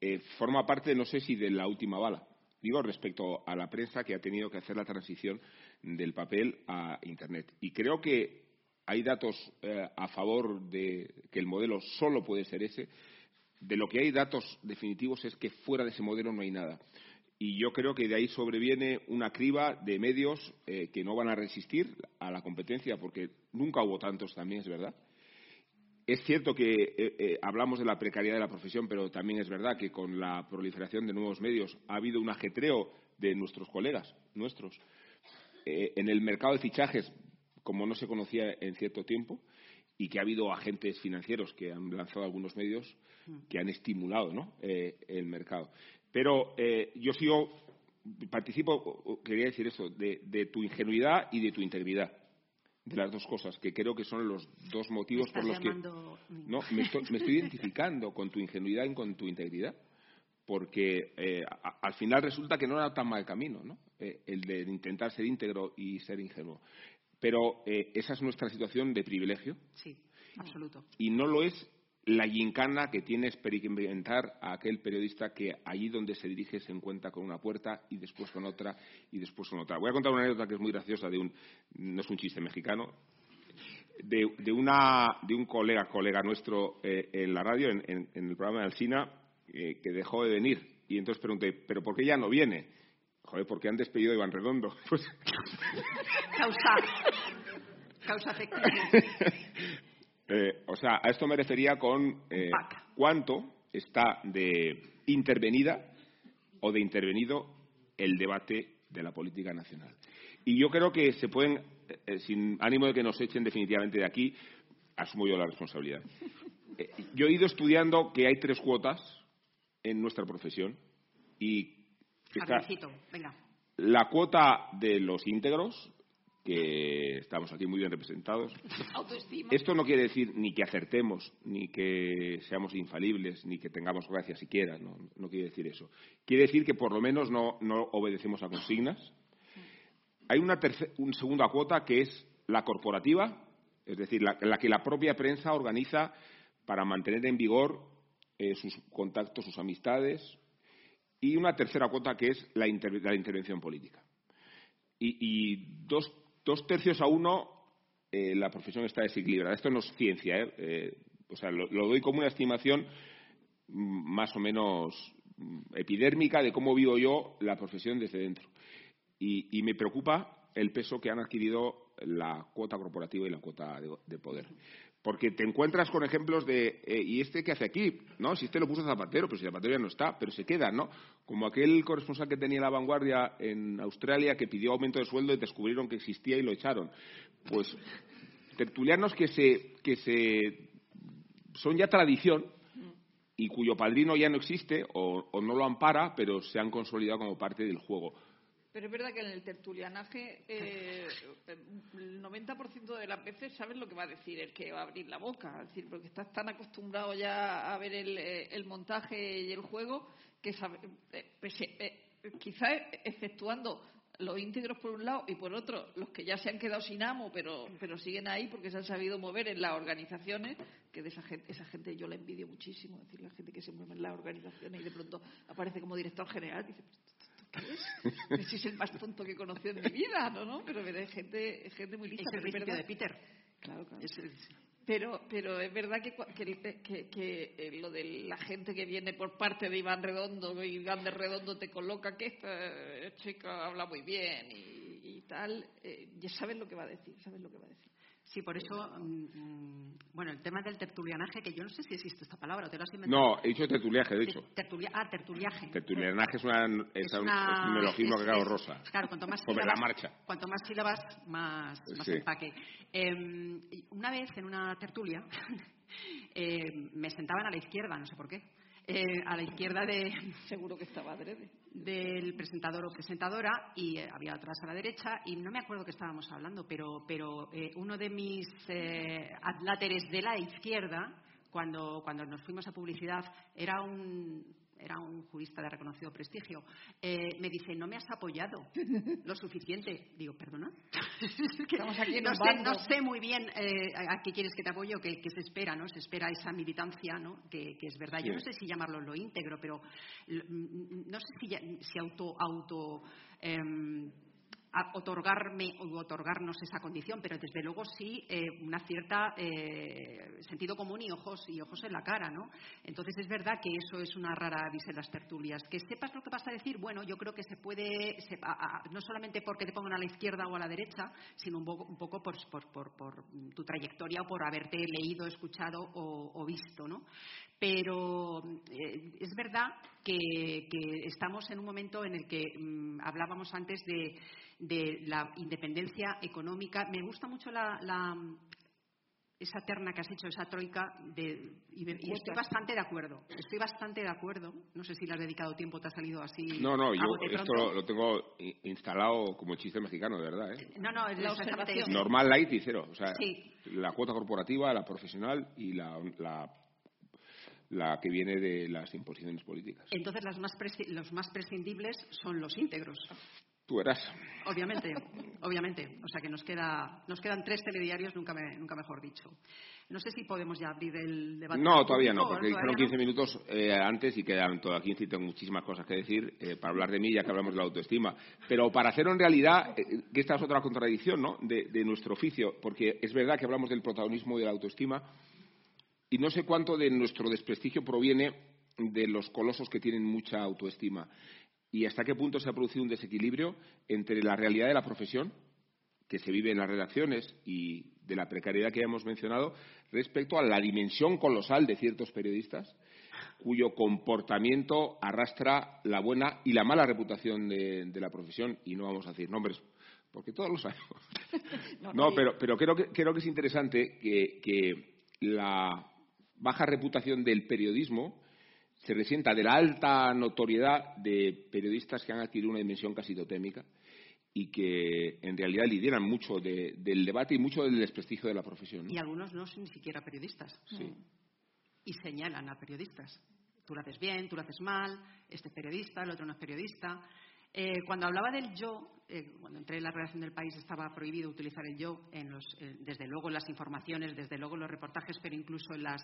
eh, forma parte, no sé si de la última bala. Digo, respecto a la prensa que ha tenido que hacer la transición del papel a Internet. Y creo que hay datos eh, a favor de que el modelo solo puede ser ese. De lo que hay datos definitivos es que fuera de ese modelo no hay nada. Y yo creo que de ahí sobreviene una criba de medios eh, que no van a resistir a la competencia, porque nunca hubo tantos también, es verdad. Es cierto que eh, eh, hablamos de la precariedad de la profesión, pero también es verdad que con la proliferación de nuevos medios ha habido un ajetreo de nuestros colegas, nuestros. En el mercado de fichajes, como no se conocía en cierto tiempo, y que ha habido agentes financieros que han lanzado algunos medios que han estimulado el mercado. Pero yo sigo, participo, quería decir eso, de tu ingenuidad y de tu integridad de las dos cosas, que creo que son los dos motivos por los que no me estoy, identificando con tu ingenuidad y con tu integridad, porque eh, al final resulta que no era tan mal camino, ¿no? Eh, el de intentar ser íntegro y ser ingenuo. Pero eh, esa es nuestra situación de privilegio. Sí, absoluto. Y no lo es la gincana que tiene experimentar a aquel periodista que allí donde se dirige se encuentra con una puerta y después con otra y después con otra. Voy a contar una anécdota que es muy graciosa de un, no es un chiste mexicano, de, una, de un colega, colega nuestro eh, en la radio, en, el programa de Alsina, eh, que dejó de venir. Y entonces pregunté, ¿pero por qué ya no viene? Joder, porque han despedido a Iván Redondo. Pues Causa. Causa efectiva. Eh, o sea, a esto me refería con eh, cuánto está de intervenida o de intervenido el debate de la política nacional. Y yo creo que se pueden, eh, sin ánimo de que nos echen definitivamente de aquí, asumo yo la responsabilidad. yo he ido estudiando que hay tres cuotas en nuestra profesión y la cuota de los íntegros, que estamos aquí muy bien representados. Esto no quiere decir ni que acertemos, ni que seamos infalibles, ni que tengamos gracia siquiera, no, no quiere decir eso. Quiere decir que por lo menos no, no obedecemos a consignas. Hay una, segunda cuota que es la corporativa, es decir, la, que la propia prensa organiza para mantener en vigor eh, sus contactos, sus amistades, y una tercera cuota que es la, intervención política. Y, y dos dos tercios a uno eh, la profesión está desequilibrada. Esto no es ciencia, ¿eh? eh o sea, lo, doy como una estimación mm, más o menos mm, epidérmica de cómo vivo yo la profesión desde dentro. Y, me preocupa el peso que han adquirido la cuota corporativa y la cuota de poder. Porque te encuentras con ejemplos de, eh, ¿y este qué hace aquí? ¿No? Si este lo puso Zapatero, pero si Zapatero ya no está, pero se queda, ¿no? Como aquel corresponsal que tenía la vanguardia en Australia que pidió aumento de sueldo y descubrieron que existía y lo echaron. Pues tertulianos que se, que se son ya tradición y cuyo padrino ya no existe o, o no lo ampara, pero se han consolidado como parte del juego. Pero es verdad que en el tertulianaje eh, el 90% de las veces sabes lo que va a decir el que va a abrir la boca. Es decir, porque estás tan acostumbrado ya a ver el, eh, montaje y el juego que sabe, eh, pues, quizás exceptuando los íntegros por un lado y por otro los que ya se han quedado sin amo pero, pero siguen ahí porque se han sabido mover en las organizaciones, que de esa gente, esa gente yo la envidio muchísimo, es decir, la gente que se mueve en las organizaciones y de pronto aparece como director general, dice, es? Si es el más tonto que he conocido en mi vida, ¿no? ¿no? Pero hay gente, gente muy lista. Es el verdad de Peter. Claro, claro. Pero, pero es verdad que, que, que, eh, lo de la gente que viene por parte de Iván Redondo, y Iván de Redondo te coloca que esta chica habla muy bien y, tal, eh, ya sabes lo que va a decir, sabes lo que va a decir. Sí, por eso, mm, mm, bueno, el tema del tertulianaje, que yo no sé si existe esta palabra, ¿te lo has inventado? No, he dicho tertuliaje, de hecho. ah, tertuliaje. Tertulianaje es, una, es, un, neologismo que cago rosa. Claro, cuanto más Sobre la marcha. Cuanto más sílabas, más, más empaque. Em, una vez, en una tertulia, eh, me sentaban a la izquierda, no sé por qué. Eh, a la izquierda de seguro que estaba del presentador o presentadora y eh, había otras a la derecha y no me acuerdo que estábamos hablando pero pero eh, uno de mis adláteres de la izquierda cuando cuando nos fuimos a publicidad era un era un jurista de reconocido prestigio, eh, me dice, no me has apoyado lo suficiente. Digo, perdona. no, sé, muy bien eh, a qué quieres que te apoye o qué, se espera, ¿no? Se espera esa militancia, ¿no? Que, es verdad. Yo no sé si llamarlo lo íntegro, pero no sé si, si auto, auto em, otorgarme o otorgarnos esa condición, pero desde luego sí eh, una cierta eh, sentido común y ojos y ojos en la cara, ¿no? Entonces es verdad que eso es una rara avis en las tertulias. Que sepas lo que vas a decir, bueno, yo creo que se puede, no solamente porque te pongan a la izquierda o a la derecha, sino un poco, por, tu trayectoria o por haberte leído, escuchado o, visto, ¿no? Pero eh, es verdad que, estamos en un momento en el que mm, hablábamos antes de de la independencia económica. Me gusta mucho la, esa terna que has hecho, esa troika, de, y, estoy bastante de acuerdo. Estoy bastante de acuerdo. No sé si le has dedicado tiempo, te ha salido así. No, no, yo esto lo, tengo instalado como chiste mexicano, de verdad. ¿eh? No, no, es la Normal, light y cero. O sea, la cuota corporativa, la profesional y la, la que viene de las imposiciones políticas. Entonces, las más los más prescindibles son los íntegros. Tú eras. Obviamente, obviamente. O sea que nos, queda, nos quedan tres telediarios, nunca, nunca mejor dicho. No sé si podemos ya abrir el debate. No, todavía no, porque dijeron 15 minutos eh, antes y quedan todavía 15 y tengo muchísimas cosas que decir eh, para hablar de mí, ya que hablamos de la autoestima. Pero para hacerlo en realidad, eh, que esta es otra contradicción ¿no? de, de nuestro oficio, porque es verdad que hablamos del protagonismo y de la autoestima y no sé cuánto de nuestro desprestigio proviene de los colosos que tienen mucha autoestima y hasta qué punto se ha producido un desequilibrio entre la realidad de la profesión que se vive en las redacciones y de la precariedad que ya hemos mencionado respecto a la dimensión colosal de ciertos periodistas cuyo comportamiento arrastra la buena y la mala reputación de, la profesión y no vamos a decir nombres porque todos lo sabemos. no, pero, pero creo, que, creo que es interesante que, que la baja reputación del periodismo se resienta de la alta notoriedad de periodistas que han adquirido una dimensión casi totémica y que en realidad lideran mucho del debate y mucho del desprestigio de la profesión. Y algunos no son ni siquiera periodistas. Sí. Y señalan a periodistas. Tú lo haces bien, tú lo haces mal, este es periodista, el otro no es periodista. Eh, cuando hablaba del yo, eh, cuando entré en la redacción del país estaba prohibido utilizar el yo, en los, eh, desde luego en las informaciones, desde luego en los reportajes, pero incluso en las,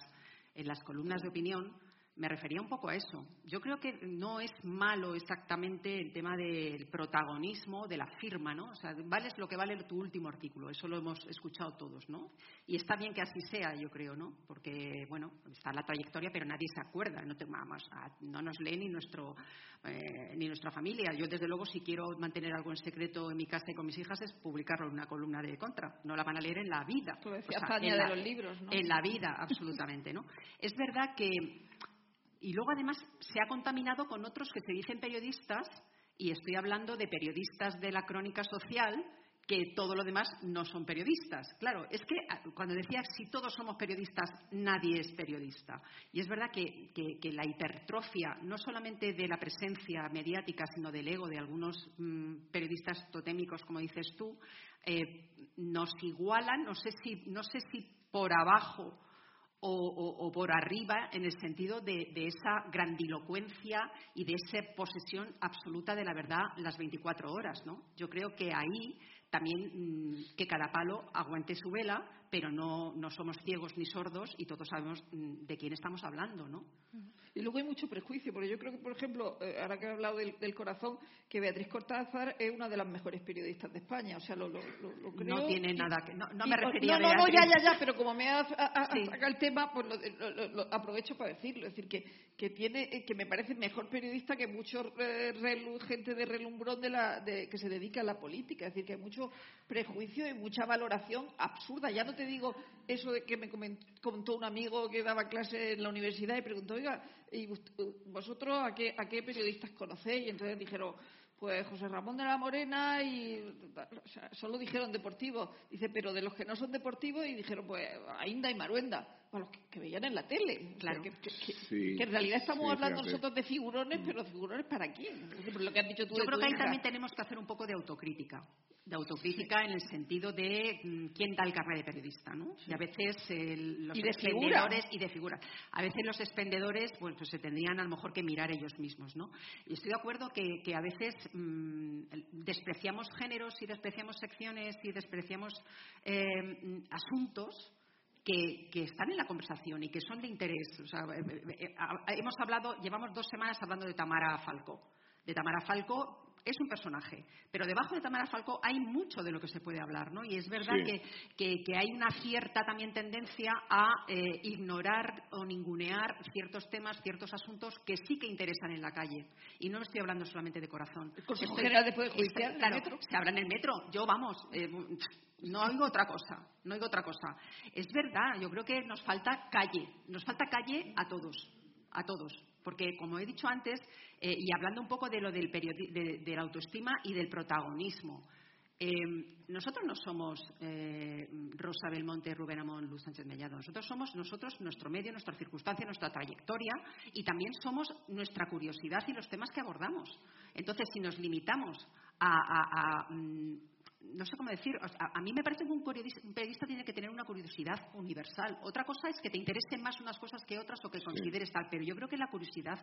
en las columnas de opinión me refería un poco a eso. Yo creo que no es malo exactamente el tema del protagonismo, de la firma, ¿no? O sea, vales lo que vale tu último artículo, eso lo hemos escuchado todos, ¿no? Y está bien que así sea, yo creo, ¿no? Porque, bueno, está la trayectoria, pero nadie se acuerda, no, te, vamos, no nos lee ni, nuestro, eh, ni nuestra familia. Yo, desde luego, si quiero mantener algo en secreto en mi casa y con mis hijas, es publicarlo en una columna de contra. No la van a leer en la vida. en, la, de los libros, ¿no? en la vida, absolutamente, ¿no? Es verdad que y luego, además, se ha contaminado con otros que se dicen periodistas, y estoy hablando de periodistas de la crónica social, que todo lo demás no son periodistas. Claro, es que ah, cuando decía si todos somos periodistas, nadie es periodista. Y es verdad que, la hipertrofia, no solamente de la presencia mediática, sino del ego de algunos mm, periodistas totémicos, como dices tú, eh, nos igualan, no sé si, no sé si por abajo o, por arriba en el sentido de, esa grandilocuencia y de esa posesión absoluta de la verdad las 24 horas. ¿no? Yo creo que ahí también mm, que cada palo aguante su vela, pero no, no somos ciegos ni sordos y todos sabemos mm, de quién estamos hablando, ¿no? Y luego hay mucho prejuicio, porque yo creo que, por ejemplo, eh, ahora que he hablado del, corazón, que Beatriz Cortázar es una de las mejores periodistas de España. O sea, lo, lo, lo creo. No tiene nada que. No, me refería no, a No, no, ya, ya, ya, pero como me ha sacado el tema, pues lo, aprovecho para decirlo. Es decir, que, que, tiene, eh, que me parece mejor periodista que mucha eh, gente de relumbrón de la, de, que se dedica a la política. Es decir, que hay prejuicio y mucha valoración absurda. Ya no te digo eso de que me comentó un amigo que daba clase en la universidad y preguntó, oiga, ¿y vosotros a qué, a qué periodistas conocéis? Y entonces dijeron, pues José Ramón de la Morena y solo dijeron deportivos. Dice, pero de los que no son deportivos y dijeron, pues Ainda y Maruenda a los que, veían en la tele. Claro. que, en realidad estamos hablando nosotros de figurones, pero figurones para quién. Lo que has dicho tú Yo creo que ahí también tenemos que hacer un poco de autocrítica. De autocrítica en el sentido de mm, quién da el carnet de periodista, ¿no? Y a veces los y expendedores y de figura. A veces los expendedores, bueno, pues se tendrían a lo mejor que mirar ellos mismos, ¿no? Y estoy de acuerdo que, que a veces mm, despreciamos géneros y despreciamos secciones y despreciamos eh, mm, asuntos que, están en la conversación y que son de interés. Eh, eh, eh, hemos hablado, llevamos dos semanas hablando de Tamara Falco. De Tamara Falco es un personaje, pero debajo de Tamara Falco hay mucho de lo que se puede hablar, ¿no? Y es verdad que, hay una cierta también tendencia a ignorar o ningunear ciertos temas, ciertos asuntos que sí que interesan en la calle. Y no estoy hablando solamente de corazón. General de Poder Judicial? Claro, se habla en el metro. Yo, vamos, no oigo otra cosa, no oigo otra cosa. Es verdad, yo creo que nos falta calle, nos falta calle a todos, a todos. Porque, como he dicho antes, eh, y hablando un poco de lo del de, la autoestima y del protagonismo, eh, nosotros no somos eh, Rosa Belmonte, Rubén Amón, Luz Sánchez Mellado. Nosotros somos nosotros, nuestro medio, nuestra circunstancia, nuestra trayectoria y también somos nuestra curiosidad y los temas que abordamos. Entonces, si nos limitamos a, mm, no sé cómo decir, a, mí me parece que un periodista, tiene que tener una curiosidad universal. Otra cosa es que te interesen más unas cosas que otras o que consideres tal, pero yo creo que la curiosidad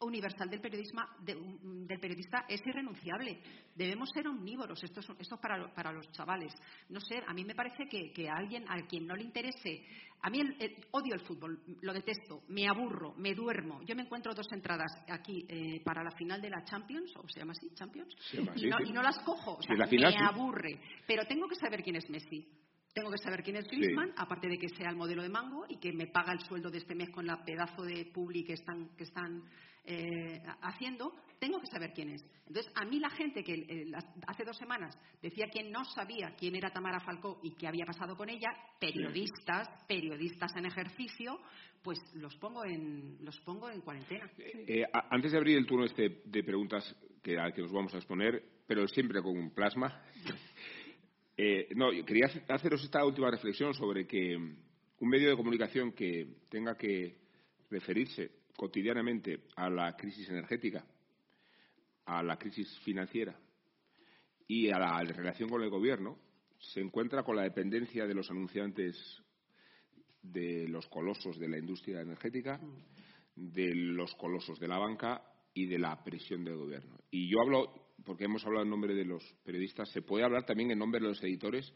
universal del, periodismo, del periodista es irrenunciable. Debemos ser omnívoros, esto es, para, para, los chavales. No sé, a mí me parece que, que a alguien a quien no le interese a mí odio el fútbol, lo detesto, me aburro, me duermo. Yo me encuentro dos entradas aquí eh, para la final de la Champions, o se llama así, Champions, y, no, las cojo. O sea, me aburre. Pero tengo que saber quién es Messi. Tengo que saber quién es Griezmann, aparte de que sea el modelo de Mango y que me paga el sueldo de este mes con la pedazo de publi que están, que están eh, haciendo, tengo que saber quién es. Entonces, a mí la gente que eh, hace dos semanas decía que no sabía quién era Tamara Falcó y qué había pasado con ella, periodistas, periodistas en ejercicio, pues los pongo en, los pongo en cuarentena. Eh, antes de abrir el turno este de preguntas que, al que nos vamos a exponer, pero siempre con un plasma, no, quería haceros esta última reflexión sobre que un medio de comunicación que tenga que referirse cotidianamente a la crisis energética, a la crisis financiera y a la relación con el gobierno, se encuentra con la dependencia de los anunciantes de los colosos de la industria energética, de los colosos de la banca y de la presión del gobierno. Y yo hablo, porque hemos hablado en nombre de los periodistas, se puede hablar también en nombre de los editores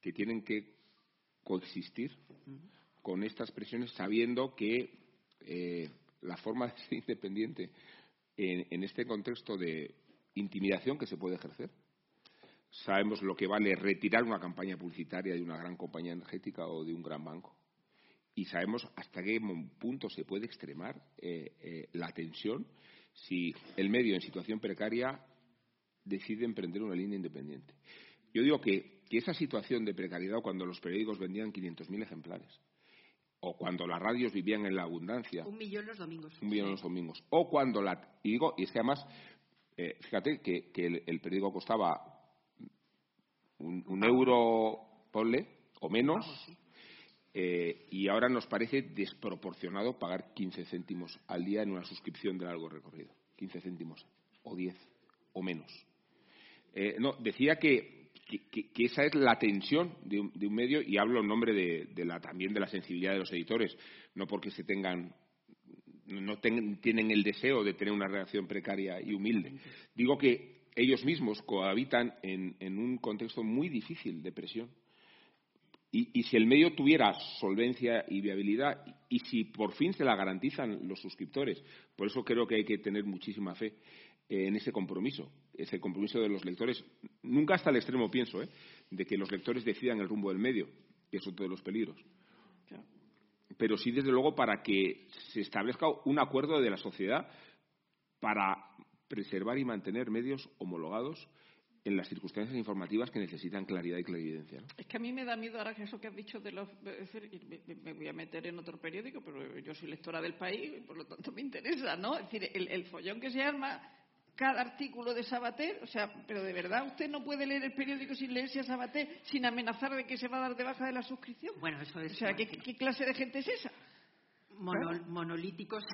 que tienen que coexistir con estas presiones sabiendo que eh, la forma de ser independiente en, este contexto de intimidación que se puede ejercer. Sabemos lo que vale retirar una campaña publicitaria de una gran compañía energética o de un gran banco. Y sabemos hasta qué punto se puede extremar eh, eh, la tensión si el medio en situación precaria decide emprender una línea independiente. Yo digo que, que esa situación de precariedad, cuando los periódicos vendían 500.000 ejemplares, o cuando las radios vivían en la abundancia. Un millón los domingos. Un millón los domingos. O cuando la. Y digo, y es que además, eh, fíjate que, el, periódico costaba un, euro, ponle, o menos, eh, y ahora nos parece desproporcionado pagar 15 céntimos al día en una suscripción de largo recorrido. 15 céntimos, o 10, o menos. Eh, no, decía que esa es la tensión de un, medio y hablo en nombre de, la, también de la sensibilidad de los editores, no porque se tengan no tienen el deseo de tener una relación precaria y humilde. Digo que ellos mismos cohabitan en, un contexto muy difícil de presión y, si el medio tuviera solvencia y viabilidad y si por fin se la garantizan los suscriptores, por eso creo que hay que tener muchísima fe en ese compromiso, ese compromiso de los lectores, nunca hasta el extremo pienso, ¿eh? de que los lectores decidan el rumbo del medio, que es otro de los peligros. Pero sí, desde luego, para que se establezca un acuerdo de la sociedad para preservar y mantener medios homologados en las circunstancias informativas que necesitan claridad y clarividencia. Es que a mí me da miedo ahora eso que has dicho de los... me, voy a meter en otro periódico, pero yo soy lectora del país y por lo tanto me interesa, ¿no? Es decir, el, follón que se arma cada artículo de Sabater, o sea, pero de verdad usted no puede leer el periódico sin leerse a Sabater sin amenazar de que se va a dar de baja de la suscripción. Bueno, eso es. O sea, ¿qué, qué clase de gente es esa? monolíticos.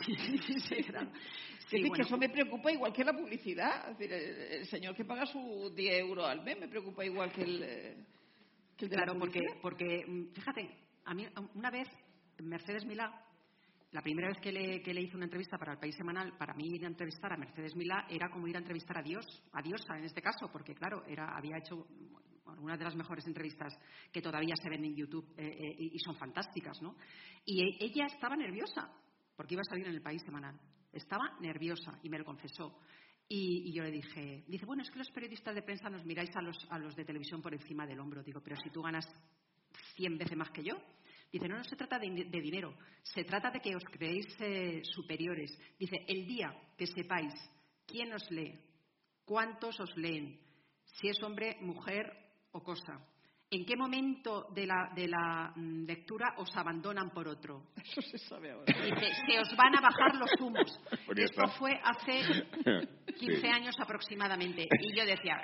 Sí, que eso me preocupa igual que la publicidad. el, señor que paga sus 10 euros al mes me preocupa igual que el, eh, que el de Claro, porque, porque, mm, fíjate, a mí una vez Mercedes Milá, la primera vez que le, hice una entrevista para el País Semanal, para mí ir a entrevistar a Mercedes Milá era como ir a entrevistar a Dios, a Diosa en este caso, porque claro, había hecho una de las mejores entrevistas que todavía se ven en YouTube eh, eh, y son fantásticas, ¿no? Y e, ella estaba nerviosa porque iba a salir en el país semanal. Estaba nerviosa y me lo confesó. Y, yo le dije, dice, bueno, es que los periodistas de prensa nos miráis a los, a los de televisión por encima del hombro. Digo, pero si tú ganas 100 veces más que yo. Dice, no, no se trata de, dinero, se trata de que os creéis eh, superiores. Dice, el día que sepáis quién os lee, cuántos os leen, si es hombre, mujer o cosa, ¿En qué momento de la, de la mm, lectura os abandonan por otro? Eso se sabe ahora. Dice, se os van a bajar los humos. Esto fue hace 15 años aproximadamente. Y yo decía,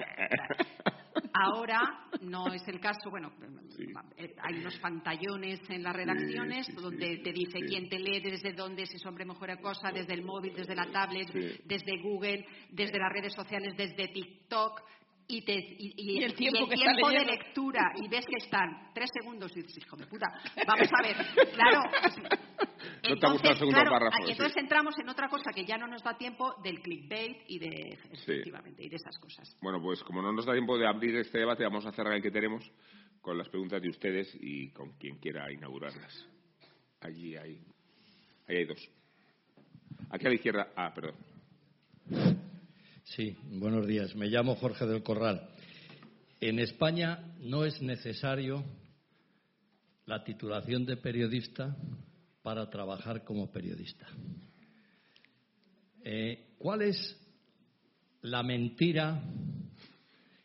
ahora no es el caso. Bueno, eh, hay unos pantallones en las redacciones donde te dice quién te lee, desde dónde, si es hombre, mujer o cosa, desde el móvil, desde la tablet, desde Google, desde las redes sociales, desde TikTok y, te, y, el tiempo, de lectura y ves que están tres segundos y dices, hijo de puta, vamos a ver, claro. Entonces, claro, entonces entramos en otra cosa que ya no nos da tiempo del clickbait y de efectivamente y de esas cosas. Bueno, pues como no nos da tiempo de abrir este debate, vamos a cerrar el que tenemos con las preguntas de ustedes y con quien quiera inaugurarlas. Allí hay, ahí hay dos. Aquí a la izquierda, ah, perdón. Sí, buenos días. Me llamo Jorge del Corral. En España no es necesario la titulación de periodista para trabajar como periodista. Eh, ¿Cuál es la mentira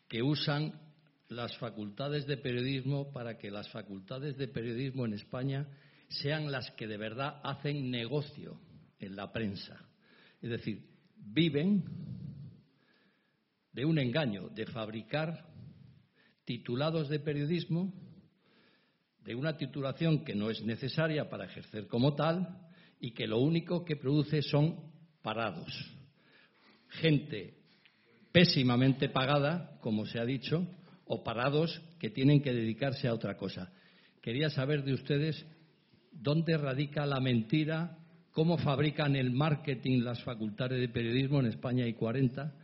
que usan las facultades de periodismo para que las facultades de periodismo en España sean las que de verdad hacen negocio en la prensa? Es decir, viven de un engaño, de fabricar titulados de periodismo, de una titulación que no es necesaria para ejercer como tal y que lo único que produce son parados. Gente pésimamente pagada, como se ha dicho, o parados que tienen que dedicarse a otra cosa. Quería saber de ustedes dónde radica la mentira, cómo fabrican el marketing las facultades de periodismo en España hay 40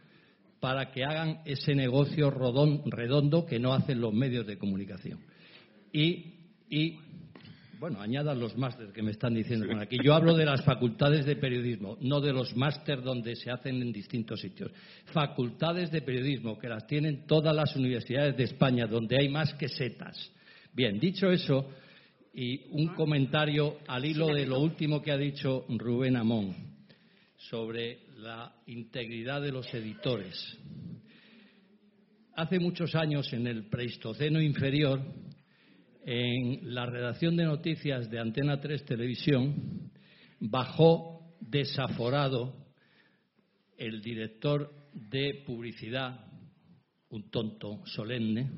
para que hagan ese negocio redondo que no hacen los medios de comunicación. Y, bueno, añadan los másteres que me están diciendo aquí. Yo hablo de las facultades de periodismo, no de los másteres donde se hacen en distintos sitios. Facultades de periodismo, que las tienen todas las universidades de España, donde hay más que setas. Bien, dicho eso, y un comentario al hilo de lo último que ha dicho Rubén Amón sobre la integridad de los editores. Hace muchos años, en el Pleistoceno inferior, en la redacción de noticias de Antena 3 Televisión, bajó desaforado el director de publicidad, un tonto solemne,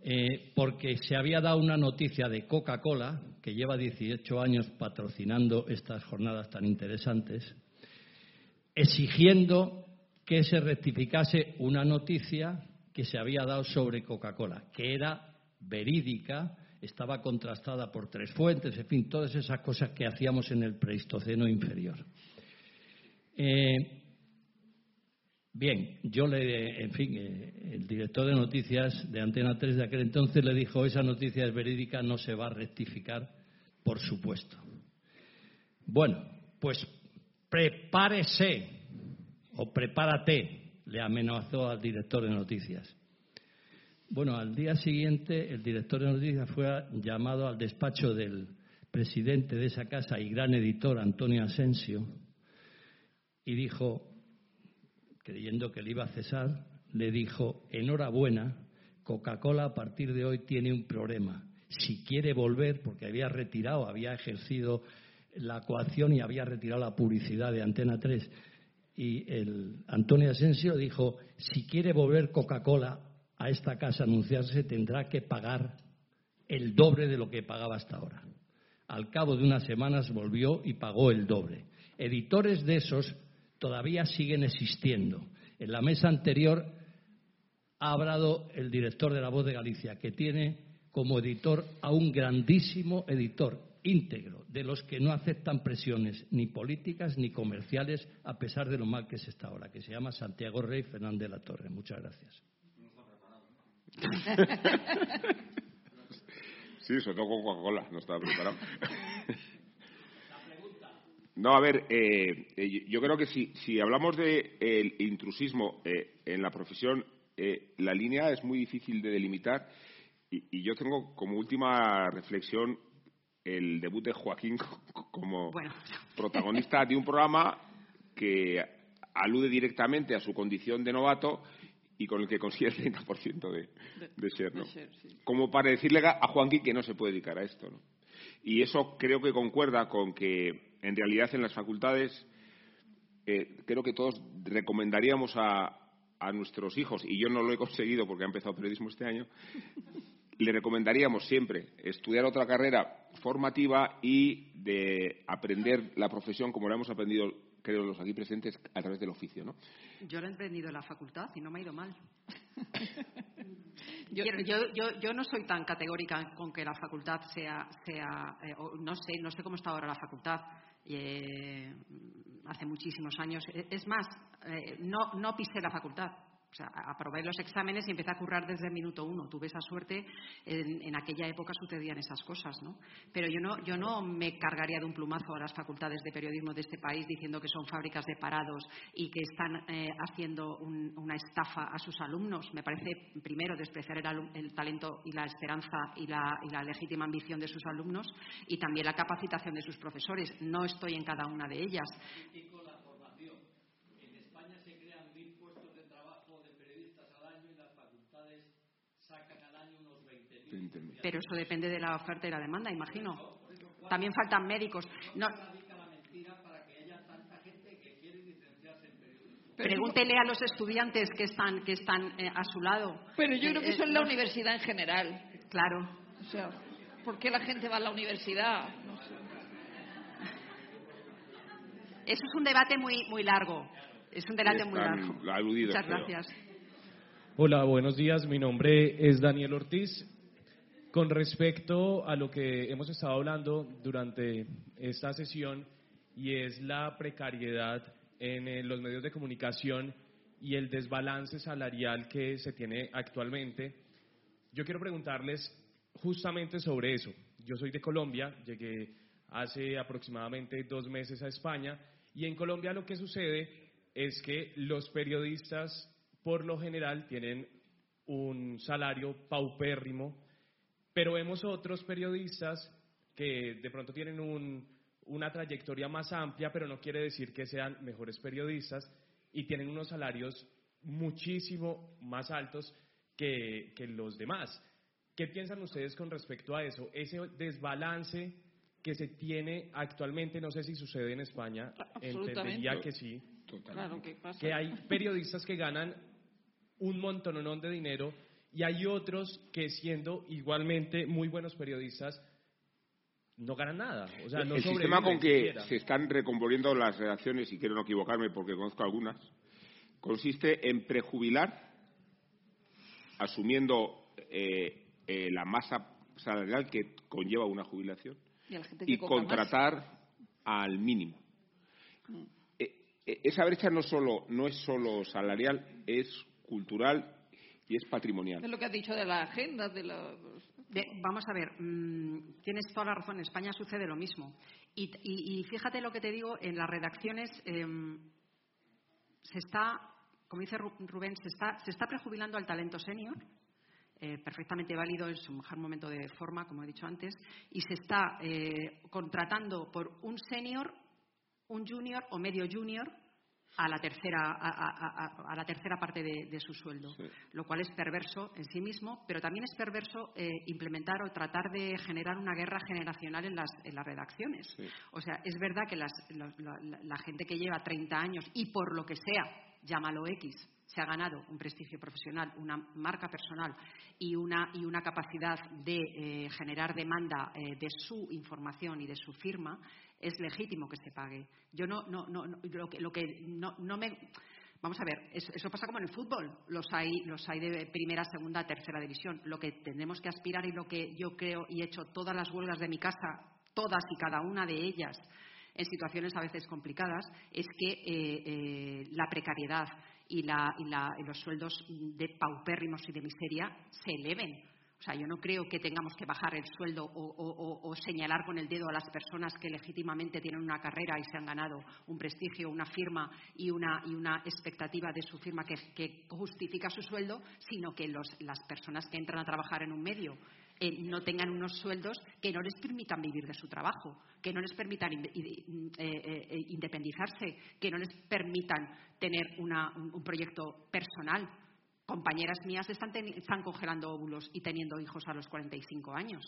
eh, porque se había dado una noticia de Coca-Cola, que lleva 18 años patrocinando estas jornadas tan interesantes, exigiendo que se rectificase una noticia que se había dado sobre Coca-Cola, que era verídica, estaba contrastada por tres fuentes, en fin, todas esas cosas que hacíamos en el Pleistoceno inferior. Eh, Bien, yo le, en fin, eh, el director de noticias de Antena 3 de aquel entonces le dijo, esa noticia es verídica, no se va a rectificar, por supuesto. Bueno, pues prepárese o prepárate, le amenazó al director de noticias. Bueno, al día siguiente el director de noticias fue llamado al despacho del presidente de esa casa y gran editor, Antonio Asensio, y dijo, creyendo que le iba a cesar, le dijo, enhorabuena, Coca-Cola a partir de hoy tiene un problema. Si quiere volver, porque había retirado, había ejercido la coacción y había retirado la publicidad de Antena 3, y el Antonio Asensio dijo, si quiere volver Coca-Cola a esta casa anunciarse tendrá que pagar el doble de lo que pagaba hasta ahora. Al cabo de unas semanas volvió y pagó el doble. Editores de esos todavía siguen existiendo. En la mesa anterior ha hablado el director de La Voz de Galicia, que tiene como editor a un grandísimo editor íntegro, de los que no aceptan presiones ni políticas ni comerciales, a pesar de lo mal que se está ahora, que se llama Santiago Rey Fernández de la Torre. Muchas gracias. sí, sobre todo con Coca-Cola, no estaba preparado. No, a ver, eh, eh, yo creo que si, si hablamos de el intrusismo eh, en la profesión, la línea es muy difícil de delimitar y, yo tengo como última reflexión el debut de Joaquín como protagonista de un programa que alude directamente a su condición de novato y con el que consigue el 30% de, de ser, ¿no? Como para decirle a Joaquín que no se puede dedicar a esto, ¿no? Y eso creo que concuerda con que, en realidad, en las facultades, eh, creo que todos recomendaríamos a, a nuestros hijos, y yo no lo he conseguido porque he empezado periodismo este año, le recomendaríamos siempre estudiar otra carrera formativa y de aprender la profesión como la hemos aprendido creo, los aquí presentes a través del oficio, ¿no? Yo lo he emprendido en la facultad y no me ha ido mal. yo, no soy tan categórica con que la facultad sea, sea eh, no sé, no sé cómo está ahora la facultad. Eh, hace muchísimos años. Es más, eh, no, no pisé la facultad. O sea, los exámenes y empecé a currar desde el minuto uno. Tuve esa suerte. En, aquella época sucedían esas cosas, ¿no? Pero yo no, me cargaría de un plumazo a las facultades de periodismo de este país diciendo que son fábricas de parados y que están eh, haciendo una estafa a sus alumnos. Me parece, primero, despreciar el, talento y la esperanza y la legítima ambición de sus alumnos y también la capacitación de sus profesores. No estoy en cada una de ellas. Pero eso depende de la oferta y la demanda, imagino. También faltan médicos. No. Pregúntele a los estudiantes que están, que están eh, a su lado. Pero yo creo que eso es la universidad en general. Claro. O sea, ¿por qué la gente va a la universidad? Eso es un debate muy, muy largo. Es un debate muy largo. Muchas gracias. Hola, buenos días. Mi nombre es Daniel Ortiz. Con respecto a lo que hemos estado hablando durante esta sesión y es la precariedad en eh, los medios de comunicación y el desbalance salarial que se tiene actualmente, yo quiero preguntarles justamente sobre eso. Yo soy de Colombia, llegué hace aproximadamente dos meses a España y en Colombia lo que sucede es que los periodistas por lo general tienen un salario paupérrimo pero vemos otros periodistas que de pronto tienen una trayectoria más amplia, pero no quiere decir que sean mejores periodistas y tienen unos salarios muchísimo más altos que, los demás. ¿Qué piensan ustedes con respecto a eso? Ese desbalance que se tiene actualmente, no sé si sucede en España, entendería que sí. que hay periodistas que ganan un montonón de dinero y hay otros que siendo igualmente muy buenos periodistas no ganan nada. O sea, no el sistema con que se están recomponiendo las redacciones, y quiero no equivocarme porque conozco algunas, consiste en prejubilar, asumiendo eh, eh, la masa salarial que conlleva una jubilación, y, contratar al mínimo. Mm. Eh, esa brecha no, solo, no es solo salarial, es cultural y es patrimonial. Es lo que has dicho de la agenda, de la... vamos a ver, mm, tienes toda la razón. En España sucede lo mismo. Y, fíjate lo que te digo, en las redacciones em, se está, como dice Rubén, se está, se está prejubilando al talento senior, eh, perfectamente válido en su mejor momento de forma, como he dicho antes, y se está eh, contratando por un senior, un junior o medio junior a la tercera, a, la tercera parte de, su sueldo, lo cual es perverso en sí mismo, pero también es perverso eh, implementar o tratar de generar una guerra generacional en las, en las redacciones. O sea, es verdad que la, la, gente que lleva 30 años y por lo que sea, llámalo X, se ha ganado un prestigio profesional, una marca personal y una, y una capacidad de eh, generar demanda eh, de su información y de su firma, es legítimo que se pague. Yo no, no, no, lo que, lo que no, no me Vamos a ver, eso, pasa como en el fútbol. Los hay, los hay de primera, segunda, tercera división. Lo que tenemos que aspirar y lo que yo creo y he hecho todas las huelgas de mi casa, todas y cada una de ellas, en situaciones a veces complicadas, es que eh, eh, la precariedad y, la, y, la, y los sueldos de paupérrimos y de miseria se eleven o sea, yo no creo que tengamos que bajar el sueldo o, señalar con el dedo a las personas que legítimamente tienen una carrera y se han ganado un prestigio, una firma y una, y una expectativa de su firma que, justifica su sueldo, sino que las personas que entran a trabajar en un medio eh, no tengan unos sueldos que no les permitan vivir de su trabajo, que no les permitan eh, eh, independizarse, que no les permitan tener un proyecto personal compañeras mías están, están congelando óvulos y teniendo hijos a los 45 años.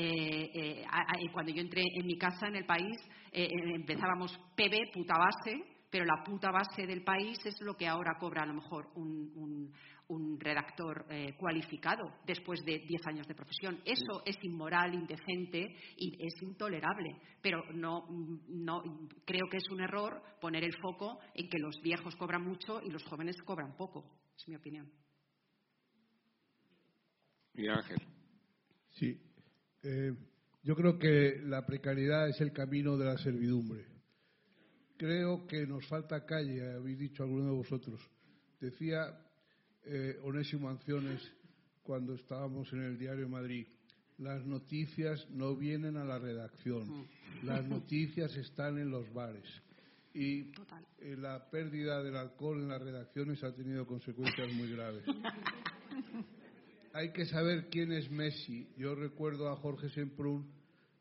Eh, eh, cuando yo entré en mi casa, en el país, eh, empezábamos PB, puta base, pero la puta base del país es lo que ahora cobra a lo mejor un, redactor cualificado después de 10 años de profesión. Eso es inmoral, indecente y es intolerable. Pero no, no, creo que es un error poner el foco en que los viejos cobran mucho y los jóvenes cobran poco. Es mi opinión. Miguel Ángel. Sí. Eh, yo creo que la precariedad es el camino de la servidumbre. Creo que nos falta calle, habéis dicho alguno de vosotros. Decía eh, Onésimo Anciones cuando estábamos en el diario Madrid, las noticias no vienen a la redacción, las noticias están en los bares y eh, la pérdida del alcohol en las redacciones ha tenido consecuencias muy graves. Hay que saber quién es Messi. Yo recuerdo a Jorge Semprún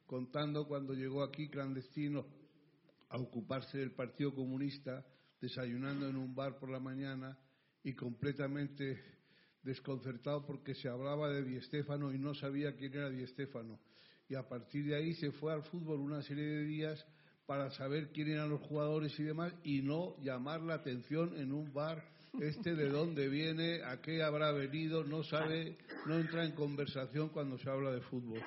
contando cuando llegó aquí clandestino a ocuparse del Partido Comunista, desayunando en un bar por la mañana y completamente desconcertado porque se hablaba de Di Stéfano y no sabía quién era Di Stéfano. Y a partir de ahí se fue al fútbol una serie de días para saber quién eran los jugadores y demás y no llamar la atención en un bar este de dónde viene, a qué habrá venido, no sabe, no entra en conversación cuando se habla de fútbol.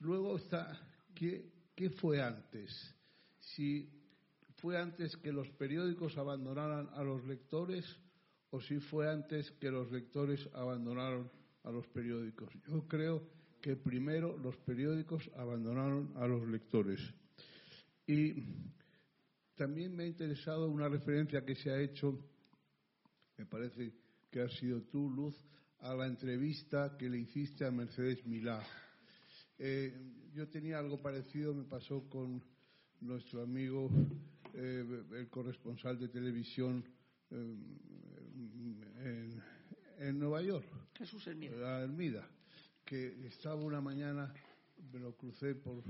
Luego está, ¿qué, qué fue antes? Si fue antes que los periódicos abandonaran a los lectores o si fue antes que los lectores abandonaron a los periódicos. Yo creo que primero los periódicos abandonaron a los lectores. Y también me ha interesado una referencia que se ha hecho, me parece que ha sido tú, Luz, a la entrevista que le hiciste a Mercedes Milá. Eh, yo tenía algo parecido, me pasó con nuestro amigo, eh, el corresponsal de televisión eh, en, en, Nueva York, Jesús Hermida. Hermida, que estaba una mañana, me lo crucé por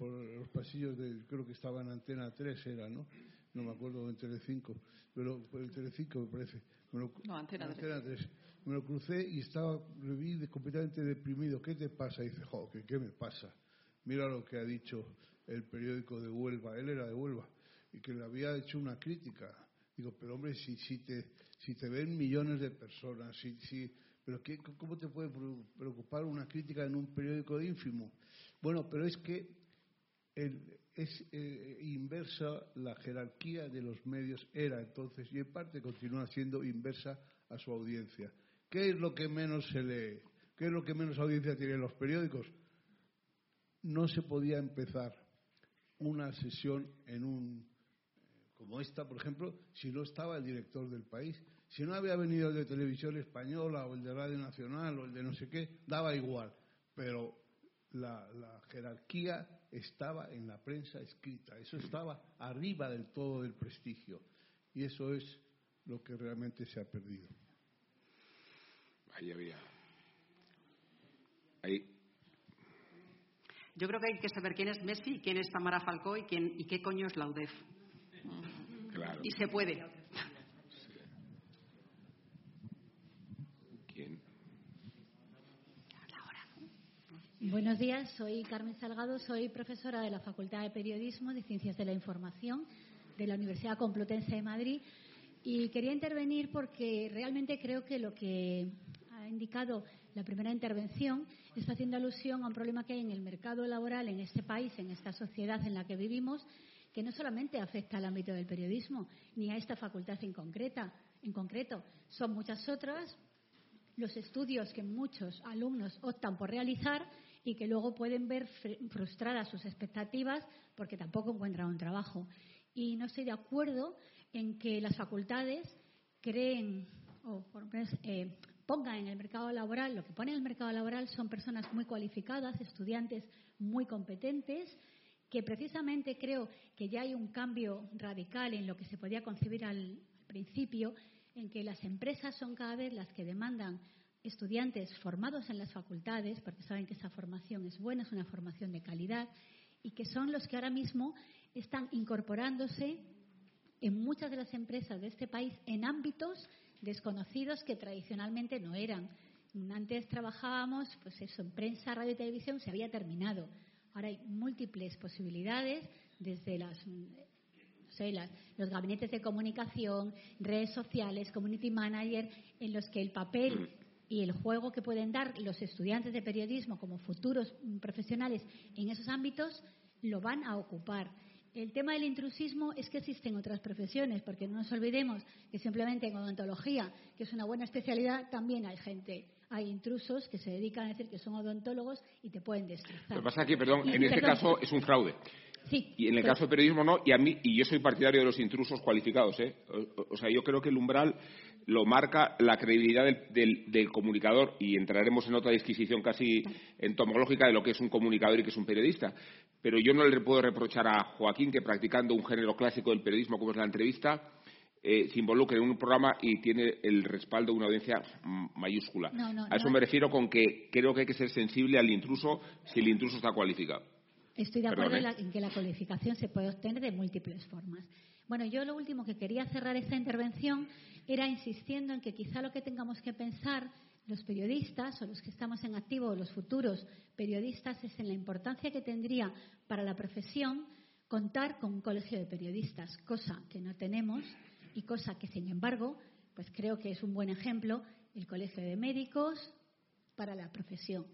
por los pasillos de, creo que estaba en Antena 3 era, ¿no? No me acuerdo, en Telecinco, pero en Telecinco me parece. no, Antena, 3. Me lo crucé y estaba, lo vi completamente deprimido. ¿Qué te pasa? Y dice, jo, ¿qué, ¿qué me pasa? Mira lo que ha dicho el periódico de Huelva, él era de Huelva, y que le había hecho una crítica. Digo, pero hombre, si, si, te, si te ven millones de personas, si, si, pero qué, ¿cómo te puede preocupar una crítica en un periódico ínfimo? Bueno, pero es que es eh, inversa la jerarquía de los medios, era entonces, y en parte continúa siendo inversa a su audiencia. ¿Qué es lo que menos se lee? ¿Qué es lo que menos audiencia tienen los periódicos? No se podía empezar una sesión en un, como como esta, por ejemplo, si no estaba el director del país. Si no había venido el de televisión española o el de Radio Nacional o el de no sé qué, daba igual. Pero la, jerarquía estaba en la prensa escrita, eso estaba arriba del todo del prestigio. Y eso es lo que realmente se ha perdido. Ahí había. Ahí. Yo creo que hay que saber quién es Messi, quién es Tamara Falcó y, quién, y qué coño es la UDEF. Claro. Y se puede. Buenos días, soy Carmen Salgado, soy profesora de la Facultad de Periodismo de Ciencias de la Información de la Universidad Complutense de Madrid. Y quería intervenir porque realmente creo que lo que ha indicado la primera intervención está haciendo alusión a un problema que hay en el mercado laboral en este país, en esta sociedad en la que vivimos, que no solamente afecta al ámbito del periodismo ni a esta facultad en, concreta, en concreto, son muchas otras. Los estudios que muchos alumnos optan por realizar y que luego pueden ver frustradas sus expectativas porque tampoco encuentran un trabajo. Y no estoy de acuerdo en que las facultades creen o eh, pongan en el mercado laboral, lo que pone en el mercado laboral son personas muy cualificadas, estudiantes muy competentes, que precisamente creo que ya hay un cambio radical en lo que se podía concebir al principio, en que las empresas son cada vez las que demandan estudiantes formados en las facultades, porque saben que esa formación es buena, es una formación de calidad, y que son los que ahora mismo están incorporándose en muchas de las empresas de este país en ámbitos desconocidos que tradicionalmente no eran. Antes trabajábamos, pues eso, en prensa, radio y televisión se había terminado. Ahora hay múltiples posibilidades, desde las, los gabinetes de comunicación, redes sociales, community manager, en los que el papel y el juego que pueden dar los estudiantes de periodismo como futuros profesionales en esos ámbitos lo van a ocupar. El tema del intrusismo es que existen otras profesiones, porque no nos olvidemos que simplemente en odontología, que es una buena especialidad, también hay gente, hay intrusos que se dedican a decir que son odontólogos y te pueden destrozar. Lo que pasa es que, perdón, en este caso es un fraude. Sí, y en el caso del periodismo no, y a mí y yo soy partidario de los intrusos cualificados, ¿eh? o sea, yo creo que el umbral lo marca la credibilidad del, comunicador y entraremos en otra disquisición casi entomológica de lo que es un comunicador y que es un periodista. Pero yo no le puedo reprochar a Joaquín que practicando un género clásico del periodismo como es la entrevista eh, se involucre en un programa y tiene el respaldo de una audiencia mayúscula. a eso me refiero con que creo que hay que ser sensible al intruso si el intruso está cualificado. Estoy de acuerdo ¿eh? en, que la cualificación se puede obtener de múltiples formas. Bueno, yo lo último que quería cerrar esta intervención era insistiendo en que quizá lo que tengamos que pensar los periodistas o los que estamos en activo o los futuros periodistas es en la importancia que tendría para la profesión contar con un colegio de periodistas, cosa que no tenemos y cosa que, sin embargo, pues creo que es un buen ejemplo el colegio de médicos para la profesión.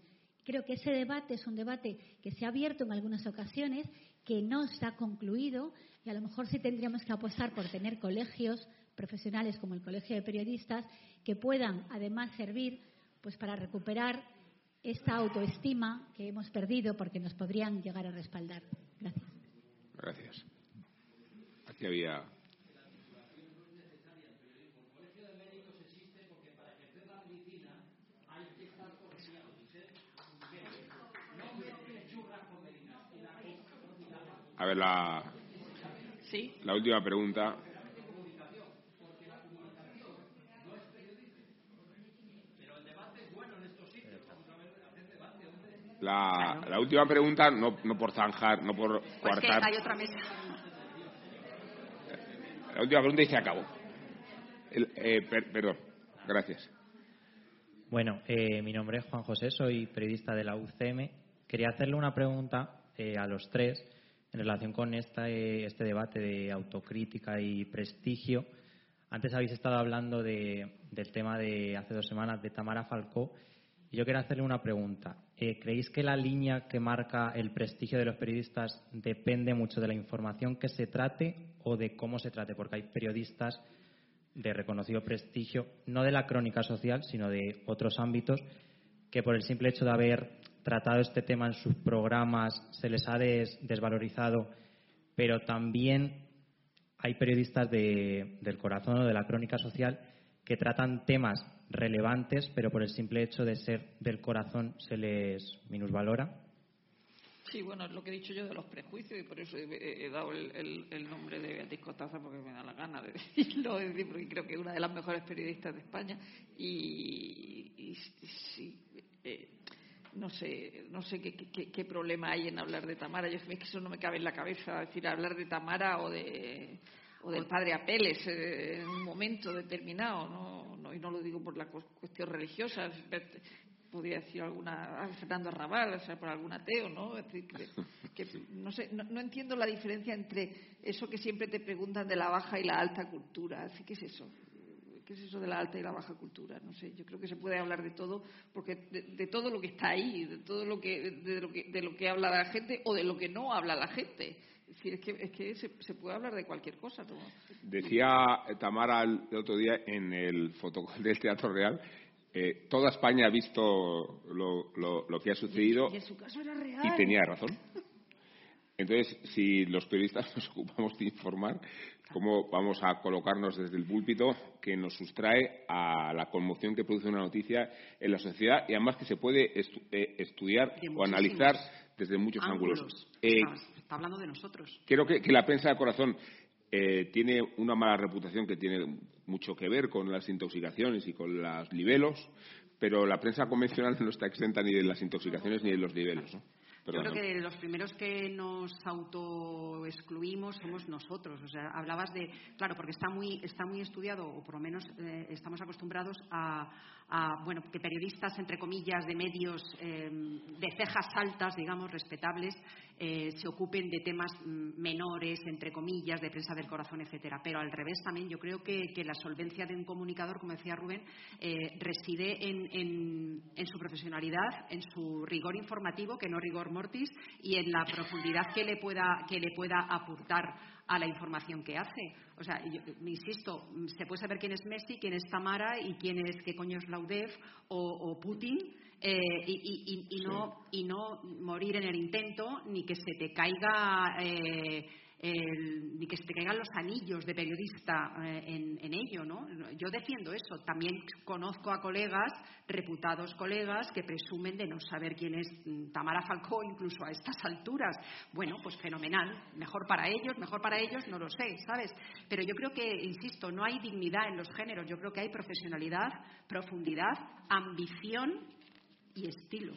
Creo que ese debate es un debate que se ha abierto en algunas ocasiones, que no está concluido y a lo mejor sí tendríamos que apostar por tener colegios profesionales como el Colegio de Periodistas que puedan además servir pues para recuperar esta autoestima que hemos perdido porque nos podrían llegar a respaldar. Gracias. Gracias. A ver, la, ¿Sí? la última pregunta. La, la última pregunta, no, no por zanjar, no por pues Que hay otra mesa. La última pregunta y se acabó. eh, perdón, gracias. Bueno, eh, mi nombre es Juan José, soy periodista de la UCM. Quería hacerle una pregunta eh, a los tres en relación con esta, eh, este debate de autocrítica y prestigio. Antes habéis estado hablando de, del tema de hace dos semanas de Tamara Falcó yo quiero hacerle una pregunta. Eh, ¿Creéis que la línea que marca el prestigio de los periodistas depende mucho de la información que se trate o de cómo se trate? Porque hay periodistas de reconocido prestigio, no de la crónica social, sino de otros ámbitos, que por el simple hecho de haber tratado este tema en sus programas se les ha desvalorizado, pero también hay periodistas de, del corazón o de la crónica social que tratan temas relevantes, pero por el simple hecho de ser del corazón se les minusvalora. Sí, bueno, es lo que he dicho yo de los prejuicios y por eso he, dado el, nombre de Beatriz Cotaza porque me da la gana de decirlo, porque creo que es una de las mejores periodistas de España y, sí, eh, no sé, no sé qué, problema hay en hablar de Tamara. Yo es que eso no me cabe en la cabeza, decir, hablar de Tamara o de o del padre Apeles eh, en un momento determinado, ¿no? no, y no lo digo por la cuestión religiosa, podría decir alguna Fernando Arrabal, o sea, por algún ateo, ¿no? que, no sé, no, entiendo la diferencia entre eso que siempre te preguntan de la baja y la alta cultura. Así ¿qué es eso? ¿Qué es eso de la alta y la baja cultura? No sé, yo creo que se puede hablar de todo, porque de, todo lo que está ahí, de todo lo que de, lo que, de lo que habla la gente o de lo que no habla la gente. Es decir, es que, es que se, puede hablar de cualquier cosa. Decía Tamara el otro día en el fotocall del Teatro Real eh, toda España ha visto lo, lo, que ha sucedido y, su caso era real. y tenía razón. Entonces, si los periodistas nos ocupamos de informar, ¿cómo vamos a colocarnos desde el púlpito que nos sustrae a la conmoción que produce una noticia en la sociedad y además que se puede eh, estudiar o analizar desde muchos ángulos? Eh, está hablando de nosotros. Creo que, que la prensa de corazón eh, tiene una mala reputación que tiene mucho que ver con las intoxicaciones y con los libelos, pero la prensa convencional no está exenta ni de las intoxicaciones ni de los libelos. ¿no? Yo creo que los primeros que nos autoexcluimos somos nosotros. O sea, hablabas de, claro, porque está muy, está muy estudiado, o por lo menos eh, estamos acostumbrados a, bueno, que periodistas, entre comillas, de medios eh, de cejas altas, digamos, respetables, eh, se ocupen de temas mm, menores, entre comillas, de prensa del corazón, etcétera. Pero al revés también, yo creo que, la solvencia de un comunicador, como decía Rubén, reside en, en su profesionalidad, en su rigor informativo, que no rigor y en la profundidad que le pueda, que le pueda aportar a la información que hace. O sea, yo, insisto, se puede saber quién es Messi, quién es Tamara y quién es qué coño es Laudev o, Putin eh, y, no, y no morir en el intento ni que se te caiga. Eh, ni que se te caigan los anillos de periodista eh, en, ello, ¿no? Yo defiendo eso. También conozco a colegas, reputados colegas, que presumen de no saber quién es mm, Tamara Falcó incluso a estas alturas. Bueno, pues fenomenal. Mejor para ellos, mejor para ellos, no lo sé, ¿sabes? Pero yo creo que, insisto, no hay dignidad en los géneros. Yo creo que hay profesionalidad, profundidad, ambición y estilo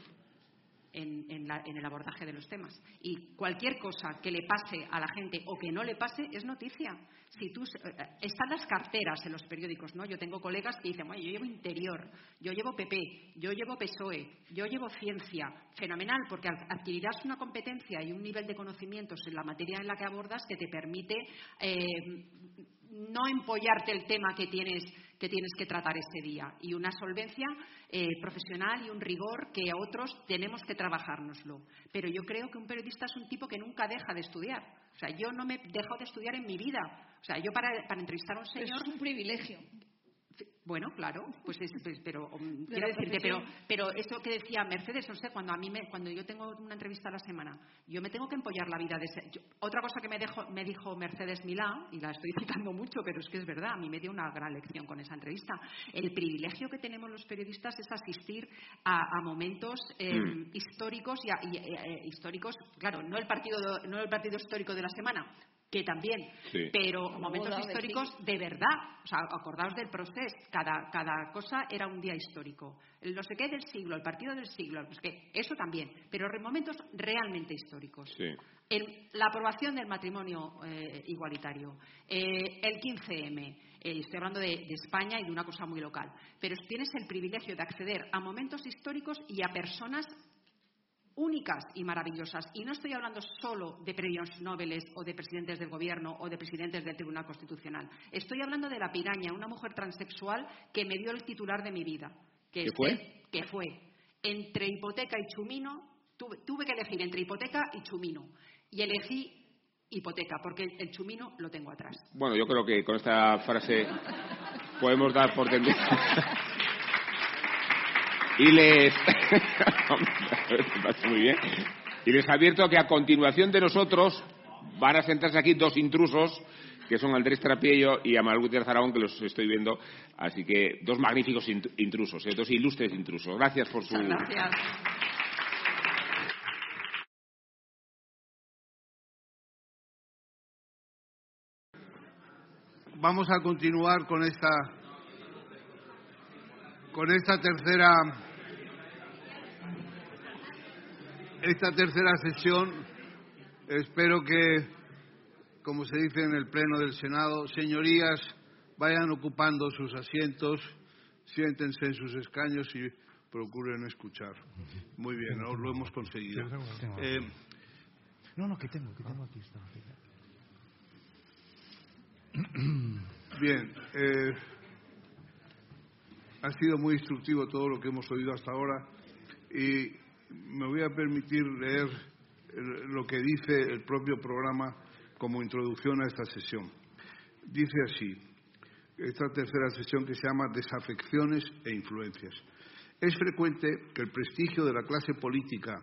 en, el abordaje de los temas. Y cualquier cosa que le pase a la gente o que no le pase es noticia. Si tú, eh, están las carteras en los periódicos, ¿no? Yo tengo colegas que dicen, bueno, yo llevo interior, yo llevo PP, yo llevo PSOE, yo llevo ciencia. Fenomenal, porque adquirirás una competencia y un nivel de conocimientos en la materia en la que abordas que te permite eh, no empollarte el tema que tienes que tienes que tratar ese día y una solvencia eh, profesional y un rigor que a otros tenemos que trabajárnoslo. Pero yo creo que un periodista es un tipo que nunca deja de estudiar. O sea, yo no me dejo de estudiar en mi vida. O sea, yo para, para entrevistar a un señor... es un privilegio. Bueno, claro, pues, pues pero um, quiero decirte, pero, pero esto que decía Mercedes, no sé, cuando a mí me, cuando yo tengo una entrevista a la semana, yo me tengo que empollar la vida de ese. otra cosa que me, me dijo Mercedes Milá, y la estoy citando mucho, pero es que es verdad, a mí me dio una gran lección con esa entrevista. El privilegio que tenemos los periodistas es asistir a, momentos eh, mm. históricos y, eh, históricos, claro, no el partido, no el partido histórico de la semana, que también, pero momentos históricos de verdad. O sea, acordaos del proceso, cada, cada cosa era un día histórico. El no sé qué del siglo, el partido del siglo, pues que eso también, pero momentos realmente históricos. la aprobación del matrimonio eh, igualitario, eh, el 15M, eh, estoy hablando de, de, España y de una cosa muy local, pero tienes el privilegio de acceder a momentos históricos y a personas únicas y maravillosas. Y no estoy hablando solo de premios Nobel o de presidentes del Gobierno o de presidentes del Tribunal Constitucional. Estoy hablando de la piraña, una mujer transexual que me dio el titular de mi vida. Que ¿Qué fue? Que fue entre hipoteca y chumino. Tuve, que elegir entre hipoteca y chumino. Y elegí hipoteca, porque el, chumino lo tengo atrás. Bueno, yo creo que con esta frase podemos dar por y les muy bien y les advierto que a continuación de nosotros van a sentarse aquí dos intrusos que son Andrés Trapiello y Amal Gutiérrez Aragón, que los estoy viendo. Así que dos magníficos intrusos, ¿eh? dos ilustres intrusos. Gracias por su. Gracias. Vamos a continuar con esta con esta tercera esta tercera sesión espero que como se dice en el pleno del Senado señorías vayan ocupando sus asientos siéntense en sus escaños y procuren escuchar. Muy bien lo hemos conseguido. Eh, no no que tengo que tengo aquí bien eh, ha sido muy instructivo todo lo que hemos oído hasta ahora y me voy a permitir leer lo que dice el propio programa como introducción a esta sesión. Dice así, esta tercera sesión que se llama Desafecciones e Influencias. Es frecuente que el prestigio de la clase política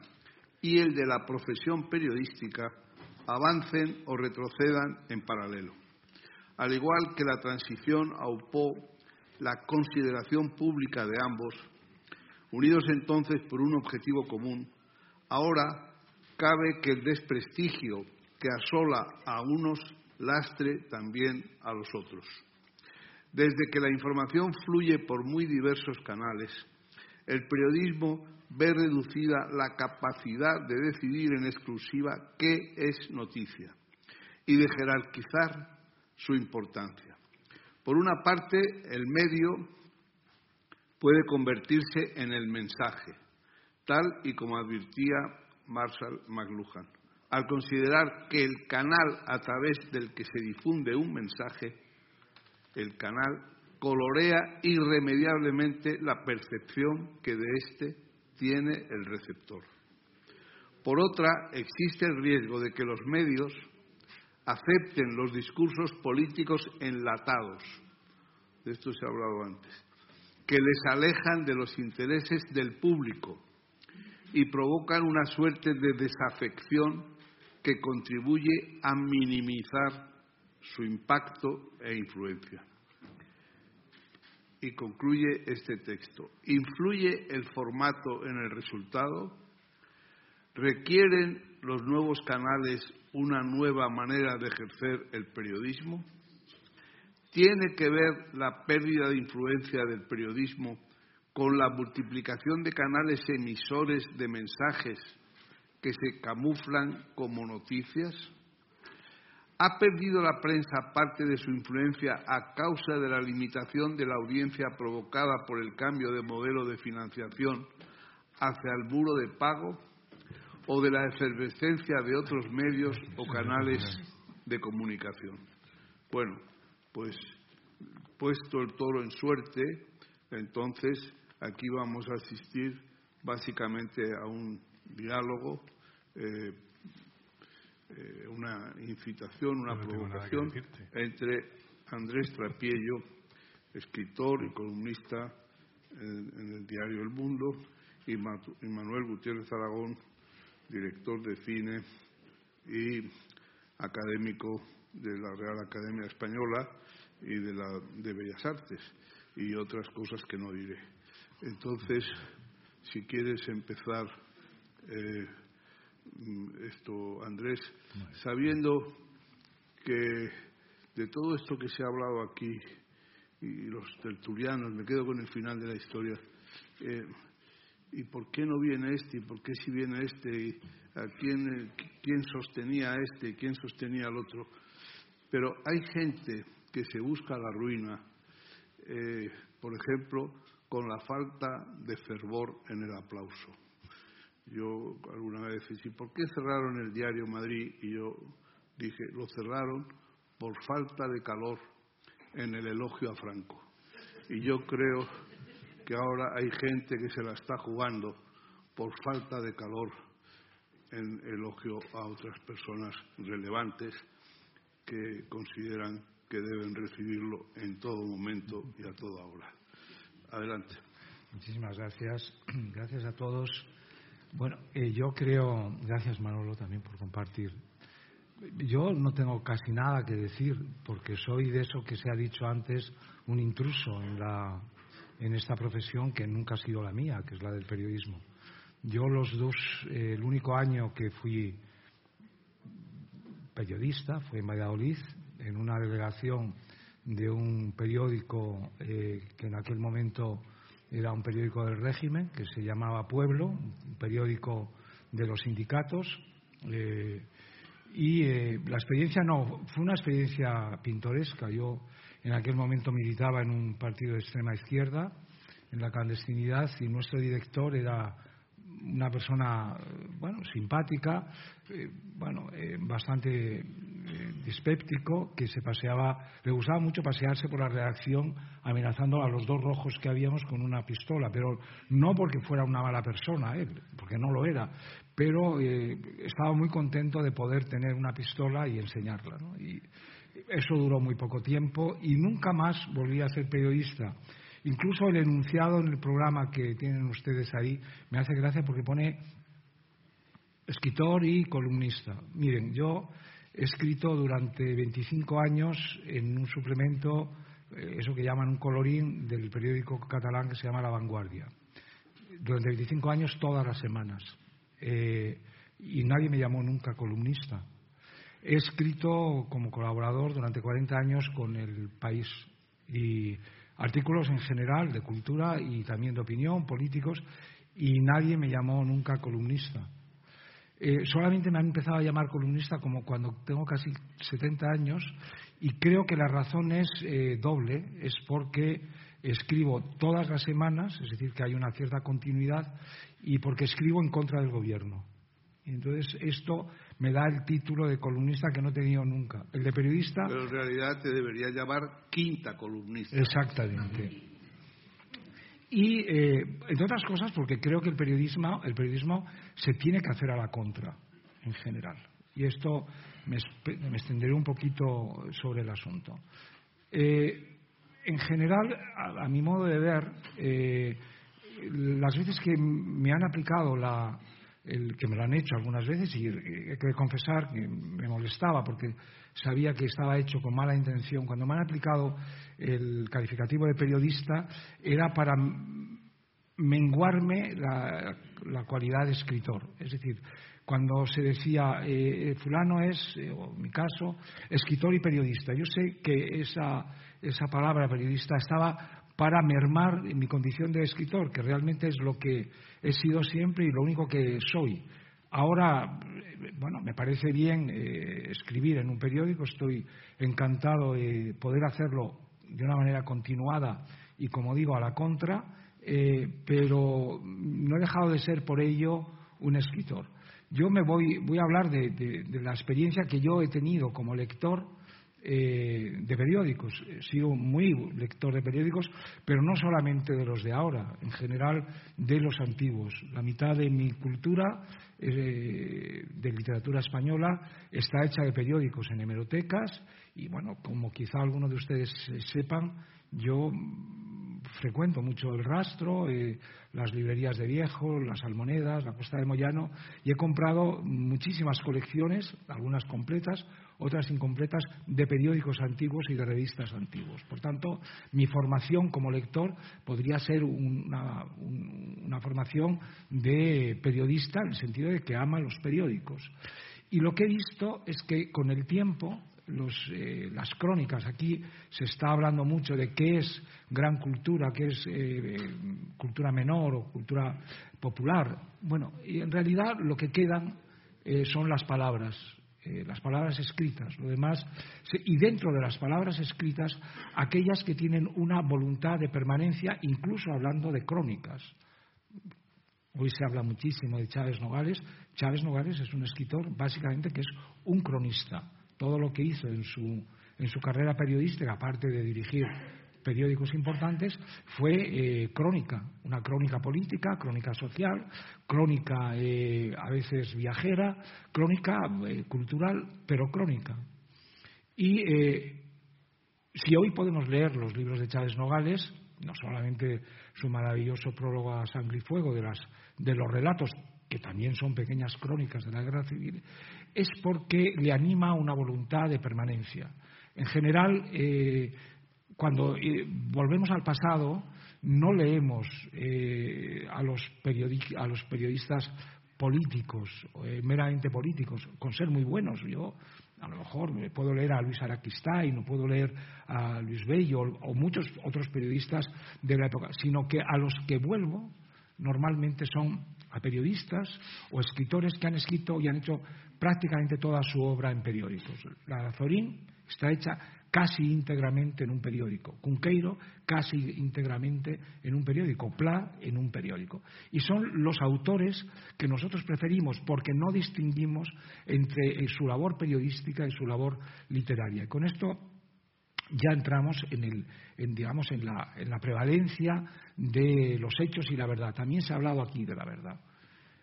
y el de la profesión periodística avancen o retrocedan en paralelo. Al igual que la transición aupó la consideración pública de ambos, unidos entonces por un objetivo común, ahora cabe que el desprestigio que asola a unos lastre también a los otros. Desde que la información fluye por muy diversos canales, el periodismo ve reducida la capacidad de decidir en exclusiva qué es noticia y de jerarquizar su importancia. Por una parte, el medio puede convertirse en el mensaje, tal y como advirtía Marshall McLuhan, al considerar que el canal a través del que se difunde un mensaje, el canal colorea irremediablemente la percepción que de éste tiene el receptor. Por otra, existe el riesgo de que los medios acepten los discursos políticos enlatados, de esto se ha hablado antes, que les alejan de los intereses del público y provocan una suerte de desafección que contribuye a minimizar su impacto e influencia. Y concluye este texto. ¿Influye el formato en el resultado? ¿Requieren los nuevos canales una nueva manera de ejercer el periodismo? ¿Tiene que ver la pérdida de influencia del periodismo con la multiplicación de canales emisores de mensajes que se camuflan como noticias? ¿Ha perdido la prensa parte de su influencia a causa de la limitación de la audiencia provocada por el cambio de modelo de financiación hacia el muro de pago? o de la efervescencia de otros medios o canales de comunicación. Bueno, pues puesto el toro en suerte, entonces aquí vamos a asistir básicamente a un diálogo, eh, eh, una incitación, una provocación entre Andrés Trapiello, escritor y columnista en, el diario El Mundo, y Manuel Gutiérrez Aragón, director de cine y académico de la Real Academia Española y de la de Bellas Artes y otras cosas que no diré. Entonces, si quieres empezar eh, esto, Andrés, sabiendo que de todo esto que se ha hablado aquí y los tertulianos, me quedo con el final de la historia. Eh, ¿Y por qué no viene este? ¿Y por qué si viene este? ¿A quién, quién sostenía a este? ¿Quién sostenía al otro? Pero hay gente que se busca la ruina, eh, por ejemplo, con la falta de fervor en el aplauso. Yo alguna vez dije, ¿por qué cerraron el diario Madrid? Y yo dije, lo cerraron por falta de calor en el elogio a Franco. Y yo creo que ahora hay gente que se la está jugando por falta de calor en elogio a otras personas relevantes que consideran que deben recibirlo en todo momento y a toda hora. Adelante. Muchísimas gracias. Gracias a todos. Bueno, eh, yo creo, gracias Manolo también por compartir Yo no tengo casi nada que decir, porque soy de eso que se ha dicho antes, un intruso en, la, en esta profesión que nunca ha sido la mía, que es la del periodismo. Yo los dos, eh, el único año que fui periodista fue en Valladolid, en una delegación de un periódico eh, que en aquel momento era un periódico del régimen, que se llamaba Pueblo, un periódico de los sindicatos. Eh, y eh, la experiencia no, fue una experiencia pintoresca. Yo en aquel momento militaba en un partido de extrema izquierda, en la clandestinidad, y nuestro director era una persona, bueno, simpática, bueno, bastante dispéptico, que se paseaba, le gustaba mucho pasearse por la redacción amenazando a los dos rojos que habíamos con una pistola, pero no porque fuera una mala persona, porque no lo era, pero eh, estaba muy contento de poder tener una pistola y enseñarla. Y eso duró muy poco tiempo y nunca más volví a ser periodista. Incluso el enunciado en el programa que tienen ustedes ahí me hace gracia porque pone escritor y columnista. Miren, yo escrito durante 25 años en un suplemento, eh, eso que llaman un colorín del periódico catalán que se llama La Vanguardia. Durante 25 años todas las semanas eh, y nadie me llamó nunca columnista. He escrito como colaborador durante 40 años con El País y artículos en general de cultura y también de opinión, políticos, y nadie me llamó nunca columnista. Eh, solamente me han empezado a llamar columnista como cuando tengo casi 70 años y creo que la razón es eh, doble, es porque escribo todas las semanas, es decir, que hay una cierta continuidad y porque escribo en contra del gobierno. entonces esto me da el título de columnista que no he tenido nunca. El de periodista. Pero en realidad te debería llamar quinta columnista. Exactamente. Y, eh, entre otras cosas, porque creo que el periodismo, el periodismo se tiene que hacer a la contra, en general. Y esto me, extenderé un poquito sobre el asunto. Eh, en general, a, mi modo de ver, eh, las veces que me han aplicado la, el, que me lo han hecho algunas veces y he que confesar que me molestaba porque sabía que estaba hecho con mala intención. Cuando me han aplicado el calificativo de periodista era para menguarme la, la cualidad de escritor. Es decir, cuando se decía eh, fulano es, eh, o en mi caso, escritor y periodista. Yo sé que esa, esa palabra periodista estaba para mermar mi condición de escritor, que realmente es lo que he sido siempre y lo único que soy. Ahora, bueno, me parece bien eh, escribir en un periódico, estoy encantado de poder hacerlo de una manera continuada y, como digo, a la contra, eh, pero no he dejado de ser por ello un escritor. Yo me voy, voy a hablar de la experiencia que yo he tenido como lector eh, de periódicos. He sido muy lector de periódicos, pero no solamente de los de ahora, en general de los antiguos. La mitad de mi cultura eh, de literatura española está hecha de periódicos en hemerotecas y, bueno, como quizá algunos de ustedes sepan, yo frecuento mucho el rastro, eh, las librerías de viejo, las almonedas, la costa de Moyano y he comprado muchísimas colecciones, algunas completas, otras incompletas, de periódicos antiguos y de revistas antiguos. Por tanto, mi formación como lector podría ser una, una formación de periodista en el sentido de que ama los periódicos. Y lo que he visto es que con el tiempo eh, las crónicas. Aquí se está hablando mucho de qué es gran cultura, qué es eh, cultura menor o cultura popular. Bueno, y en realidad lo que quedan eh, son las palabras, las palabras escritas, lo demás, y dentro de las palabras escritas, aquellas que tienen una voluntad de permanencia, incluso hablando de crónicas. Hoy se habla muchísimo de Chávez Nogales. Chávez Nogales es un escritor básicamente que es un cronista todo lo que hizo en su, en su carrera periodística, aparte de dirigir periódicos importantes, fue eh, crónica, una crónica política, crónica social, crónica eh, a veces viajera, crónica eh, cultural, pero crónica. Y si hoy podemos leer los libros de Chávez Nogales, no solamente su maravilloso prólogo a Sangre y Fuego, de, las, de los relatos, que también son pequeñas crónicas de la guerra civil, es porque le anima una voluntad de permanencia. En general, cuando eh, volvemos al pasado, no leemos eh, a, los a, los periodistas políticos, meramente políticos, con ser muy buenos. Yo a lo mejor me puedo leer a Luis Araquistay, no puedo leer a Luis Bello o muchos otros periodistas de la época, sino que a los que vuelvo normalmente son a periodistas o escritores que han escrito y han hecho prácticamente toda su obra en periódicos. La Zorín está hecha casi íntegramente en un periódico, Cunqueiro casi íntegramente en un periódico, Pla en un periódico. Y son los autores que nosotros preferimos porque no distinguimos entre eh, su labor periodística y su labor literaria. Y con esto ya entramos en, el, digamos, en la, en la prevalencia de los hechos y la verdad. También se ha hablado aquí de la verdad.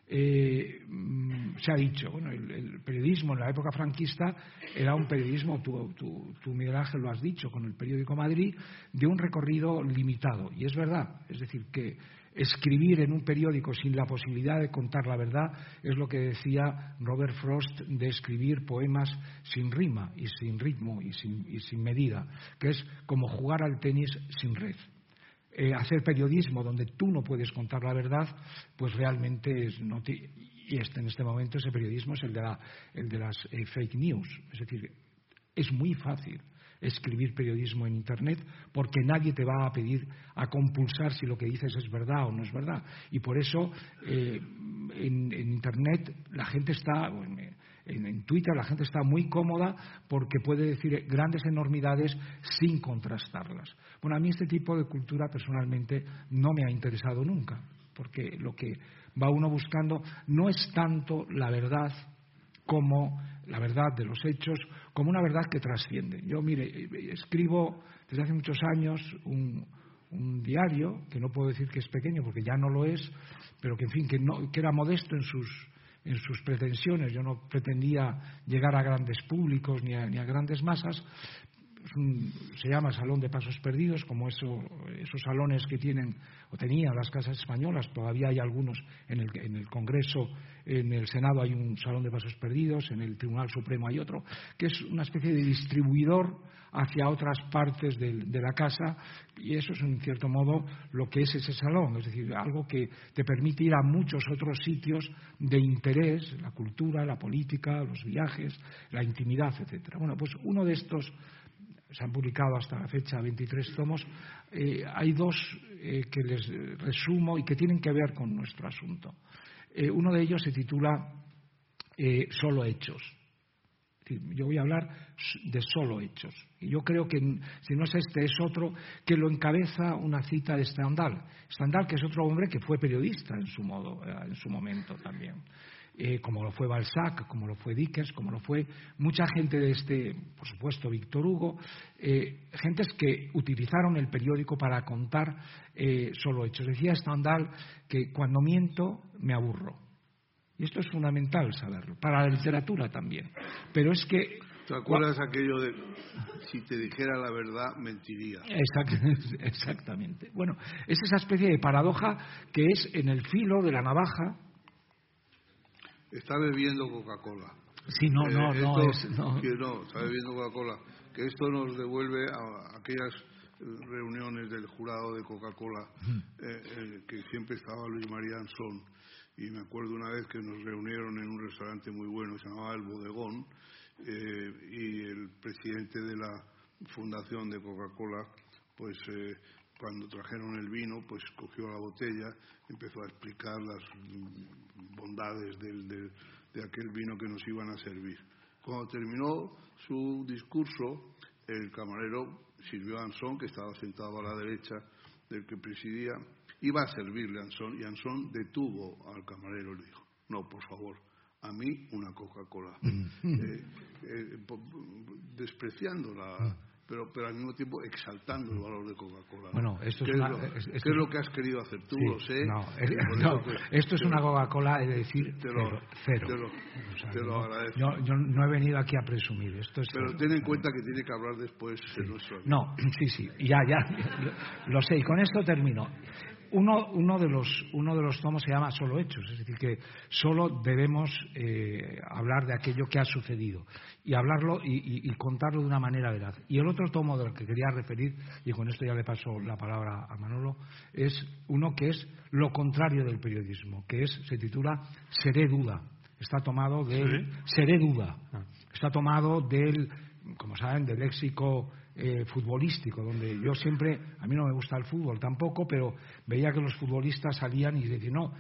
Eh, mm, se ha dicho, bueno, el, periodismo en la época franquista era un periodismo, tú, tú, Miguel Ángel lo has dicho, con el periódico Madrid, de un recorrido limitado. Y es verdad, es decir, que escribir en un periódico sin la posibilidad de contar la verdad es lo que decía Robert Frost de escribir poemas sin rima y sin ritmo y sin, y sin medida, que es como jugar al tenis sin red. Eh, hacer periodismo donde tú no puedes contar la verdad, pues realmente es no y este, en este momento ese periodismo es el de, la, el de las eh, fake news. Es decir, es muy fácil escribir periodismo en Internet porque nadie te va a pedir a compulsar si lo que dices es verdad o no es verdad. Y por eso eh, en, Internet la gente está, en, Twitter la gente está muy cómoda porque puede decir grandes enormidades sin contrastarlas. Bueno, a mí este tipo de cultura personalmente no me ha interesado nunca, porque lo que va uno buscando no es tanto la verdad como la verdad de los hechos, como una verdad que trasciende. Yo, mire, escribo desde hace muchos años un, diario, que no puedo decir que es pequeño porque ya no lo es, pero que, en fin, que, no, que era modesto en sus, en sus pretensiones. Yo no pretendía llegar a grandes públicos ni a, grandes masas. Se llama Salón de Pasos Perdidos, como esos salones que tienen o tenían las casas españolas. Todavía hay algunos en el, en el Congreso, en el Senado hay un Salón de Pasos Perdidos, en el Tribunal Supremo hay otro, que es una especie de distribuidor hacia otras partes de, la casa y eso es en cierto modo lo que es ese salón, es decir, algo que te permite ir a muchos otros sitios de interés, la cultura, la política, los viajes, la intimidad, etcétera. Bueno, pues uno de estos se han publicado hasta la fecha 23 tomos, eh, hay dos eh, que les resumo y que tienen que ver con nuestro asunto. Eh, uno de ellos se titula Solo Hechos yo voy a hablar de solo hechos. Y yo creo que si no es este, es otro que lo encabeza una cita de Stendhal. Stendhal, que es otro hombre que fue periodista en su, modo, en su momento también. Eh, como lo fue Balzac, como lo fue Dickens, como lo fue mucha gente de este, por supuesto, Víctor Hugo, eh, gentes que utilizaron el periódico para contar solo hechos. Decía Stendhal que cuando miento me aburro y esto es fundamental saberlo, para la literatura también. Pero es que... ¿Te acuerdas aquello de si te dijera la verdad, mentiría? exactamente. Bueno, es esa especie de paradoja que es en el filo de la navaja. Está bebiendo Coca-Cola. Sí, no, no, eh, no, es, no. no, está bebiendo Coca-Cola. Que esto nos devuelve a aquellas reuniones del jurado de Coca-Cola, eh, eh, que siempre estaba Luis María Ansón y me acuerdo una vez que nos reunieron en un restaurante muy bueno, se llamaba El Bodegón, y el presidente de la fundación de Coca-Cola, pues eh, cuando trajeron el vino, pues cogió la botella, empezó a explicar las bondades de aquel vino que nos iban a servir. Cuando terminó su discurso, el camarero sirvió a Ansón, que estaba sentado a la derecha del que presidía, Iba a servirle a Ansón y Ansón detuvo al camarero y le dijo, no, por favor, a mí una Coca-Cola. Mm. Eh, eh, despreciándola, pero, pero al mismo tiempo exaltando el valor de Coca-Cola. Bueno, esto ¿Qué, es, es, lo, que has querido hacer tú? lo sé. No, esto es una Coca-Cola, es decir, te lo, cero. Te lo, agradezco. Yo, no he venido aquí a presumir. Esto es pero ten en cuenta que tiene que hablar después No, sí, sí, ya, ya, lo sé. Y con esto termino uno, uno, de los, uno de los tomos se llama Solo Hechos, es decir, que solo debemos eh, hablar de aquello que ha sucedido y hablarlo y, contarlo de una manera veraz. Y el otro tomo del que quería referir, y con esto ya le paso la palabra a Manolo, es uno que es lo contrario del periodismo, que es, se titula Seré duda. Está tomado del Seré duda. Ah. Está tomado del, como saben, del léxico eh, futbolístico, donde yo siempre, a mí no me gusta el fútbol tampoco, pero veía que los futbolistas salían y decían, no,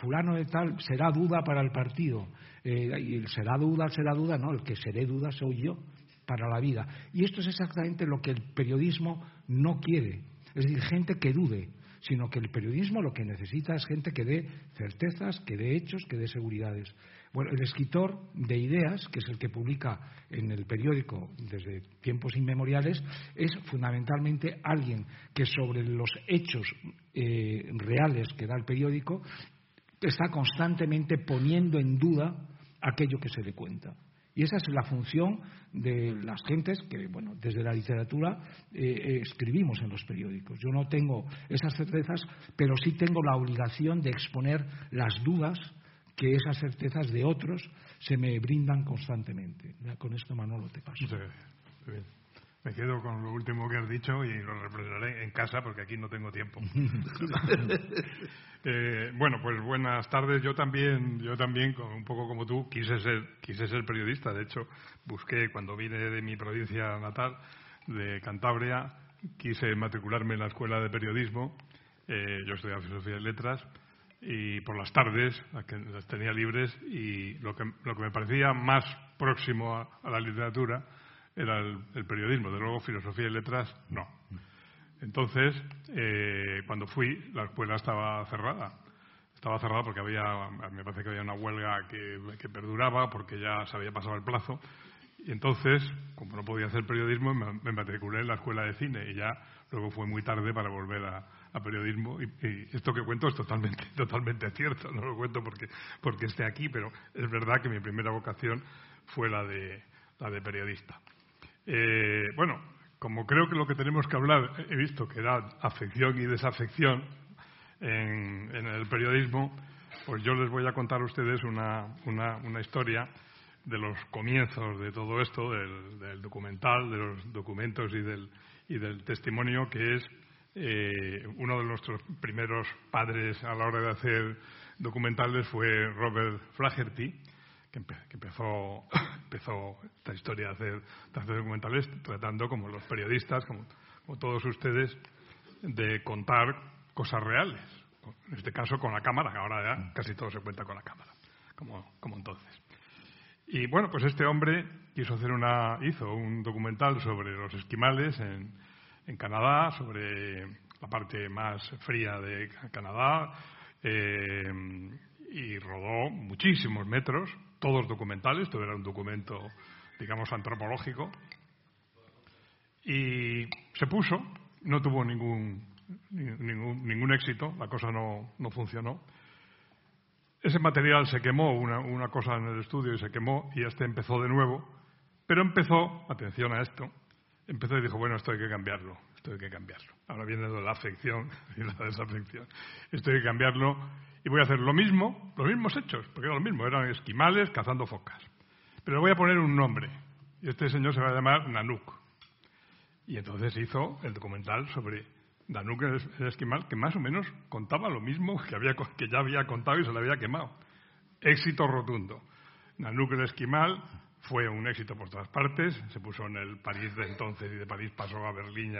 fulano de tal será duda para el partido. Eh, y será duda, será duda, no, el que seré duda soy yo para la vida. Y esto es exactamente lo que el periodismo no quiere. Es decir, gente que dude, sino que el periodismo lo que necesita es gente que dé certezas, que dé hechos, que dé seguridades. Bueno, el escritor de ideas, que es el que publica en el periódico desde tiempos inmemoriales, es fundamentalmente alguien que sobre los hechos eh, reales que da el periódico está constantemente poniendo en duda aquello que se le cuenta. Y esa es la función de las gentes que, bueno, desde la literatura eh, escribimos en los periódicos. Yo no tengo esas certezas, pero sí tengo la obligación de exponer las dudas que esas certezas de otros se me brindan constantemente. con esto, Manolo, te paso. Me quedo con lo último que has dicho y lo reprenderé en casa porque aquí no tengo tiempo. eh, bueno, pues buenas tardes. Yo también, yo también, un poco como tú, quise ser, quise ser periodista. De hecho, busqué cuando vine de mi provincia natal, de Cantabria, quise matricularme en la escuela de periodismo. Eh, yo estudiaba filosofía y letras y por las tardes las tenía libres y lo que, lo que me parecía más próximo a, la literatura era el, periodismo. De luego, filosofía y letras, no. Entonces, eh, cuando fui, la escuela estaba cerrada. Estaba cerrada porque había, me parece que había una huelga que, que perduraba, porque ya se había pasado el plazo. Y entonces, como no podía hacer periodismo, me, matriculé en la escuela de cine y ya luego fue muy tarde para volver a, periodismo. Y, esto que cuento es totalmente, totalmente cierto. No lo cuento porque, porque esté aquí, pero es verdad que mi primera vocación fue la de, la de periodista. Eh, bueno, como creo que lo que tenemos que hablar, he visto que era afección y desafección en, en el periodismo, pues yo les voy a contar a ustedes una, una, una historia de los comienzos de todo esto, del, documental, de los documentos y del, y del testimonio, que es eh, uno de nuestros primeros padres a la hora de hacer documentales fue Robert Flaherty, que, empezó, empezó esta historia de hacer, documentales tratando, como los periodistas, como, todos ustedes, de contar cosas reales. En este caso con la cámara, ahora ya casi todo se cuenta con la cámara, como, como entonces. Y bueno, pues este hombre quiso hacer una, hizo un documental sobre los esquimales en, en Canadá, sobre la parte más fría de Canadá, eh, y rodó muchísimos metros, todos documentales, todo era un documento, digamos, antropológico, y se puso, no tuvo ningún, ningún, ningún éxito, la cosa no, no funcionó. Ese material se quemó, una, cosa en el estudio y se quemó y este empezó de nuevo, pero empezó, atención a esto, empezó y dijo, bueno, esto hay que cambiarlo, esto hay que cambiarlo. Ahora viene la afección y la desafección. Esto hay que cambiarlo y voy a hacer lo mismo, los mismos hechos, porque era lo mismo, eran esquimales cazando focas. Pero le voy a poner un nombre y este señor se va a llamar Nanuk. Y entonces hizo el documental sobre Danuk el esquimal, que más o menos contaba lo mismo que, había, que ya había contado y se le había quemado. Éxito rotundo. Danuk el esquimal fue un éxito por todas partes, se puso en el París de entonces y de París pasó a Berlín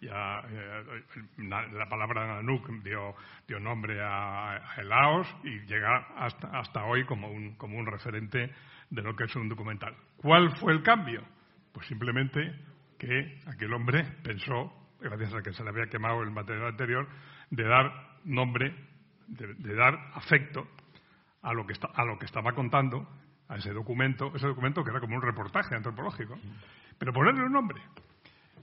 y la palabra Nanook dio, dio nombre a, a Laos y llega hasta, hasta hoy como un, como un referente de lo que es un documental. ¿Cuál fue el cambio? Pues simplemente que aquel hombre pensó gracias a que se le había quemado el material anterior, de dar nombre, de, dar afecto a lo, que a lo que estaba contando, a ese documento, ese documento que era como un reportaje antropológico, pero ponerle un nombre.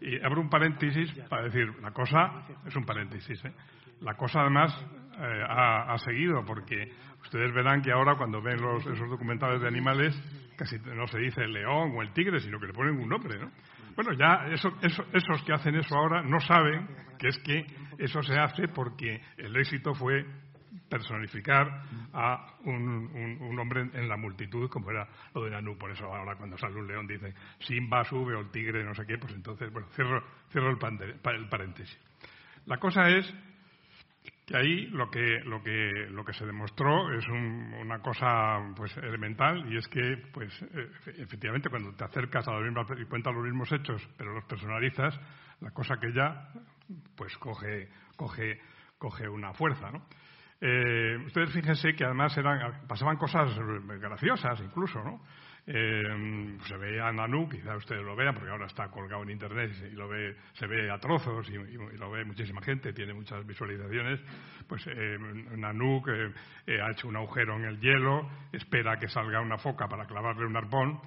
Y abro un paréntesis para decir, la cosa, es un paréntesis, ¿eh? la cosa además eh, ha, seguido, porque ustedes verán que ahora cuando ven los, esos documentales de animales, casi no se dice el león o el tigre, sino que le ponen un nombre, ¿no? Bueno, ya eso, esos que hacen eso ahora no saben que es que eso se hace porque el éxito fue personificar a un, hombre en la multitud, como era lo de Nanú. Por eso ahora cuando sale un león dice Simba sube o el tigre no sé qué, pues entonces, bueno, cierro, cierro el, paréntesis. La cosa es que ahí lo que, lo que, lo que se demostró es una cosa pues elemental y es que pues efectivamente cuando te acercas a la y cuentas los mismos hechos pero los personalizas la cosa que ya pues coge, coge, coge una fuerza ¿no? Eh, ustedes fíjense que además eran, pasaban cosas graciosas incluso, ¿no? Eh, se veía a Nanu, quizá ustedes lo vean, porque ahora está colgado en internet y lo ve, se ve a trozos y, lo ve muchísima gente, tiene muchas visualizaciones. Pues eh, eh, ha hecho un agujero en el hielo, espera que salga una foca para clavarle un arpón,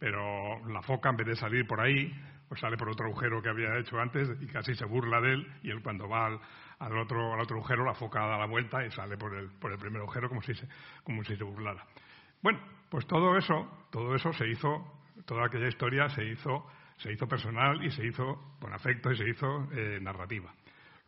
pero la foca en vez de salir por ahí, pues sale por otro agujero que había hecho antes y casi se burla de él y él cuando va al, al otro, al otro agujero, la foca da la vuelta y sale por el, por el primer agujero como si, se, como si se burlara. Bueno, pues todo eso, todo eso se hizo, toda aquella historia se hizo, se hizo personal y se hizo con afecto y se hizo eh, narrativa.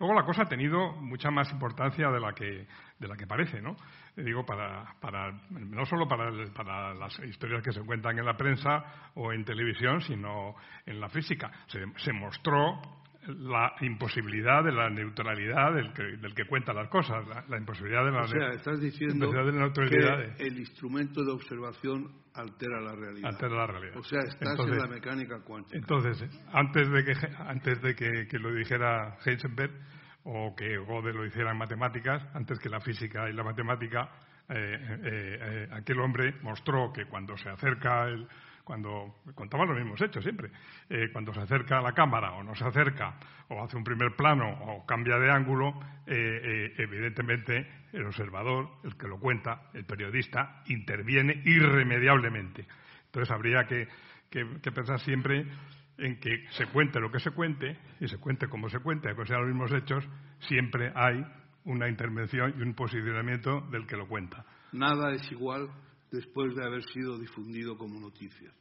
Luego la cosa ha tenido mucha más importancia de la que, de la que parece, ¿no? Digo, para, para, no solo para, para, las historias que se cuentan en la prensa o en televisión, sino en la física. Se mostró la imposibilidad de la neutralidad del que, del que cuenta las cosas, la, imposibilidad de la, o sea, estás diciendo neutralidad. Que el instrumento de observación altera la realidad. Altera la realidad. O sea, estás en la mecánica cuántica. Entonces, antes de que, antes de que, lo dijera Heisenberg o que Gödel lo hiciera en matemáticas, antes que la física y la matemática, eh, eh, eh, aquel hombre mostró que cuando se acerca el cuando contaba los mismos hechos siempre. Eh, cuando se acerca a la cámara o no se acerca, o hace un primer plano o cambia de ángulo, eh, eh, evidentemente el observador, el que lo cuenta, el periodista, interviene irremediablemente. Entonces habría que, pensar siempre en que se cuente lo que se cuente y se cuente como se cuente, aunque sean los mismos hechos, siempre hay una intervención y un posicionamiento del que lo cuenta. Nada es igual después de haber sido difundido como noticia.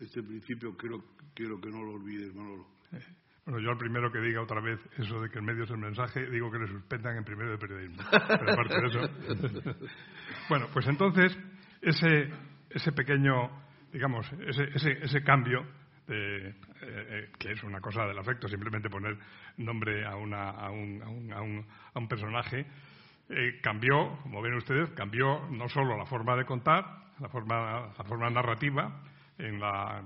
Este principio quiero, quiero que no lo olvides, Manolo. Bueno, yo al primero que diga otra vez eso de que el medio es el mensaje, digo que le suspendan en primero de periodismo. Pero aparte de eso. bueno, pues entonces, ese, ese pequeño, digamos, ese, ese, ese cambio, de, eh, eh, que es una cosa del afecto, simplemente poner nombre a, una, a, un, a, un, a, un, a un personaje, eh, cambió, como ven ustedes, cambió no solo la forma de contar, la forma, la forma narrativa, en la,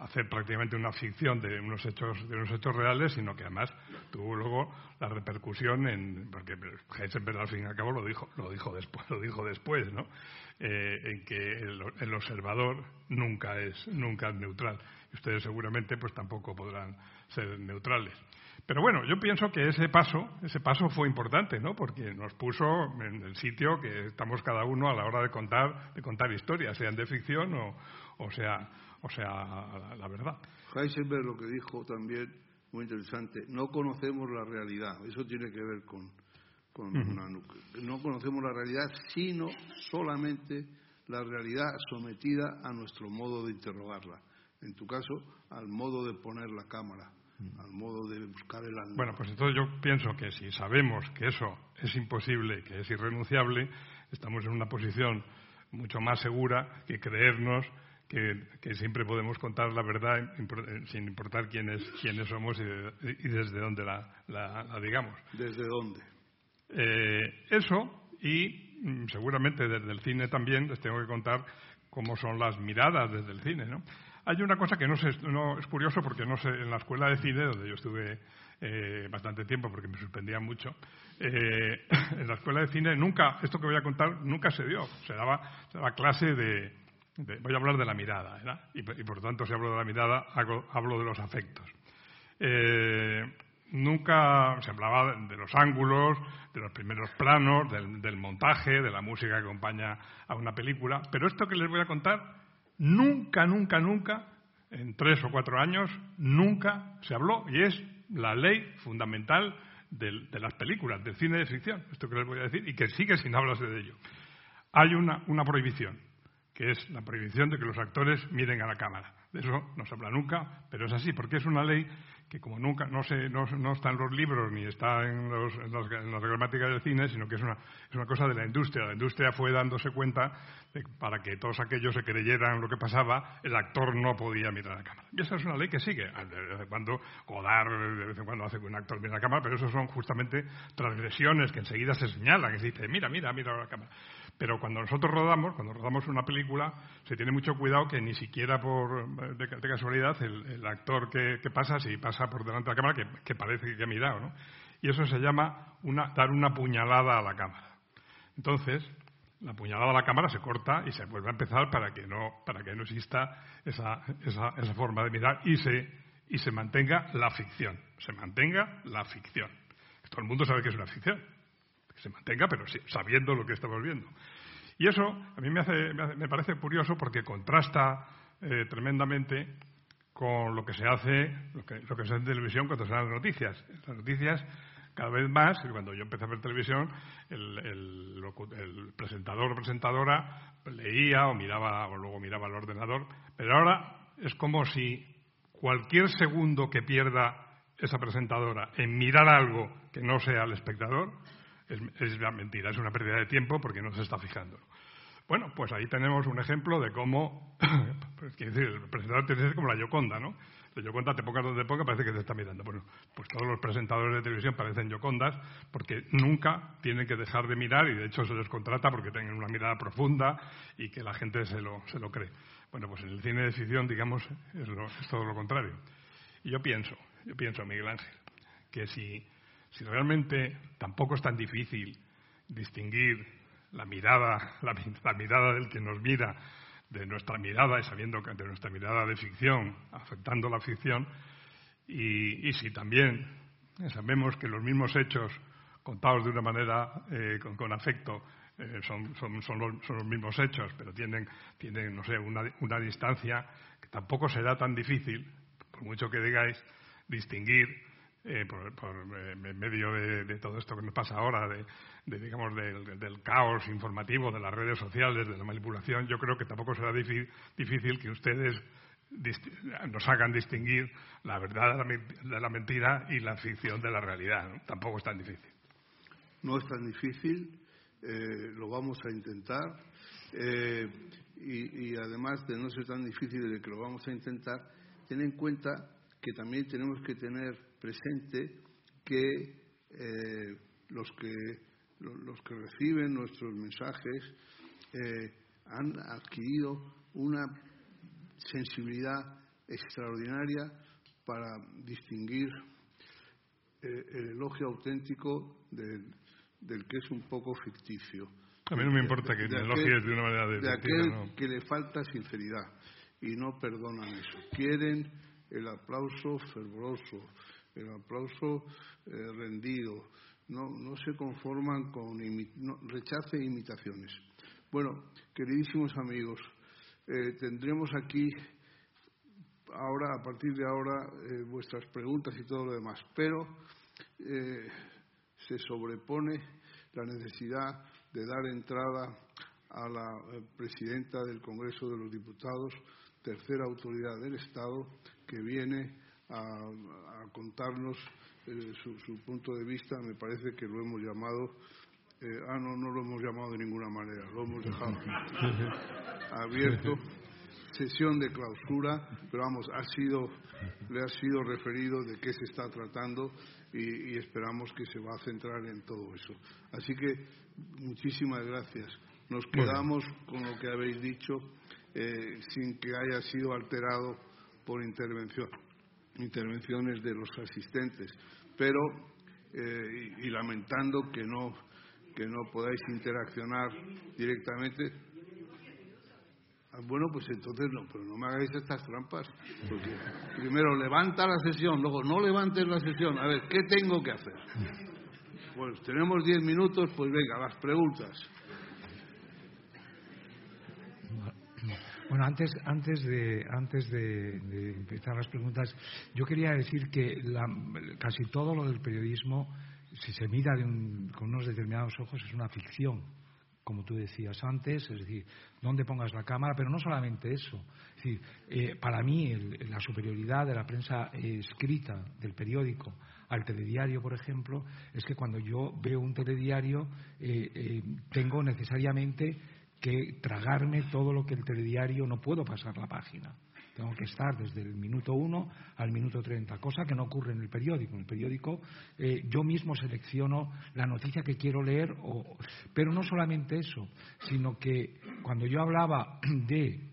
hacer prácticamente una ficción de unos hechos de unos hechos reales, sino que además tuvo luego la repercusión en porque Heisenberg al fin y al cabo lo dijo lo dijo después lo dijo después, ¿no? Eh, en que el, el, observador nunca es nunca es neutral y ustedes seguramente pues tampoco podrán ser neutrales. Pero bueno, yo pienso que ese paso, ese paso fue importante, ¿no? Porque nos puso en el sitio que estamos cada uno a la hora de contar, de contar historias, sean de ficción o, o sea, o sea la, verdad. Heisenberg lo que dijo también, muy interesante, no conocemos la realidad. Eso tiene que ver con, con No conocemos la realidad, sino solamente la realidad sometida a nuestro modo de interrogarla. En tu caso, al modo de poner la cámara al modo de buscar el. Bueno, pues entonces yo pienso que si sabemos que eso es imposible, que es irrenunciable, estamos en una posición mucho más segura que creernos que, siempre podemos contar la verdad sin importar quiénes, quiénes somos y, desde dónde la, digamos. ¿Desde dónde? Eh, eso y mm, seguramente desde el cine también les tengo que contar cómo son las miradas desde el cine, ¿no? Hay una cosa que no, sé, no es curioso porque no sé, en la escuela de cine, donde yo estuve eh, bastante tiempo porque me suspendía mucho, eh, en la escuela de cine nunca, esto que voy a contar, nunca se dio. Se daba, se daba clase de, Voy a hablar de la mirada, ¿verdad? Y, por lo tanto, si hablo de la mirada, hablo de los afectos. Eh, nunca se hablaba de los ángulos, de los primeros planos, del, del montaje, de la música que acompaña a una película, pero esto que les voy a contar Nunca, nunca, nunca, en tres o cuatro años, nunca se habló y es la ley fundamental de, las películas, del cine de ficción, esto que les voy a decir, y que sigue sin hablarse de ello. Hay una, prohibición, que es la prohibición de que los actores miren a la cámara. De eso no se habla nunca, pero es así, porque es una ley que como nunca no, se, no, no está en los libros ni está en, los, las, gramáticas del cine, sino que es una, es una cosa de la industria. La industria fue dándose cuenta de para que todos aquellos se creyeran lo que pasaba, el actor no podía mirar a la cámara. Y esa es una ley que sigue. De vez en cuando Godard de vez en cuando hace que un actor mire a la cámara, pero eso son justamente transgresiones que enseguida se señalan, que se dice, mira, mira, mira la cámara. Pero cuando nosotros rodamos, cuando rodamos una película, se tiene mucho cuidado que ni siquiera por de, casualidad el, actor que, pasa, si pasa por delante de la cámara, que, que parece que ha mirado, ¿no? Y eso se llama una, dar una puñalada a la cámara. Entonces, la puñalada a la cámara se corta y se vuelve a empezar para que no, para que no exista esa, esa, esa forma de mirar y se, y se mantenga la ficción. Se mantenga la ficción. Todo el mundo sabe que es una ficción se mantenga, pero sabiendo lo que estamos viendo. Y eso a mí me, hace, me, hace, me parece curioso porque contrasta eh, tremendamente con lo que se hace, lo que, se hace en televisión cuando se dan las noticias. Las noticias, cada vez más, cuando yo empecé a ver televisión, el, el, el presentador o presentadora leía o miraba, o luego miraba al ordenador, pero ahora es como si cualquier segundo que pierda esa presentadora en mirar algo que no sea el espectador, es, la mentira, es una pérdida de tiempo porque no se está fijando. Bueno, pues ahí tenemos un ejemplo de cómo, pues, quiere decir, el presentador tiene que ser como la Yoconda, ¿no? La Yoconda te pongas donde ponga, parece que te está mirando. Bueno, pues todos los presentadores de televisión parecen Yocondas porque nunca tienen que dejar de mirar y de hecho se les contrata porque tienen una mirada profunda y que la gente se lo, se lo cree. Bueno, pues en el cine de ficción, digamos, es, lo, es todo lo contrario. Y yo pienso, yo pienso, Miguel Ángel, que si si realmente tampoco es tan difícil distinguir la mirada, la, mirada del que nos mira de nuestra mirada y sabiendo que de nuestra mirada de ficción, afectando la ficción, y, y si también sabemos que los mismos hechos contados de una manera eh, con, con, afecto eh, son, son, son, los, son, los, mismos hechos, pero tienen, tienen no sé, una, una distancia que tampoco será tan difícil, por mucho que digáis, distinguir eh, por, por eh, medio de, de, todo esto que nos pasa ahora, de, de digamos, del, del, caos informativo, de las redes sociales, de la manipulación, yo creo que tampoco será difícil, que ustedes nos hagan distinguir la verdad de la mentira y la ficción de la realidad. Tampoco es tan difícil. No es tan difícil, eh, lo vamos a intentar. Eh, y, y, además de no ser tan difícil de que lo vamos a intentar, ten en cuenta que también tenemos que tener presente que eh, los que los que reciben nuestros mensajes eh, han adquirido una sensibilidad extraordinaria para distinguir eh, el elogio auténtico del, del, que es un poco ficticio. A mí no me importa que me elogies de una manera de, de aquel no. que le falta sinceridad y no perdonan eso. Quieren el aplauso fervoroso, el aplauso eh, rendido, no, no, se conforman con no, rechace imitaciones. Bueno, queridísimos amigos, eh, tendremos aquí ahora, a partir de ahora, eh, vuestras preguntas y todo lo demás, pero se sobrepone la necesidad de dar entrada a la presidenta del Congreso de los Diputados, tercera autoridad del Estado, que viene a, a contarnos eh, su, su, punto de vista. Me parece que lo hemos llamado. Eh, ah, no, no lo hemos llamado de ninguna manera, lo hemos dejado abierto. Sesión de clausura, pero vamos, ha sido, le ha sido referido de qué se está tratando y, y esperamos que se va a centrar en todo eso. Así que muchísimas gracias. Nos quedamos con lo que habéis dicho eh, sin que haya sido alterado por intervención, intervenciones de los asistentes, pero eh, y, lamentando que no que no podáis interaccionar directamente. Ah, bueno, pues entonces no, pero no me hagáis estas trampas, porque primero levanta la sesión, luego no levantes la sesión. A ver, ¿qué tengo que hacer? Pues tenemos diez minutos, pues venga, las preguntas. Bueno, antes, antes, de, antes de, empezar las preguntas, yo quería decir que la, casi todo lo del periodismo, si se mira de un, con unos determinados ojos, es una ficción. como tú decías antes, es decir, dónde pongas la cámara, pero no solamente eso. Es decir, eh, para mí la superioridad de la prensa escrita del periódico al telediario, por ejemplo, es que cuando yo veo un telediario eh, eh, tengo necesariamente que tragarme todo lo que el telediario no puedo pasar la página. Tengo que estar desde el minuto uno al minuto treinta, cosa que no ocurre en el periódico. En el periódico eh, yo mismo selecciono la noticia que quiero leer, pero no solamente eso, sino que cuando yo hablaba de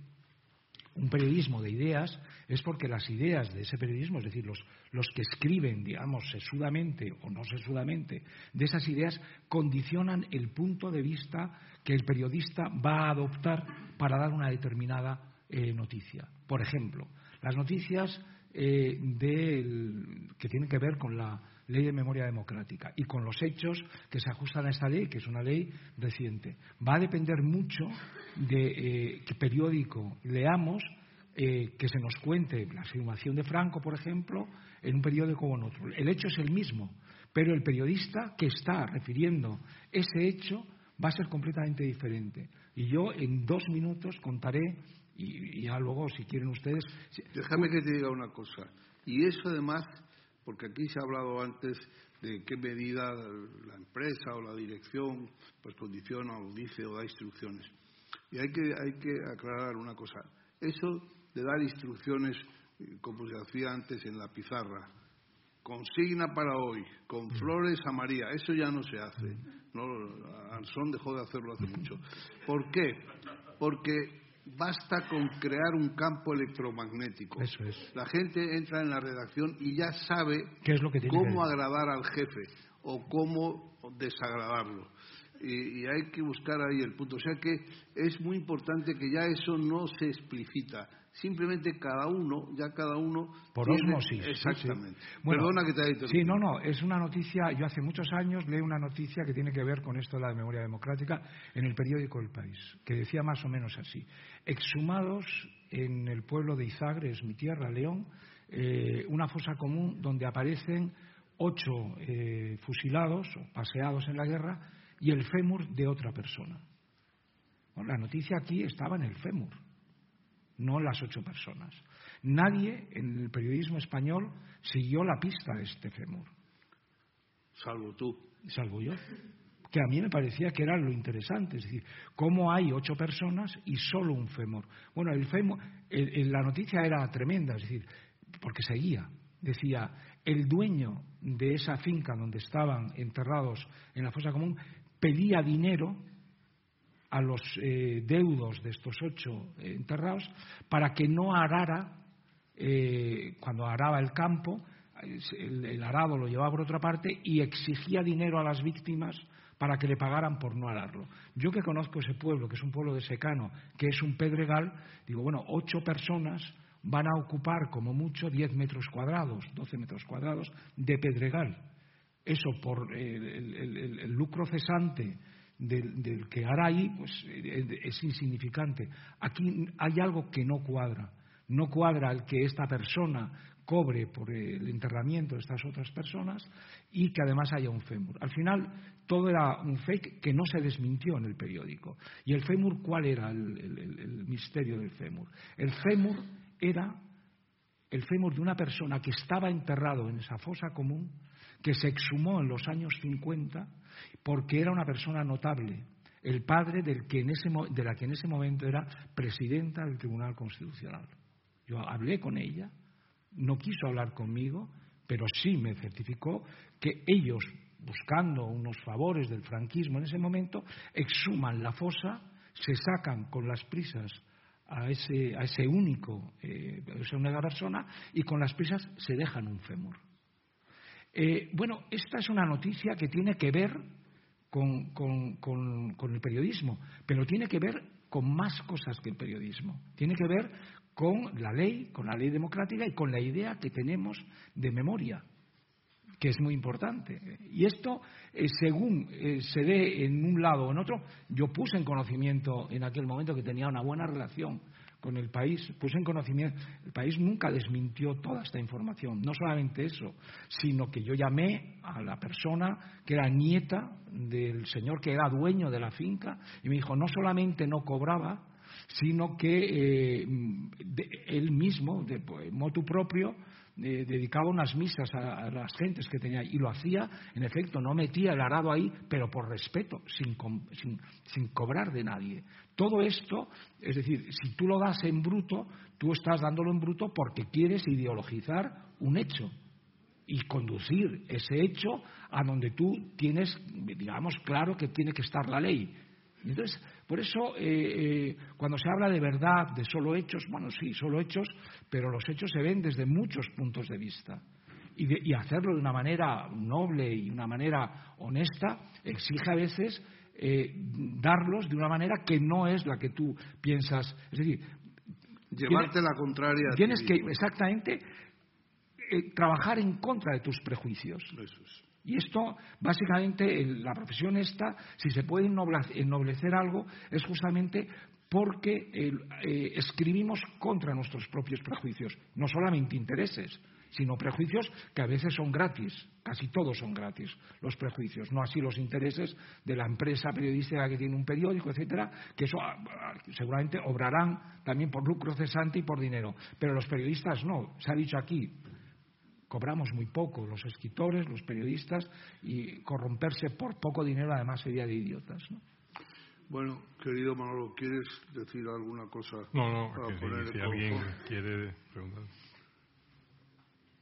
un periodismo de ideas, es porque las ideas de ese periodismo, es decir, los, los que escriben, digamos, sesudamente o no sesudamente, de esas ideas, condicionan el punto de vista que el periodista va a adoptar para dar una determinada eh, noticia. Por ejemplo, las noticias eh, que tienen que ver con la ley de memoria democrática y con los hechos que se ajustan a esta ley, que es una ley reciente. Va a depender mucho de eh, qué periódico leamos, que se nos cuente la afirmación de Franco, por ejemplo, en un periódico o en otro. El hecho es el mismo, pero el periodista que está refiriendo ese hecho va a ser completamente diferente. Y yo en dos minutos contaré y, ya luego, si quieren ustedes. Déjame que te diga una cosa. Y eso además, porque aquí se ha hablado antes de qué medida la empresa o la dirección pues condiciona o dice o da instrucciones. Y hay que, hay que aclarar una cosa. Eso de dar instrucciones, como se hacía antes en la pizarra, consigna para hoy, con flores a María, eso ya no se hace. No, Ansón dejó de hacerlo hace mucho. ¿Por qué? Porque basta con crear un campo electromagnético. Eso es. La gente entra en la redacción y ya sabe cómo agradar al jefe o cómo desagradarlo. Y, y, hay que buscar ahí el punto. O sea que es muy importante que ya eso no se explicita simplemente cada uno, ya cada uno. Por osmosis. Exactamente. Perdona que te haya Sí, no, no, es una noticia. Yo hace muchos años leí una noticia que tiene que ver con esto de la memoria democrática en el periódico El País, que decía más o menos así: exhumados en el pueblo de Izagres, mi tierra, León, eh, una fosa común donde aparecen ocho eh, fusilados o paseados en la guerra y el fémur de otra persona. la noticia aquí estaba en el fémur no las ocho personas. Nadie en el periodismo español siguió la pista de este fémur. Salvo tú. Salvo yo. Que a mí me parecía que era lo interesante. Es decir, cómo hay ocho personas y solo un fémur. Bueno, el fémur, la noticia era tremenda, es decir, porque seguía. Decía, el dueño de esa finca donde estaban enterrados en la fosa común pedía dinero a los eh, deudos de estos ocho eh, enterrados para que no arara, eh, cuando araba el campo, el, arado lo llevaba por otra parte y exigía dinero a las víctimas para que le pagaran por no ararlo. Yo que conozco ese pueblo, que es un pueblo de secano, que es un pedregal, digo, bueno, ocho personas van a ocupar como mucho diez metros cuadrados, doce metros cuadrados de pedregal. Eso por el lucro cesante del, que hará ahí pues, es insignificante. Aquí hay algo que no cuadra. No cuadra el que esta persona cobre por el enterramiento de estas otras personas y que además haya un fémur. Al final todo era un fake que no se desmintió en el periódico. ¿Y el fémur cuál era el, el misterio del fémur? El fémur era el fémur de una persona que estaba enterrado en esa fosa común, que se exhumó en los años 50 porque era una persona notable, el padre del que en ese, de la que en ese momento era presidenta del Tribunal Constitucional. Yo hablé con ella, no quiso hablar conmigo, pero sí me certificó que ellos, buscando unos favores del franquismo en ese momento, exhuman la fosa, se sacan con las prisas a ese, a ese único, eh, a esa única persona, y con las prisas se dejan un fémur. Eh, bueno, esta es una noticia que tiene que ver con, el periodismo, pero tiene que ver con más cosas que el periodismo. Tiene que ver con la ley, con la ley democrática y con la idea que tenemos de memoria, que es muy importante. Y esto, eh, según eh, se dé en un lado o en otro, yo puse en conocimiento en aquel momento que tenía una buena relación con el país, puse en conocimiento, el país nunca desmintió toda esta información, no solamente eso, sino que yo llamé a la persona que era nieta del señor que era dueño de la finca y me dijo, no solamente no cobraba, sino que eh, él mismo, de motu propio, eh, dedicaba unas misas a, las gentes que tenía y lo hacía, en efecto, no metía el arado ahí, pero por respeto, sin, sin, sin cobrar de nadie. Todo esto, es decir, si tú lo das en bruto, tú estás dándolo en bruto porque quieres ideologizar un hecho y conducir ese hecho a donde tú tienes, digamos, claro que tiene que estar la ley. Entonces, por eso, eh, eh, cuando se habla de verdad, de solo hechos, bueno, sí, solo hechos, pero los hechos se ven desde muchos puntos de vista. Y, hacerlo de una manera noble y una manera honesta exige a veces eh, darlos de una manera que no es la que tú piensas. Es decir, llevarte la contraria. Tienes que, exactamente, trabajar en contra de tus prejuicios. Eso es. Y esto, básicamente, la profesión esta, si se puede ennoblecer algo, es justamente porque eh, escribimos contra nuestros propios prejuicios, no solamente intereses, sino prejuicios que a veces son gratis, casi todos son gratis, los prejuicios, no así los intereses de la empresa periodística que tiene un periódico, etcétera, que eso ah, ah, seguramente obrarán también por lucro cesante y por dinero, pero los periodistas no, se ha dicho aquí, cobramos muy poco, los escritores, los periodistas, y corromperse por poco dinero además sería de idiotas. ¿no? Bueno, querido Manolo, ¿quieres decir alguna cosa? No, no, si, alguien quiere preguntar.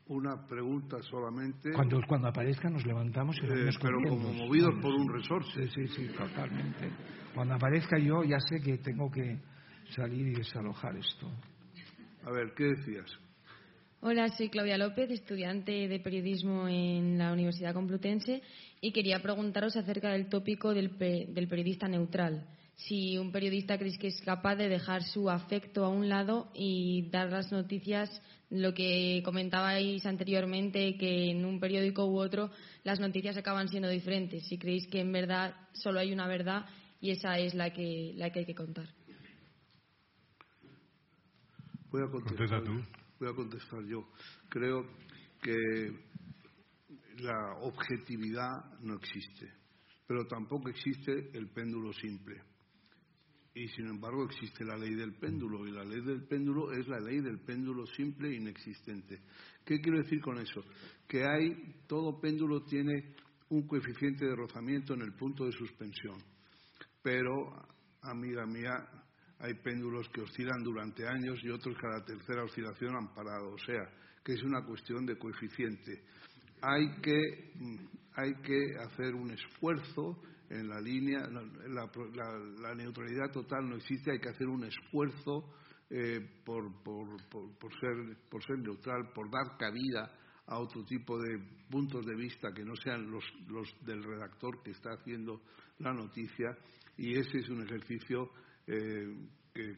Una pregunta solamente. Cuando, cuando aparezca nos levantamos y eh, Pero como movidos por un resorte. Sí, sí, sí, totalmente. Cuando aparezca yo ya sé que tengo que salir y desalojar esto. A ver, ¿qué decías? Hola, soy Claudia López, estudiante de periodismo en la Universidad Complutense y quería preguntaros acerca del tópico del, periodista neutral. Si un periodista creéis que es capaz de dejar su afecto a un lado y dar las noticias, lo que comentabais anteriormente, que en un periódico u otro las noticias acaban siendo diferentes. Si creéis que en verdad solo hay una verdad y esa es la que, la que hay que contar. Voy a contestar voy a contestar yo. Creo que la objetividad no existe, pero tampoco existe el péndulo simple. Y sin embargo existe la ley del péndulo, y la ley del péndulo es la ley del péndulo simple e inexistente. ¿Qué quiero decir con eso? Que hay, todo péndulo tiene un coeficiente de rozamiento en el punto de suspensión. Pero, amiga mía, hay péndulos que oscilan durante años y otros que a la tercera oscilación han parado. O sea, que es una cuestión de coeficiente. Hay que, mm, hay que hacer un esfuerzo en la línea, la, neutralidad total no existe, hay que hacer un esfuerzo eh, por, ser, por ser neutral, por dar cabida a otro tipo de puntos de vista que no sean los, los del redactor que está haciendo la noticia y ese es un ejercicio eh, que,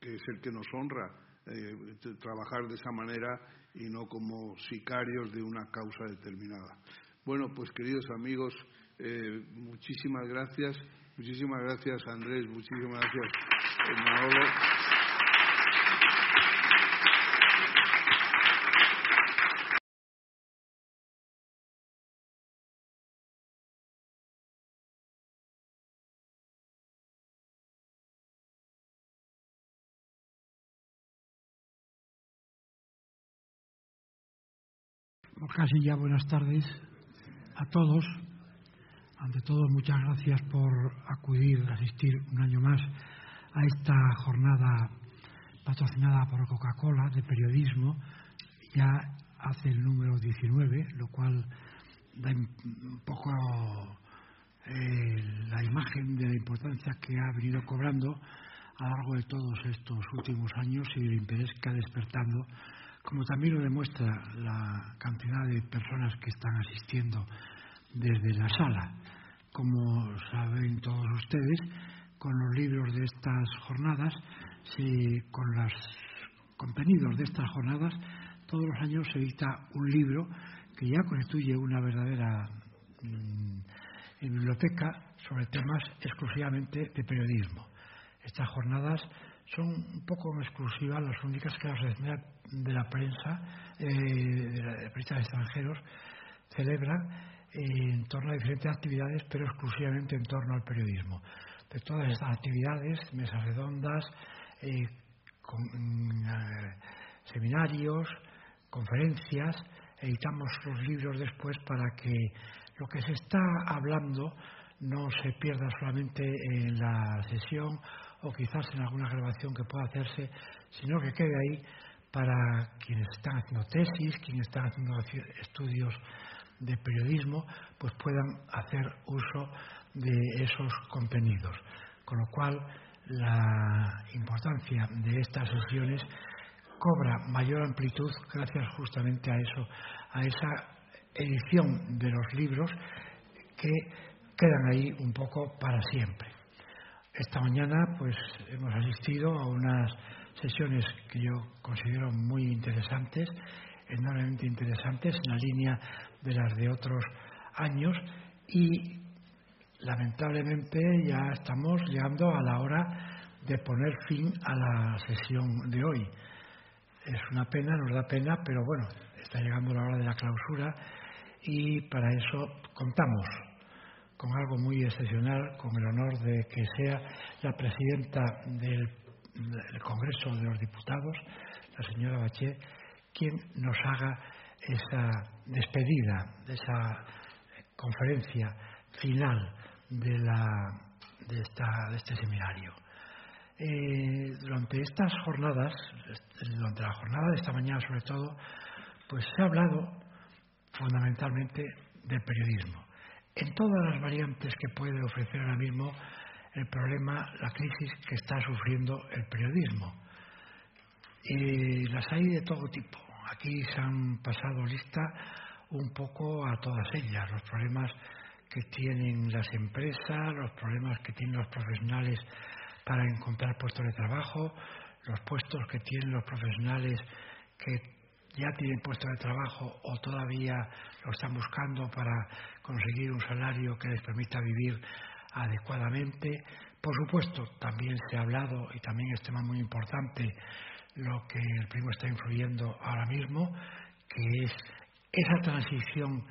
es el que nos honra, eh, trabajar de esa manera y no como sicarios de una causa determinada. Bueno, pues queridos amigos, eh, muchísimas gracias, muchísimas gracias Andrés, muchísimas gracias Manolo. Casi ya buenas tardes a todos. Ante todo, muchas gracias por acudir, asistir un año más a esta jornada patrocinada por Coca-Cola de periodismo. Ya hace el número 19, lo cual da un poco eh, la imagen de la importancia que ha venido cobrando a lo largo de todos estos últimos años y el interés que ha despertando como también lo demuestra la cantidad de personas que están asistiendo desde la sala. Como saben todos ustedes, con los libros de estas jornadas, con los contenidos de estas jornadas, todos los años se edita un libro que ya constituye una verdadera mm, biblioteca sobre temas exclusivamente de periodismo. Estas jornadas son un poco en exclusiva las únicas que la Sociedad de la Prensa, eh, de la prensa de extranjeros, celebra en torno a diferentes actividades, pero exclusivamente en torno al periodismo. De todas estas actividades, mesas redondas, eh, mm, eh, seminarios, conferencias, editamos los libros después para que lo que se está hablando no se pierda solamente en la sesión o quizás en alguna grabación que pueda hacerse, sino que quede ahí para quienes están haciendo tesis, quienes están haciendo estudios de periodismo, pues puedan hacer uso de esos contenidos. Con lo cual, la importancia de estas sesiones cobra mayor amplitud gracias justamente a eso, a esa edición de los libros que quedan ahí un poco para siempre. Esta mañana pues hemos asistido a unas sesiones que yo considero muy interesantes, enormemente interesantes, en la línea de las de otros años y lamentablemente ya estamos llegando a la hora de poner fin a la sesión de hoy. Es una pena, nos da pena, pero bueno, está llegando la hora de la clausura y para eso contamos con algo muy excepcional, con el honor de que sea la presidenta del, Congreso de los Diputados, la señora Bachet, quien nos haga esa despedida, de esa conferencia final de, la, de, esta, de este seminario. Eh, durante estas jornadas, durante la jornada de esta mañana sobre todo, pues se ha hablado fundamentalmente del periodismo. En todas las variantes que puede ofrecer ahora mismo el problema, la crisis que está sufriendo el periodismo. Y las hay de todo tipo. Aquí se han pasado lista un poco a todas ellas, los problemas que tienen las empresas, los problemas que tienen los profesionales para encontrar puestos de trabajo, los puestos que tienen los profesionales que ya tienen puesto de trabajo o todavía lo están buscando para conseguir un salario que les permita vivir adecuadamente. Por supuesto, también se ha hablado, y también es tema muy importante, lo que el primo está influyendo ahora mismo, que es esa transición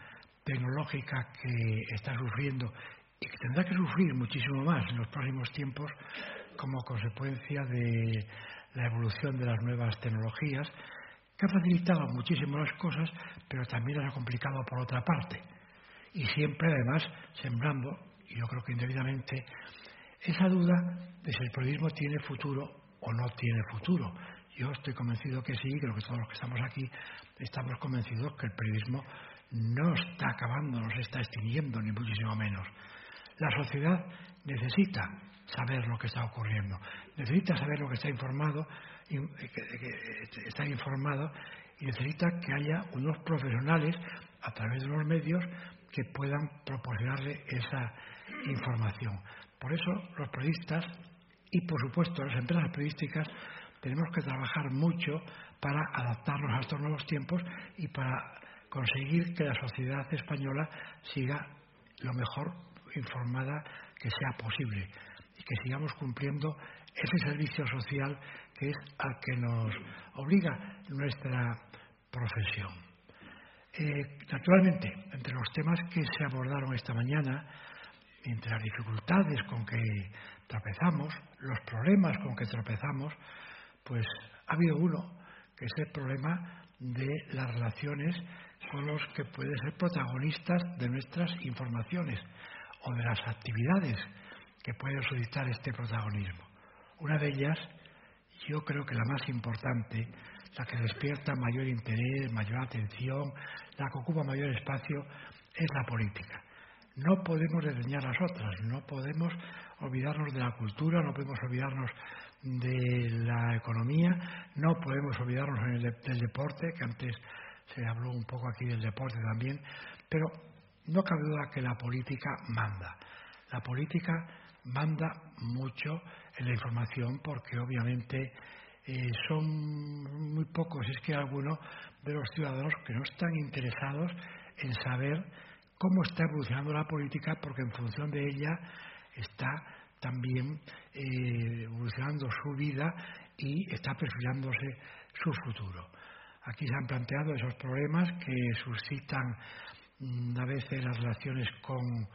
tecnológica que está sufriendo y que tendrá que sufrir muchísimo más en los próximos tiempos como consecuencia de la evolución de las nuevas tecnologías que ha facilitado muchísimo las cosas, pero también las ha complicado por otra parte. Y siempre, además, sembrando, y yo creo que indebidamente, esa duda de si el periodismo tiene futuro o no tiene futuro. Yo estoy convencido que sí, creo que todos los que estamos aquí estamos convencidos que el periodismo no está acabando, no se está extinguiendo, ni muchísimo menos. La sociedad necesita saber lo que está ocurriendo, necesita saber lo que está informado que, estar informado y necesita que haya unos profesionales a través de los medios que puedan proporcionarle esa información. Por eso los periodistas y por supuesto las empresas periodísticas tenemos que trabajar mucho para adaptarnos a estos nuevos tiempos y para conseguir que la sociedad española siga lo mejor informada que sea posible y que sigamos cumpliendo ese servicio social que es al que nos obliga nuestra profesión. Eh, naturalmente, entre los temas que se abordaron esta mañana, entre las dificultades con que tropezamos, los problemas con que tropezamos, pues ha habido uno, que es el problema de las relaciones con los que pueden ser protagonistas de nuestras informaciones o de las actividades que pueden solicitar este protagonismo. Una de ellas yo creo que la más importante, la que despierta mayor interés, mayor atención, la que ocupa mayor espacio, es la política. No podemos desdeñar las otras, no podemos olvidarnos de la cultura, no podemos olvidarnos de la economía, no podemos olvidarnos del deporte, que antes se habló un poco aquí del deporte también, pero no cabe duda que la política manda. La política manda mucho en la información porque obviamente eh, son muy pocos, es que algunos de los ciudadanos que no están interesados en saber cómo está evolucionando la política porque en función de ella está también eh, evolucionando su vida y está perfilándose su futuro. Aquí se han planteado esos problemas que suscitan mm, a veces las relaciones con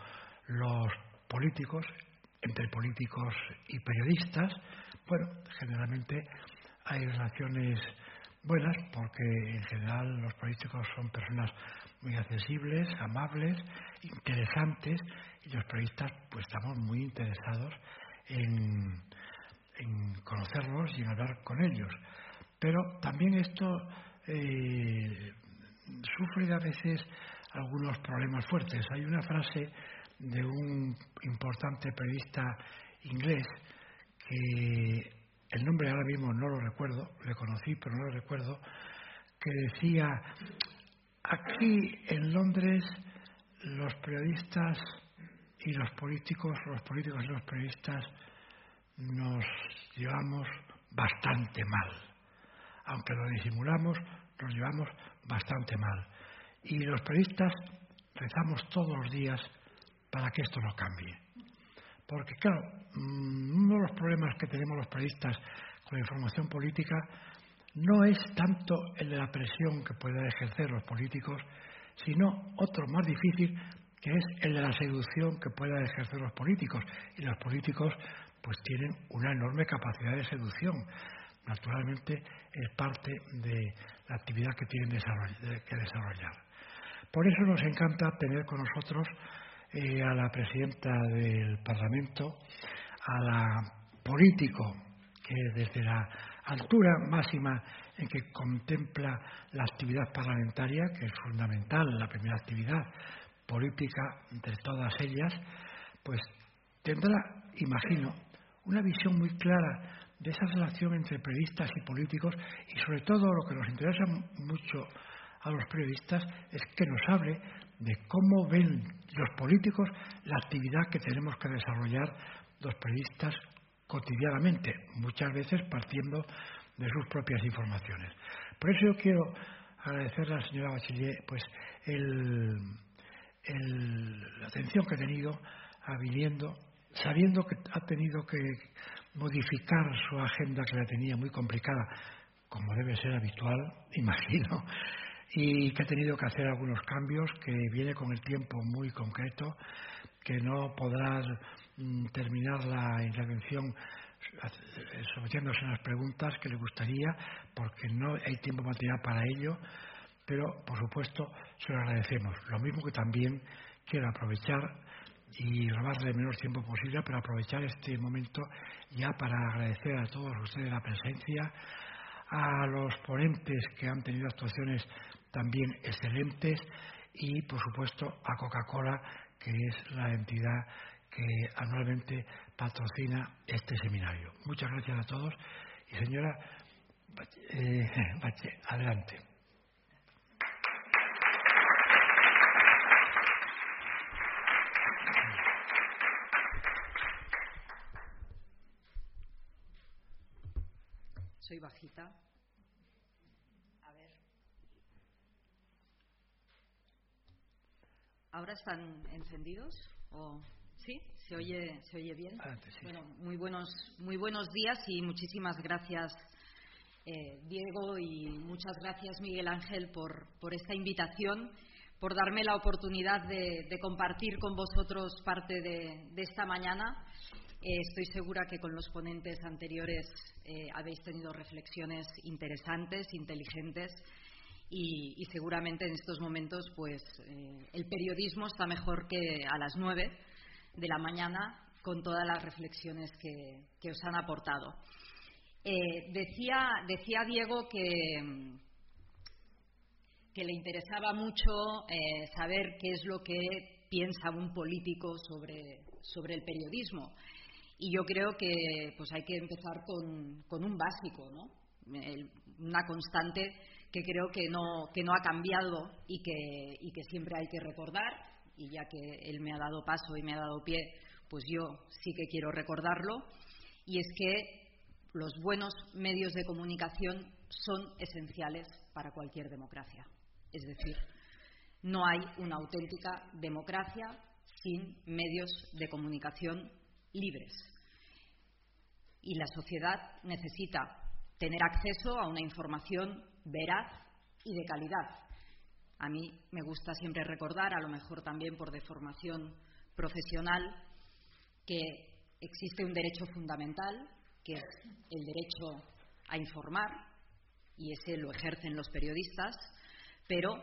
los políticos, entre políticos y periodistas. Bueno, generalmente hay relaciones buenas porque en general los políticos son personas muy accesibles, amables, interesantes y los periodistas pues estamos muy interesados en, conocerlos y en hablar con ellos. Pero también esto eh, sufre a veces algunos problemas fuertes. Hay una frase de un importante periodista inglés que el nombre ahora mismo no lo recuerdo, le conocí pero no lo recuerdo, que decía, aquí en Londres los periodistas y los políticos, los políticos y los periodistas nos llevamos bastante mal. Aunque lo disimulamos, nos llevamos bastante mal. Y los periodistas rezamos todos los días para que esto no cambie. Porque, claro, mm, uno de los problemas que tenemos los periodistas con la información política no es tanto el de la presión que puedan ejercer los políticos, sino otro más difícil, que es el de la seducción que puedan ejercer los políticos. Y los políticos pues tienen una enorme capacidad de seducción. Naturalmente es parte de la actividad que tienen que desarrollar. Por eso nos encanta tener con nosotros eh, a la presidenta del Parlamento, a la político que desde la altura máxima en que contempla la actividad parlamentaria, que es fundamental, la primera actividad política de todas ellas, pues tendrá, imagino, una visión muy clara de esa relación entre periodistas y políticos y sobre todo lo que nos interesa mucho a los periodistas es que nos hable de cómo ven los políticos la actividad que tenemos que desarrollar los periodistas cotidianamente, muchas veces partiendo de sus propias informaciones. Por eso yo quiero agradecerle a la señora Bachiller pues, la atención que ha tenido a sabiendo que ha tenido que modificar su agenda que la tenía muy complicada, como debe ser habitual, imagino, y que ha tenido que hacer algunos cambios, que viene con el tiempo muy concreto, que no podrá terminar la intervención sometiéndose a las preguntas que le gustaría, porque no hay tiempo material para ello, pero por supuesto se lo agradecemos. Lo mismo que también quiero aprovechar y robarle el menor tiempo posible, pero aprovechar este momento ya para agradecer a todos ustedes la presencia, a los ponentes que han tenido actuaciones también excelentes y, por supuesto, a Coca-Cola, que es la entidad que anualmente patrocina este seminario. Muchas gracias a todos y señora eh, adelante. Soy bajita. A ver. ¿Ahora están encendidos? ¿O sí? ¿Se oye, ¿se oye bien? Bueno, muy buenos, muy buenos días y muchísimas gracias, eh, Diego, y muchas gracias, Miguel Ángel, por, por esta invitación, por darme la oportunidad de, compartir con vosotros parte de, esta mañana. Eh, estoy segura que con los ponentes anteriores eh, habéis tenido reflexiones interesantes, inteligentes y, seguramente en estos momentos pues el periodismo está mejor que a las nueve de la mañana con todas las reflexiones que, os han aportado. Eh, decía, decía, Diego que, que, le interesaba mucho eh, saber qué es lo que piensa un político sobre, sobre el periodismo. Y yo creo que pues hay que empezar con, con un básico, ¿no? una constante que creo que no, que no ha cambiado y que, y que siempre hay que recordar y ya que él me ha dado paso y me ha dado pie, pues yo sí que quiero recordarlo, y es que los buenos medios de comunicación son esenciales para cualquier democracia. Es decir, no hay una auténtica democracia sin medios de comunicación libres. y la sociedad necesita tener acceso a una información veraz y de calidad. A mí me gusta siempre recordar, a lo mejor también por deformación profesional, que existe un derecho fundamental, que es el derecho a informar, y ese lo ejercen los periodistas, pero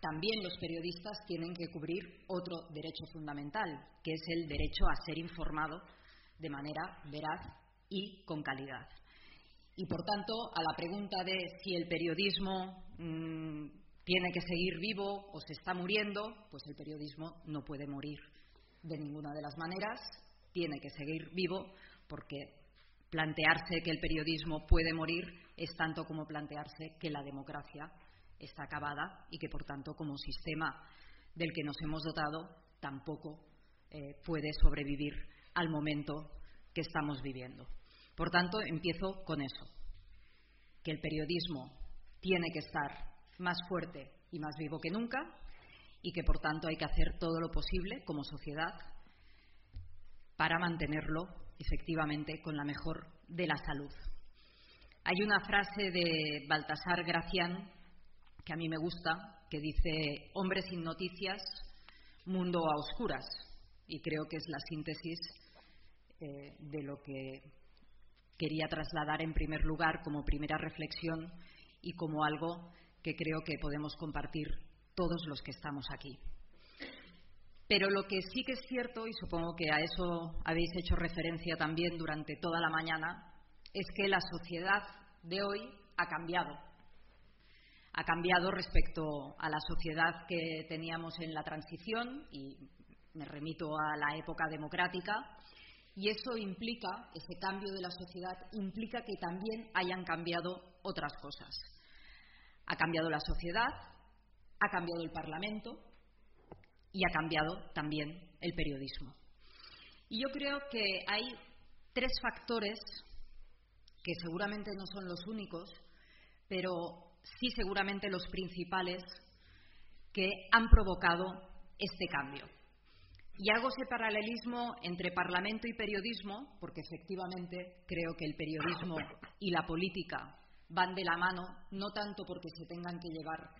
también los periodistas tienen que cubrir otro derecho fundamental, que es el derecho a ser informado de manera veraz y con calidad. Y por tanto, a la pregunta de si el periodismo mm, tiene que seguir vivo o se está muriendo, pues el periodismo no puede morir de ninguna de las maneras, tiene que seguir vivo porque plantearse que el periodismo puede morir es tanto como plantearse que la democracia está acabada y que, por tanto, como sistema del que nos hemos dotado, tampoco eh, puede sobrevivir al momento que estamos viviendo. Por tanto, empiezo con eso, que el periodismo tiene que estar más fuerte y más vivo que nunca y que, por tanto, hay que hacer todo lo posible como sociedad para mantenerlo efectivamente con la mejor de la salud. Hay una frase de Baltasar Gracián que a mí me gusta, que dice, hombre sin noticias, mundo a oscuras. Y creo que es la síntesis eh, de lo que quería trasladar en primer lugar como primera reflexión y como algo que creo que podemos compartir todos los que estamos aquí. Pero lo que sí que es cierto, y supongo que a eso habéis hecho referencia también durante toda la mañana, es que la sociedad de hoy ha cambiado. Ha cambiado respecto a la sociedad que teníamos en la transición, y me remito a la época democrática, y eso implica, ese cambio de la sociedad, implica que también hayan cambiado otras cosas. Ha cambiado la sociedad, ha cambiado el Parlamento y ha cambiado también el periodismo. Y yo creo que hay tres factores que seguramente no son los únicos, pero sí seguramente los principales que han provocado este cambio. Y hago ese paralelismo entre Parlamento y periodismo, porque efectivamente creo que el periodismo y la política van de la mano, no tanto porque se tengan que llevar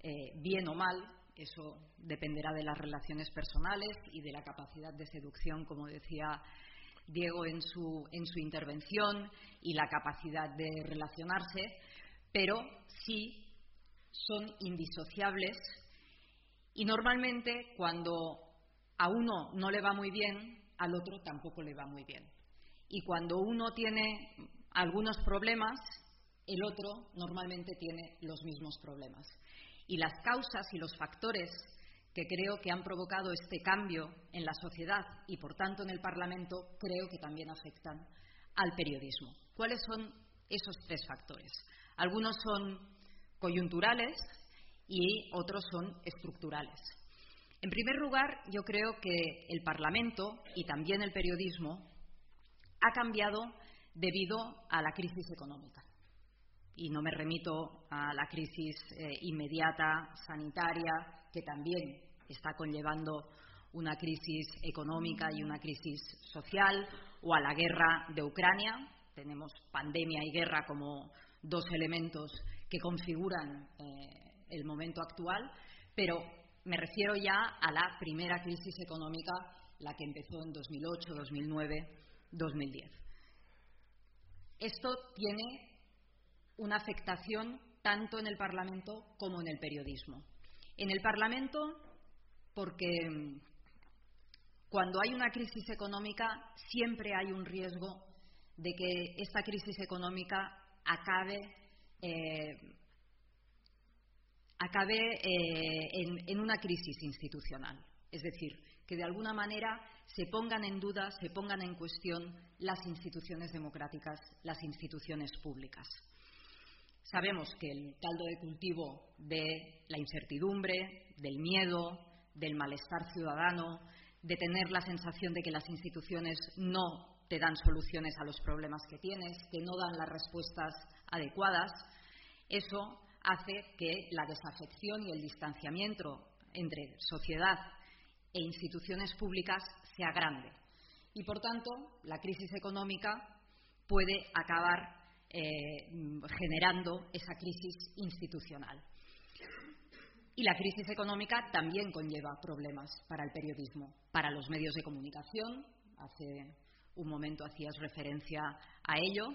eh, bien o mal, eso dependerá de las relaciones personales y de la capacidad de seducción, como decía Diego en su, en su intervención, y la capacidad de relacionarse, pero sí son indisociables y normalmente cuando a uno no le va muy bien, al otro tampoco le va muy bien. Y cuando uno tiene algunos problemas, el otro normalmente tiene los mismos problemas. Y las causas y los factores que creo que han provocado este cambio en la sociedad y, por tanto, en el Parlamento, creo que también afectan al periodismo. ¿Cuáles son esos tres factores? Algunos son coyunturales y otros son estructurales. En primer lugar, yo creo que el Parlamento y también el periodismo ha cambiado debido a la crisis económica. Y no me remito a la crisis eh, inmediata sanitaria, que también está conllevando una crisis económica y una crisis social, o a la guerra de Ucrania. Tenemos pandemia y guerra como dos elementos que configuran eh, el momento actual, pero me refiero ya a la primera crisis económica, la que empezó en 2008, 2009, 2010. Esto tiene una afectación tanto en el Parlamento como en el periodismo. En el Parlamento, porque mm, cuando hay una crisis económica siempre hay un riesgo de que esta crisis económica acabe eh, acabe eh, en, una crisis institucional. Es decir, que de alguna manera se pongan en duda, se pongan en cuestión las instituciones democráticas, las instituciones públicas. Sabemos que el caldo de cultivo de la incertidumbre, del miedo, del malestar ciudadano, de tener la sensación de que las instituciones no te dan soluciones a los problemas que tienes, que no dan las respuestas adecuadas, eso hace que la desafección y el distanciamiento entre sociedad e instituciones públicas sea grande. Y, por tanto, la crisis económica puede acabar eh, generando esa crisis institucional. Y la crisis económica también conlleva problemas para el periodismo, para los medios de comunicación. Hace un momento hacías referencia a ello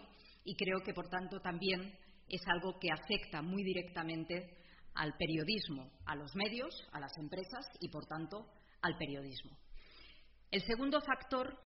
y creo que, por tanto, también es algo que afecta muy directamente al periodismo, a los medios, a las empresas y, por tanto, al periodismo. El segundo factor